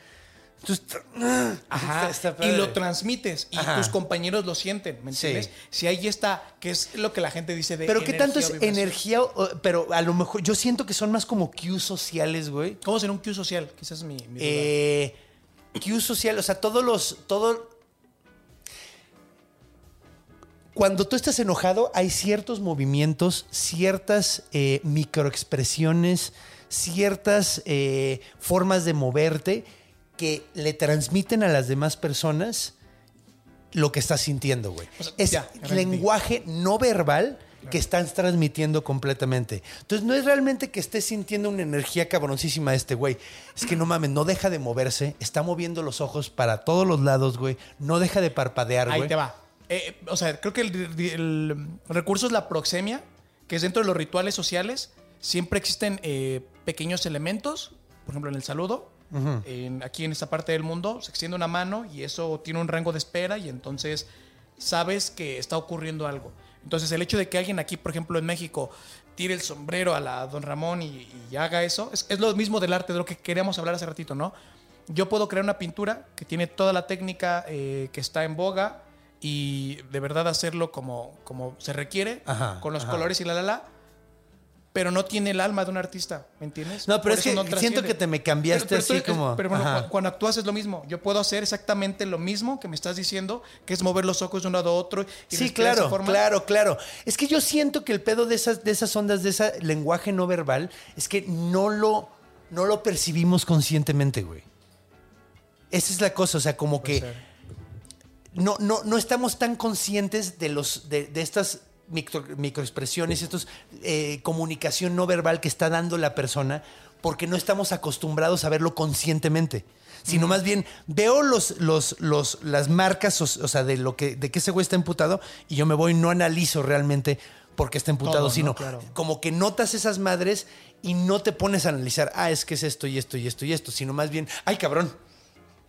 Entonces, [clears throat] Ajá. está- está y padre. lo transmites y Ajá. tus compañeros lo sienten, ¿me Sí. entiendes? Si ahí está, que es lo que la gente dice de. Pero qué tanto es vibración. energía, o- pero a lo mejor yo siento que son más como cues sociales, güey. ¿Cómo será un cue social? Quizás es mi. mi duda. Eh, cues social, o sea, todos los, todo. Cuando tú estás enojado, hay ciertos movimientos, ciertas eh, microexpresiones, ciertas eh, formas de moverte que le transmiten a las demás personas lo que estás sintiendo, güey. O sea, es ya, lenguaje no verbal que estás transmitiendo completamente. Entonces, no es realmente que estés sintiendo una energía cabroncísima de este güey. Es que no mames, no deja de moverse, está moviendo los ojos para todos los lados, güey. No deja de parpadear, Ahí güey. te va. Eh, o sea, creo que el, el recurso es la proxemia, que es dentro de los rituales sociales. Siempre existen eh, pequeños elementos, por ejemplo, en el saludo. en- aquí en esta parte del mundo se extiende una mano y eso tiene un rango de espera y entonces sabes que está ocurriendo algo. Entonces el hecho de que alguien aquí, por ejemplo, en México, tire el sombrero a la Don Ramón y, y haga eso, es, es lo mismo del arte, de lo que queríamos hablar hace ratito, ¿no? Yo puedo crear una pintura que tiene toda la técnica eh, que está en boga y de verdad hacerlo como, como se requiere, Ajá, con los ajá. colores y la la la, pero no tiene el alma de un artista, ¿me entiendes? No, pero Por es que no siento que te me cambiaste así como- Pero bueno, ajá. cuando actúas es lo mismo. Yo puedo hacer exactamente lo mismo que me estás diciendo, que es mover los ojos de un lado a otro. Y Sí, claro, claro, claro. Es que yo siento que el pedo de esas, de esas ondas, de ese lenguaje no verbal, es que no lo, no lo percibimos conscientemente, güey. Esa es la cosa, o sea, como que ser. No, no, no estamos tan conscientes de, los, de, de estas micro- microexpresiones, estos eh, comunicación no verbal que está dando la persona, porque no estamos acostumbrados a verlo conscientemente. Sino más bien veo los, los, los, las marcas, o, o sea, de lo que, de que ese güey está emputado, y yo me voy, no analizo realmente por qué está emputado, Todo, ¿no? sino Claro. como que notas esas madres y no te pones a analizar, ah, es que es esto y esto y esto y esto, sino más bien, ay cabrón,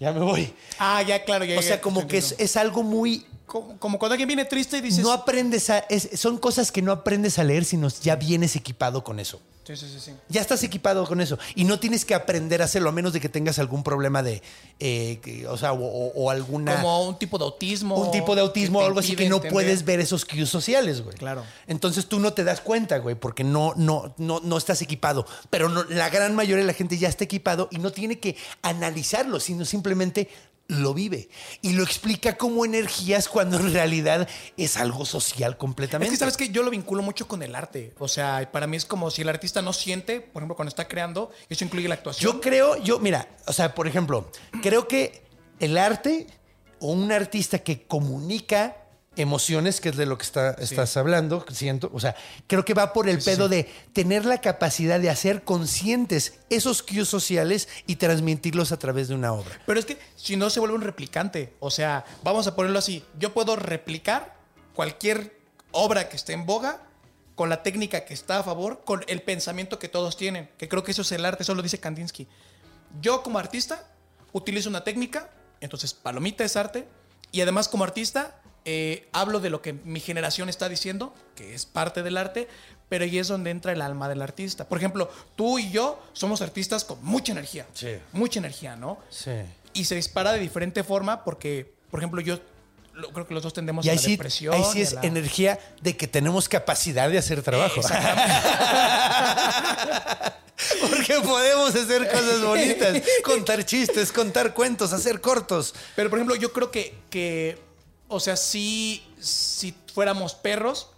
ya me voy. Ah, ya, claro. Ya, O sea, como que es, es algo muy... Como, cuando alguien viene triste y dices... No aprendes a... es- son cosas que no aprendes a leer, sino ya vienes equipado con eso. Sí, sí, sí, sí. Ya estás equipado con eso. Y no tienes que aprender a hacerlo, a menos de que tengas algún problema de... eh, que- o sea, o, o- o alguna... Como un tipo de autismo. un tipo de autismo o algo así que no entender. puedes ver esos cues sociales, güey. Claro. Entonces tú no te das cuenta, güey, porque no, no, no, no estás equipado. Pero no- la gran mayoría de la gente ya está equipado y no tiene que analizarlo, sino simplemente lo vive y lo explica como energías cuando en realidad es algo social Es completamente. que sabes que yo lo vinculo mucho con el arte. O sea, para mí es como si el artista no siente, por ejemplo, cuando está creando, eso incluye la actuación. Yo creo, yo, mira, o sea, por ejemplo, creo que el arte o un artista que comunica emociones, que es de lo que está- estás hablando, siento, o sea, creo que va por el pedo de tener la capacidad de hacer conscientes esos cues sociales y transmitirlos a través de una obra. Pero es que si no se vuelve un replicante. O sea, vamos a ponerlo así. Yo puedo replicar cualquier obra que esté en boga con la técnica que está a favor, con el pensamiento que todos tienen. Que creo que eso es el arte, eso lo dice Kandinsky. Yo como artista utilizo una técnica, entonces palomita es arte, y además como artista eh, hablo de lo que mi generación está diciendo, que es parte del arte, pero ahí es donde entra el alma del artista. Por ejemplo, tú y yo somos artistas con mucha energía, Sí. mucha energía, ¿no? Sí. Y se dispara de diferente forma porque, por ejemplo, yo creo que los dos tendemos Y a ahí la sí, depresión. ahí sí es la- energía de que tenemos capacidad de hacer trabajo. [laughs] Porque podemos hacer cosas bonitas, contar chistes, contar cuentos, hacer cortos. Pero, por ejemplo, yo creo que, que o sea, si, si fuéramos perros,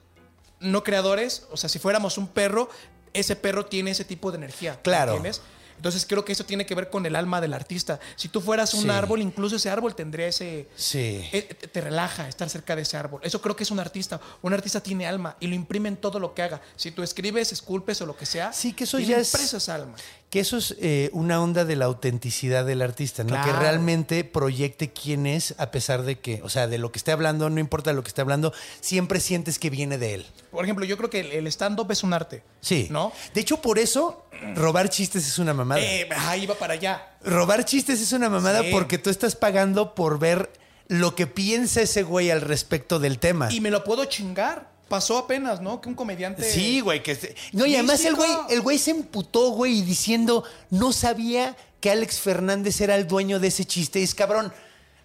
no creadores, o sea, si fuéramos un perro, ese perro tiene ese tipo de energía. Claro. ¿Entiendes? Entonces creo que eso tiene que ver con el alma del artista. Si tú fueras un Sí. árbol, incluso ese árbol tendría ese... Sí. eh, te relaja estar cerca de ese árbol. Eso creo que es un artista. Un artista tiene alma y lo imprime en todo lo que haga. Si tú escribes, esculpes o lo que sea, Sí, que eso ya es- alma. Que eso es eh, una onda de la autenticidad del artista, ¿no? Que realmente proyecte quién es a pesar de que, o sea, de lo que esté hablando, no importa lo que esté hablando, siempre sientes que viene de él. Por ejemplo, yo creo que el, el stand-up es un arte. Sí. ¿No? De hecho, por eso robar chistes es una mamada. Eh, ahí va para allá. Robar chistes es una mamada Sí. porque tú estás pagando por ver lo que piensa ese güey al respecto del tema. Y me lo puedo chingar. Pasó apenas, ¿no? Que un comediante. Sí, güey, que se- No, y además el güey, el güey se emputó, güey, diciendo, no sabía que Alex Fernández era el dueño de ese chiste. Y es cabrón.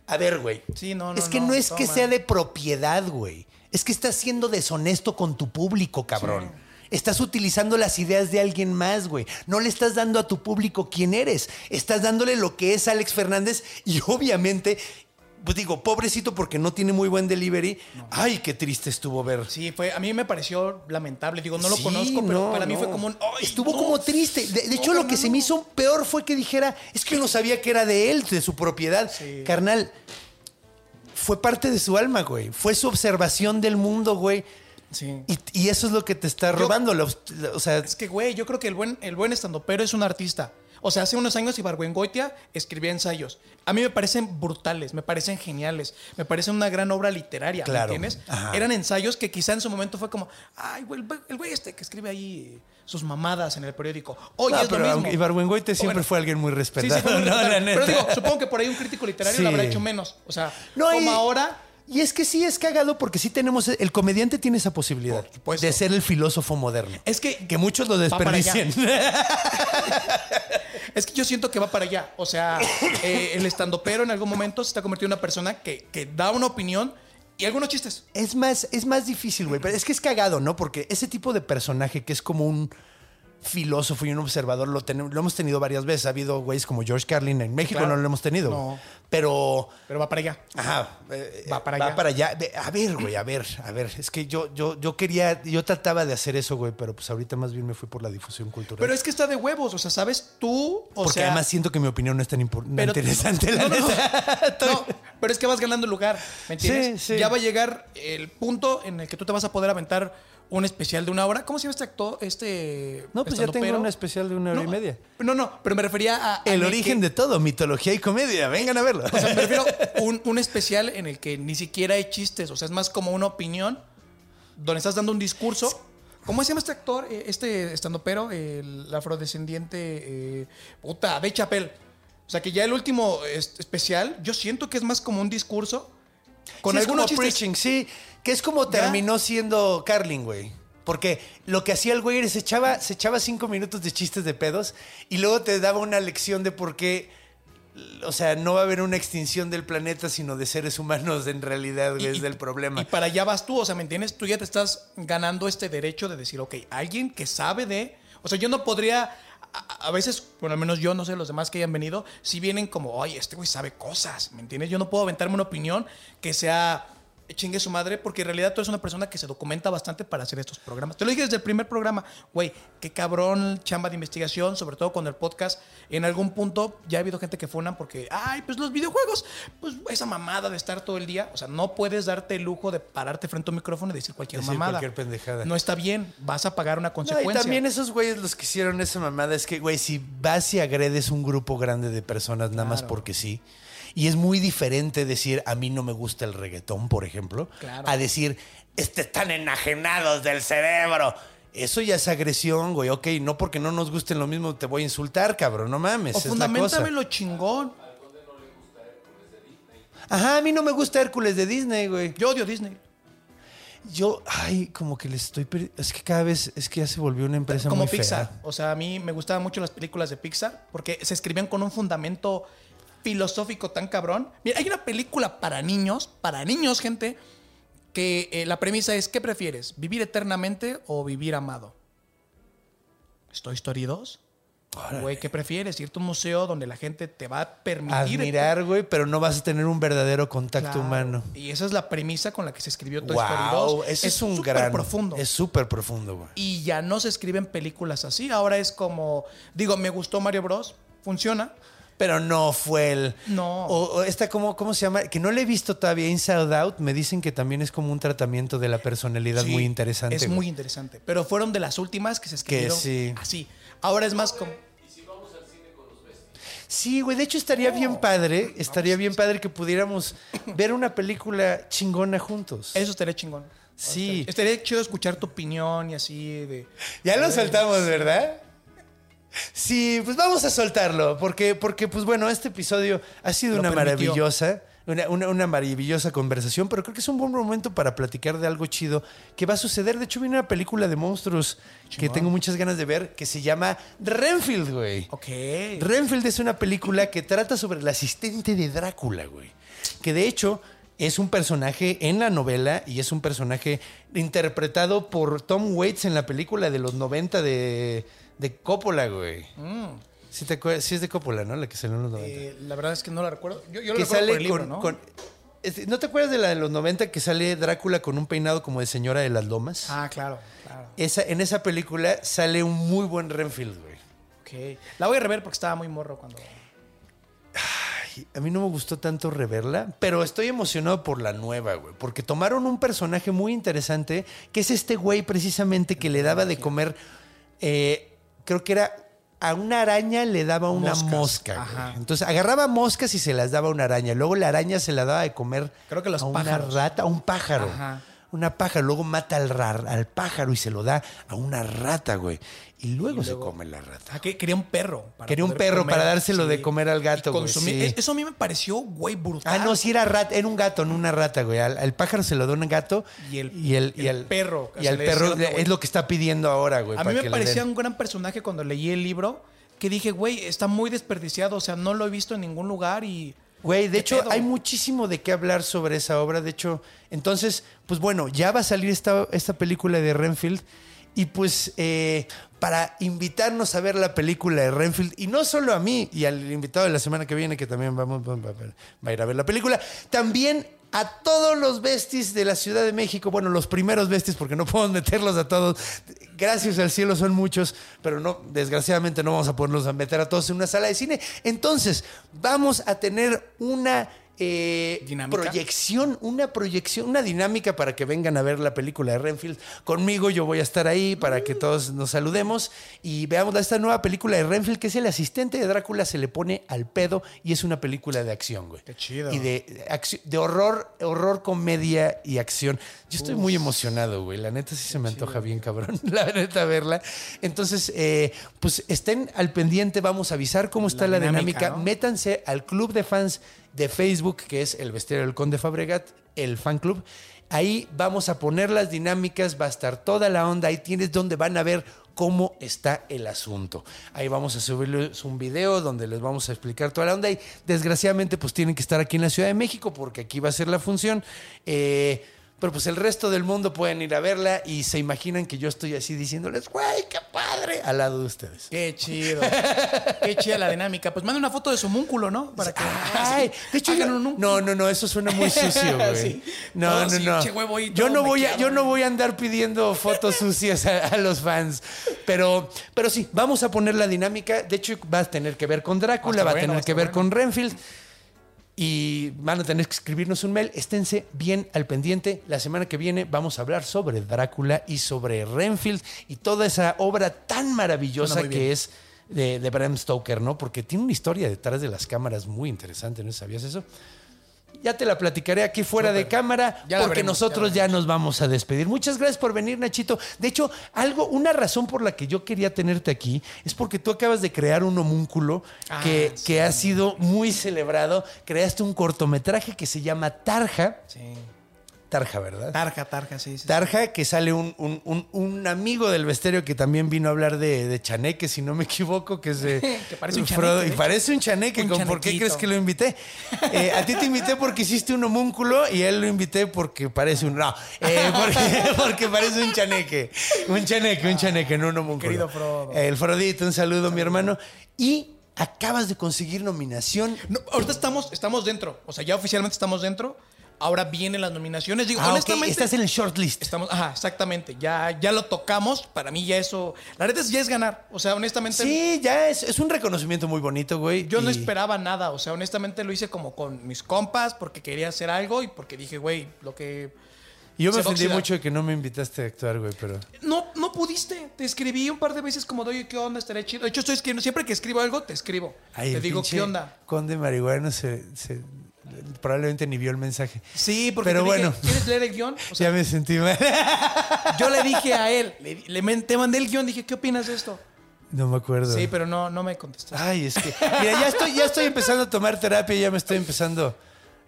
A ver, güey. Sí, no, no, Es que no, no, es que sea de propiedad, güey. Es que estás siendo deshonesto con tu público, cabrón. Estás utilizando las ideas de alguien más, güey. No le estás dando a tu público quién eres. Estás dándole lo que es Alex Fernández y obviamente, pues digo, pobrecito porque no tiene muy buen delivery. Ay, qué triste estuvo ver. Sí, fue, a mí me pareció lamentable. Digo, no lo Sí, conozco, pero no, para mí no. fue como un. "Ay, Estuvo no". como triste. De, de hecho, lo que se me hizo peor fue que dijera, es que no sabía que era de él, de su propiedad. Sí. Carnal, fue parte de su alma, güey. Fue su observación del mundo, güey. Sí. Y, y eso es lo que te está robando. o sea, Es que, güey, yo creo que el buen, el buen estandopero es un artista. O sea, hace unos años Ibargüengoitia escribía ensayos. A mí me parecen brutales, me parecen geniales, me parecen una gran obra literaria, ¿me Claro. entiendes? Ajá. Eran ensayos que quizá en su momento fue como, ay, güey, el güey- este que escribe ahí sus mamadas en el periódico. Oye, no, es lo mismo. Ibargüengoitia siempre Bueno, fue alguien muy Sí, respetado. sí, fue muy [laughs] No, la respetable. Pero digo, supongo que por ahí un crítico literario Sí. lo habrá hecho menos. O sea, No, como ahora, Y es que sí es cagado porque sí tenemos. El comediante tiene esa posibilidad de ser el filósofo moderno. es que Que muchos lo desperdician. [laughs] Es que yo siento que va para allá. O sea, [coughs] eh, el estandopero en algún momento se está convirtiendo en una persona que, que da una opinión y algunos chistes. Es más, es más difícil, güey. Pero es que es cagado, ¿no? Porque ese tipo de personaje que es como un. Filósofo y un observador lo, ten- lo hemos tenido varias veces. Ha habido güeyes como George Carlin. En México Claro. no lo hemos tenido. No. Pero... Pero va para allá. Ajá. eh, Va para Va allá. para allá. A ver, güey, a ver, a ver. Es que yo, yo, yo quería, yo trataba de hacer eso, güey, pero pues ahorita más bien me fui por la difusión cultural. Pero es que está de huevos, o sea, ¿sabes? Tú, o Porque sea... además siento que mi opinión no es tan impor- pero- interesante, la No, no, no. neta. [laughs] No, pero es que vas ganando lugar, ¿me entiendes? Sí, sí. Ya va a llegar el punto en el que tú te vas a poder aventar un especial de una hora. ¿Cómo se llama este actor? Este No, pues ya tengo un especial de una hora No, y media. No, no, pero me refería a... a El que- origen de todo, mitología y comedia. Vengan a verlo. O sea, me refiero a [laughs] un, un especial en el que ni siquiera hay chistes. O sea, es más como una opinión donde estás dando un discurso. ¿Cómo se llama este actor? Eh, Este estandopero, el afrodescendiente. eh, puta, de Chapel. O sea, que ya el último es- especial, yo siento que es más como un discurso. Con Sí, algunos chistes. preaching, sí. Que es como Ya. terminó siendo Carlin, güey. Porque lo que hacía el güey era se echaba, se echaba cinco minutos de chistes de pedos y luego te daba una lección de por qué. O sea, no va a haber una extinción del planeta, sino de seres humanos en realidad, güey, es del problema. Y para allá vas tú, o sea, ¿me entiendes? Tú ya te estás ganando este derecho de decir, ok, alguien que sabe de... O sea, yo no podría... A, veces, por lo menos yo, no sé, los demás que hayan venido, si vienen como, oye, este güey sabe cosas, ¿me entiendes? Yo no puedo aventarme una opinión que sea chingue su madre, porque en realidad tú eres una persona que se documenta bastante para hacer estos programas. Te lo dije desde el primer programa, güey, qué cabrón chamba de investigación, sobre todo cuando el podcast, en algún punto ya ha habido gente que funan porque, ay, pues los videojuegos, pues esa mamada de estar todo el día, o sea, no puedes darte el lujo de pararte frente a un micrófono y decir cualquier Decir mamada. cualquier pendejada. No está bien, vas a pagar una No, consecuencia. y también esos güeyes los que hicieron esa mamada es que, güey, si vas y agredes un grupo grande de personas nada más porque sí. Y es muy diferente decir, a mí no me gusta el reggaetón, por ejemplo, Claro. a decir, este, están enajenados del cerebro. Eso ya es agresión, güey. Ok, no porque no nos gusten lo mismo te voy a insultar, cabrón. No mames. o es fundamentame lo chingón. Ajá, a mí no me gusta Hércules de Disney, güey. Yo odio Disney. Yo, ay, como que les estoy... perdi- Es que cada vez, es que ya se volvió una empresa como muy fea. Pixar. O sea, a mí me gustaban mucho las películas de Pixar porque se escribían con un fundamento filosófico tan cabrón. Mira, hay una película para niños, para niños, gente, que eh, la premisa es, ¿qué prefieres? ¿Vivir eternamente o vivir amado? ¿Toy Story 2? Güey, ¿qué prefieres? ¿Irte a un museo donde la gente te va a permitir... Admirar, güey, pero no vas a tener un verdadero contacto Claro. humano. Y esa es la premisa con la que se escribió Toy Story 2. Wow, eso es, un gran profundo. Es súper profundo, güey. y ya no se escriben películas así. Ahora es como, digo, me gustó Mario Bros. Funciona. Pero no fue el. No. O, o esta, ¿cómo, ¿cómo se llama? Que no le he visto todavía Inside Out. Me dicen que también es como un tratamiento de la personalidad Sí, muy interesante. Es güey. muy interesante. Pero fueron de las últimas que se escribieron sí. así. Ahora es más como. Sí, güey. De hecho, estaría bien padre. Estaría bien padre que pudiéramos ver una película chingona juntos. Eso estaría chingón. Sí. Estaría chido escuchar tu opinión y así de. Ya lo soltamos, ¿verdad? Sí, pues vamos a soltarlo, porque, porque pues bueno, este episodio ha sido Lo una permitió. maravillosa, una, una- una maravillosa conversación, pero creo que es un buen momento para platicar de algo chido que va a suceder. De hecho, viene una película de monstruos que tengo muchas ganas de ver, que se llama Renfield, güey. Ok. Renfield es una película que trata sobre el asistente de Drácula, güey. Que de hecho es un personaje en la novela y es un personaje interpretado por Tom Waits en la película de los 90 de, de Coppola, güey. Sí, te sí es de Coppola, ¿no? La que salió en los 90. Eh, la verdad es que no la recuerdo. Yo, yo lo que recuerdo sale por el libro, con, ¿no? con- este, ¿No te acuerdas de la de los 90 que sale Drácula con un peinado como de señora de las lomas? Ah, claro, claro. Esa, en esa película sale un muy buen Renfield, güey. Ok. La voy a rever porque estaba muy morro cuando. A mí no me gustó tanto reverla, pero estoy emocionado por la nueva, güey. Porque tomaron un personaje muy interesante, que es este güey precisamente que le daba de comer, eh, creo que era, a una araña le daba una Moscas. mosca. güey. Entonces agarraba moscas y se las daba a una araña. Luego la araña se la daba de comer Creo que los a una pájaros. rata, a un pájaro. Ajá. Una pájaro. Luego mata al, rar- al pájaro y se lo da a una rata, güey. Y luego, se come la rata. Ah, que quería un perro. para Quería un perro comer. para dárselo de comer al gato, güey, sí. Eso a mí me pareció, güey, brutal. Ah, no, sí era rata, era un gato, no una rata, güey. Al, al pájaro se lo da un gato Y el- y el, y el perro, Y al perro otro es lo que está pidiendo ahora, güey. A mí me parecía un gran personaje cuando leí el libro que dije, güey, está muy desperdiciado, o sea, no lo he visto en ningún lugar y... Güey, de ¿Qué hecho, pedo? hay muchísimo de qué hablar sobre esa obra. De hecho, entonces, pues bueno, ya va a salir esta, esta película de Renfield. Y pues eh, para invitarnos a ver la película de Renfield, y no solo a mí y al invitado de la semana que viene, que también vamos, va, a ir a ver la película, también a todos los besties de la Ciudad de México, bueno, los primeros besties, porque no [laughs] podemos meterlos a todos, gracias al cielo son muchos, pero no, desgraciadamente no vamos a poderlos meter a todos en una sala de cine. Entonces, vamos a tener una eh, Dinámica. proyección, una proyección, una dinámica para que vengan a ver la película de Renfield. Conmigo yo voy a estar ahí para que todos nos saludemos y veamos esta nueva película de Renfield, que es el asistente de Drácula, se le pone al pedo y es una película de acción, güey. Qué chido. Y de, horror, horror, comedia y acción. Yo estoy muy emocionado, güey. La neta sí se me antoja bien, cabrón. [laughs] La neta verla. Entonces, eh, pues estén al pendiente, vamos a avisar cómo está la, La dinámica. dinámica, ¿no? Métanse al club de fans de Facebook, que es el Bestiario del Conde Fabregat, el fan club. Ahí vamos a poner las dinámicas, va a estar toda la onda. Ahí tienes donde van a ver cómo está el asunto. Ahí vamos a subirles un video donde les vamos a explicar toda la onda. Y desgraciadamente, pues tienen que estar aquí en la Ciudad de México porque aquí va a ser la función. Eh, pero pues el resto del mundo pueden ir a verla y se imaginan que yo estoy así diciéndoles, güey, qué padre, al lado de ustedes. Qué chido. Qué chida la dinámica. Pues manda una foto de su múnculo, ¿no? Para que. Ay, de hecho, yo- un no, no, no, eso suena muy sucio, [laughs] güey. Sí. No, Todo no, no. che huevo y Yo no voy a, yo no voy a andar pidiendo fotos [laughs] sucias a, a los fans. Pero, pero sí, vamos a poner la dinámica. De hecho, va a tener que ver con Drácula, Está va a bueno, tener que ver bueno. con Renfield. Y van a tener que escribirnos un mail. Esténse bien al pendiente. La semana que viene vamos a hablar sobre Drácula y sobre Renfield y toda esa obra tan maravillosa que bien. es de, de Bram Stoker, ¿no? Porque tiene una historia detrás de las cámaras muy interesante, ¿no sabías eso? Ya te la platicaré aquí fuera de cámara, Ya porque veremos, nosotros ya ya, nos vamos a despedir. Muchas gracias por venir, Nachito. De hecho, algo, una razón por la que yo quería tenerte aquí es porque tú acabas de crear un homúnculo Ah, que, sí. que ha sido muy celebrado. Creaste un cortometraje que se llama Tarja. Sí. Tarja, ¿verdad? Tarja, tarja, sí. sí. Tarja, que sale un, un- un- un amigo del besterio que también vino a hablar de, de chaneque, si no me equivoco, que es de [laughs] Que parece un Frodo. chaneque, Y ¿eh? parece un chaneque. ¿con ¿Por qué crees que lo invité? Eh, a ti te invité porque hiciste un homúnculo y a él lo invité porque parece un... No, eh, porque, [laughs] porque parece un chaneque. Un chaneque, un chaneque, no un homúnculo. Querido Frodo. El Frodito, un saludo, mi hermano. Y acabas de conseguir nominación. No, ahorita estamos, estamos dentro. O sea, ya oficialmente estamos dentro. Ahora vienen las nominaciones. Digo, Ah, honestamente. estás en el shortlist. Estamos, ajá, exactamente. Ya, ya lo tocamos. Para mí ya eso. La neta es ya es ganar. O sea, honestamente. Sí, ya es, es un reconocimiento muy bonito, güey. Yo no esperaba nada. O sea, honestamente lo hice como con mis compas porque quería hacer algo y porque dije, güey, lo que. Y yo me ofendí mucho de que no me invitaste a actuar, güey, pero... No, no pudiste. Te escribí un par de veces como, oye, ¿qué onda? Estaría chido. De hecho, estoy escribiendo. Siempre que escribo algo, te escribo. Ay, te digo, ¿qué onda? Conde marihuano se, se- probablemente ni vio el mensaje. Sí, porque Pero te dije, bueno. ¿quieres leer el guion? O [laughs] sea, ya me sentí mal. [laughs] yo le dije a él, le, te mandé el guion, dije, ¿qué opinas de esto? no me acuerdo. Sí, pero no, no me contestó. Ay, es que... Mira, ya estoy, ya estoy empezando a tomar terapia, ya me estoy empezando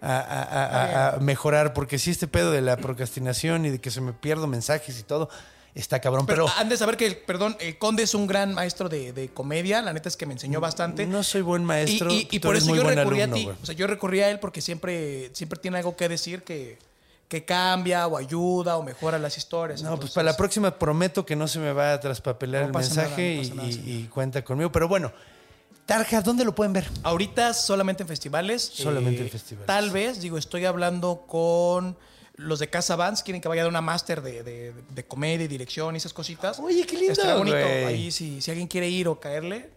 a, a- a- a- a mejorar, porque sí este pedo de la procrastinación y de que se me pierdo mensajes y todo, está cabrón. Pero, Pero, han de saber que, perdón, el Conde es un gran maestro de, de comedia. La neta es que me enseñó bastante. no soy buen maestro. y- por eso yo recurrí alumno, a ti. O sea, yo recurrí a él porque siempre, siempre tiene algo que decir que, que cambia o ayuda o mejora las historias. No, pues para la próxima prometo que no se me va a traspapelar No el mensaje nada, no pasa nada, y, cuenta conmigo. Pero bueno, Tarja, ¿dónde lo pueden ver? Ahorita solamente en festivales. Solamente en festivales. Tal vez, digo, estoy hablando con los de Casa Vans. Quieren que vaya a dar una máster de, de- de comedia y dirección y esas cositas. Oye, qué lindo, Estaría bonito. Ahí, si, si alguien quiere ir o caerle.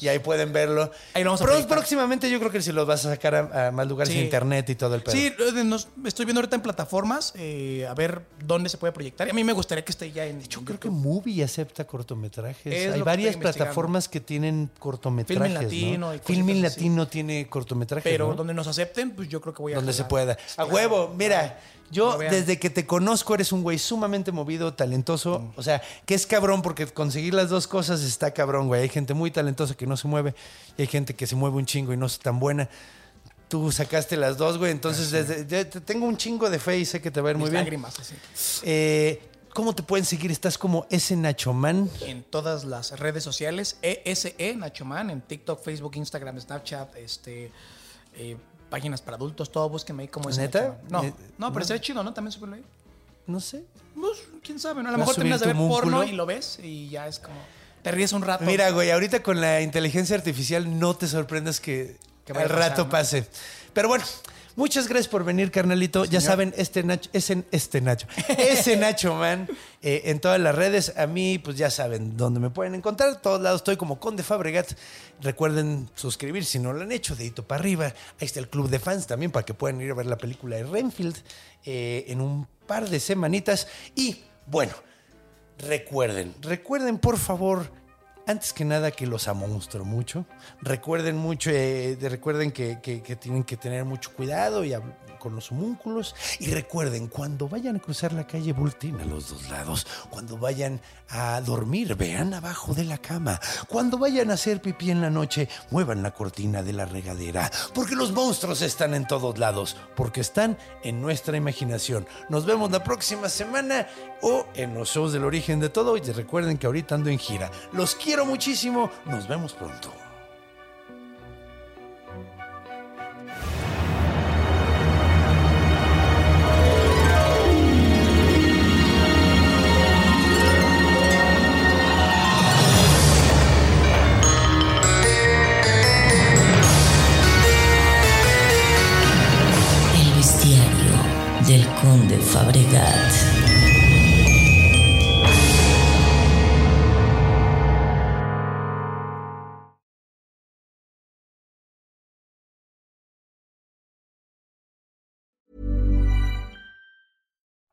y ahí pueden verlo. Pues Ahí lo vamos a proyectar. próximamente yo creo que si los vas a sacar a, a más lugares Sí. de internet y todo el pedo. Sí, eh, nos- estoy viendo ahorita en plataformas eh, a ver dónde se puede proyectar. Y a mí me gustaría que esté ya en. Yo creo que Movie acepta cortometrajes. Es Hay varias plataformas que tienen cortometrajes. Filmin Latino ¿no? y Filmin así. Latino tiene cortometrajes. Pero ¿no? donde nos acepten, pues yo creo que voy a. donde se pueda. A huevo, mira, yo desde que te conozco eres un güey sumamente movido, talentoso. Mm. O sea, que es cabrón porque conseguir las dos cosas está cabrón, güey. Hay gente muy talentosa que no se mueve y hay gente que se mueve un chingo y no es tan buena. Tú sacaste las dos, güey. Entonces, desde, ya te- tengo un chingo de fe y sé que te va a ir Mis muy bien. lágrimas, así. Eh, ¿Cómo te pueden seguir? Estás como ese Nachoman. En todas las redes sociales, ESE Nachoman, en TikTok, Facebook, Instagram, Snapchat, este, eh, páginas para adultos, todo, búsquenme ahí como ese ¿Neta? Nachoman. No, no, pero sería chido, ¿no? También subirlo ahí. No sé. Pues, quién sabe, ¿no? A lo ¿Vas mejor terminas de ver porno músculo? y lo ves y ya es como. Te ríes un rato. Mira, güey, ahorita con la inteligencia artificial no te sorprendas que, Que al pasar, rato ¿no? pase. Pero bueno, muchas gracias por venir, carnalito. Ya saben, este Nacho, ese, este Nacho, ese Nacho Man eh, en todas las redes. A mí, pues ya saben dónde me pueden encontrar. todos lados estoy como Conde Fabregat. Recuerden suscribir si no lo han hecho, dedito para arriba. Ahí está el club de fans también para que puedan ir a ver la película de Renfield eh, en un par de semanitas. Y bueno, Recuerden, recuerden por favor, antes que nada que los amonstro mucho. Recuerden mucho, eh, de- recuerden que, que- tienen que tener mucho cuidado y con los homúnculos. Y recuerden, cuando vayan a cruzar la calle, volteen a los dos lados. Cuando vayan a dormir, vean abajo de la cama. Cuando vayan a hacer pipí en la noche, muevan la cortina de la regadera. Porque los monstruos están en todos lados. Porque están en nuestra imaginación. Nos vemos la próxima semana o en los shows del origen de todo. Y recuerden que ahorita ando en gira. Los quiero muchísimo. Nos vemos pronto. Del conde Fabregat.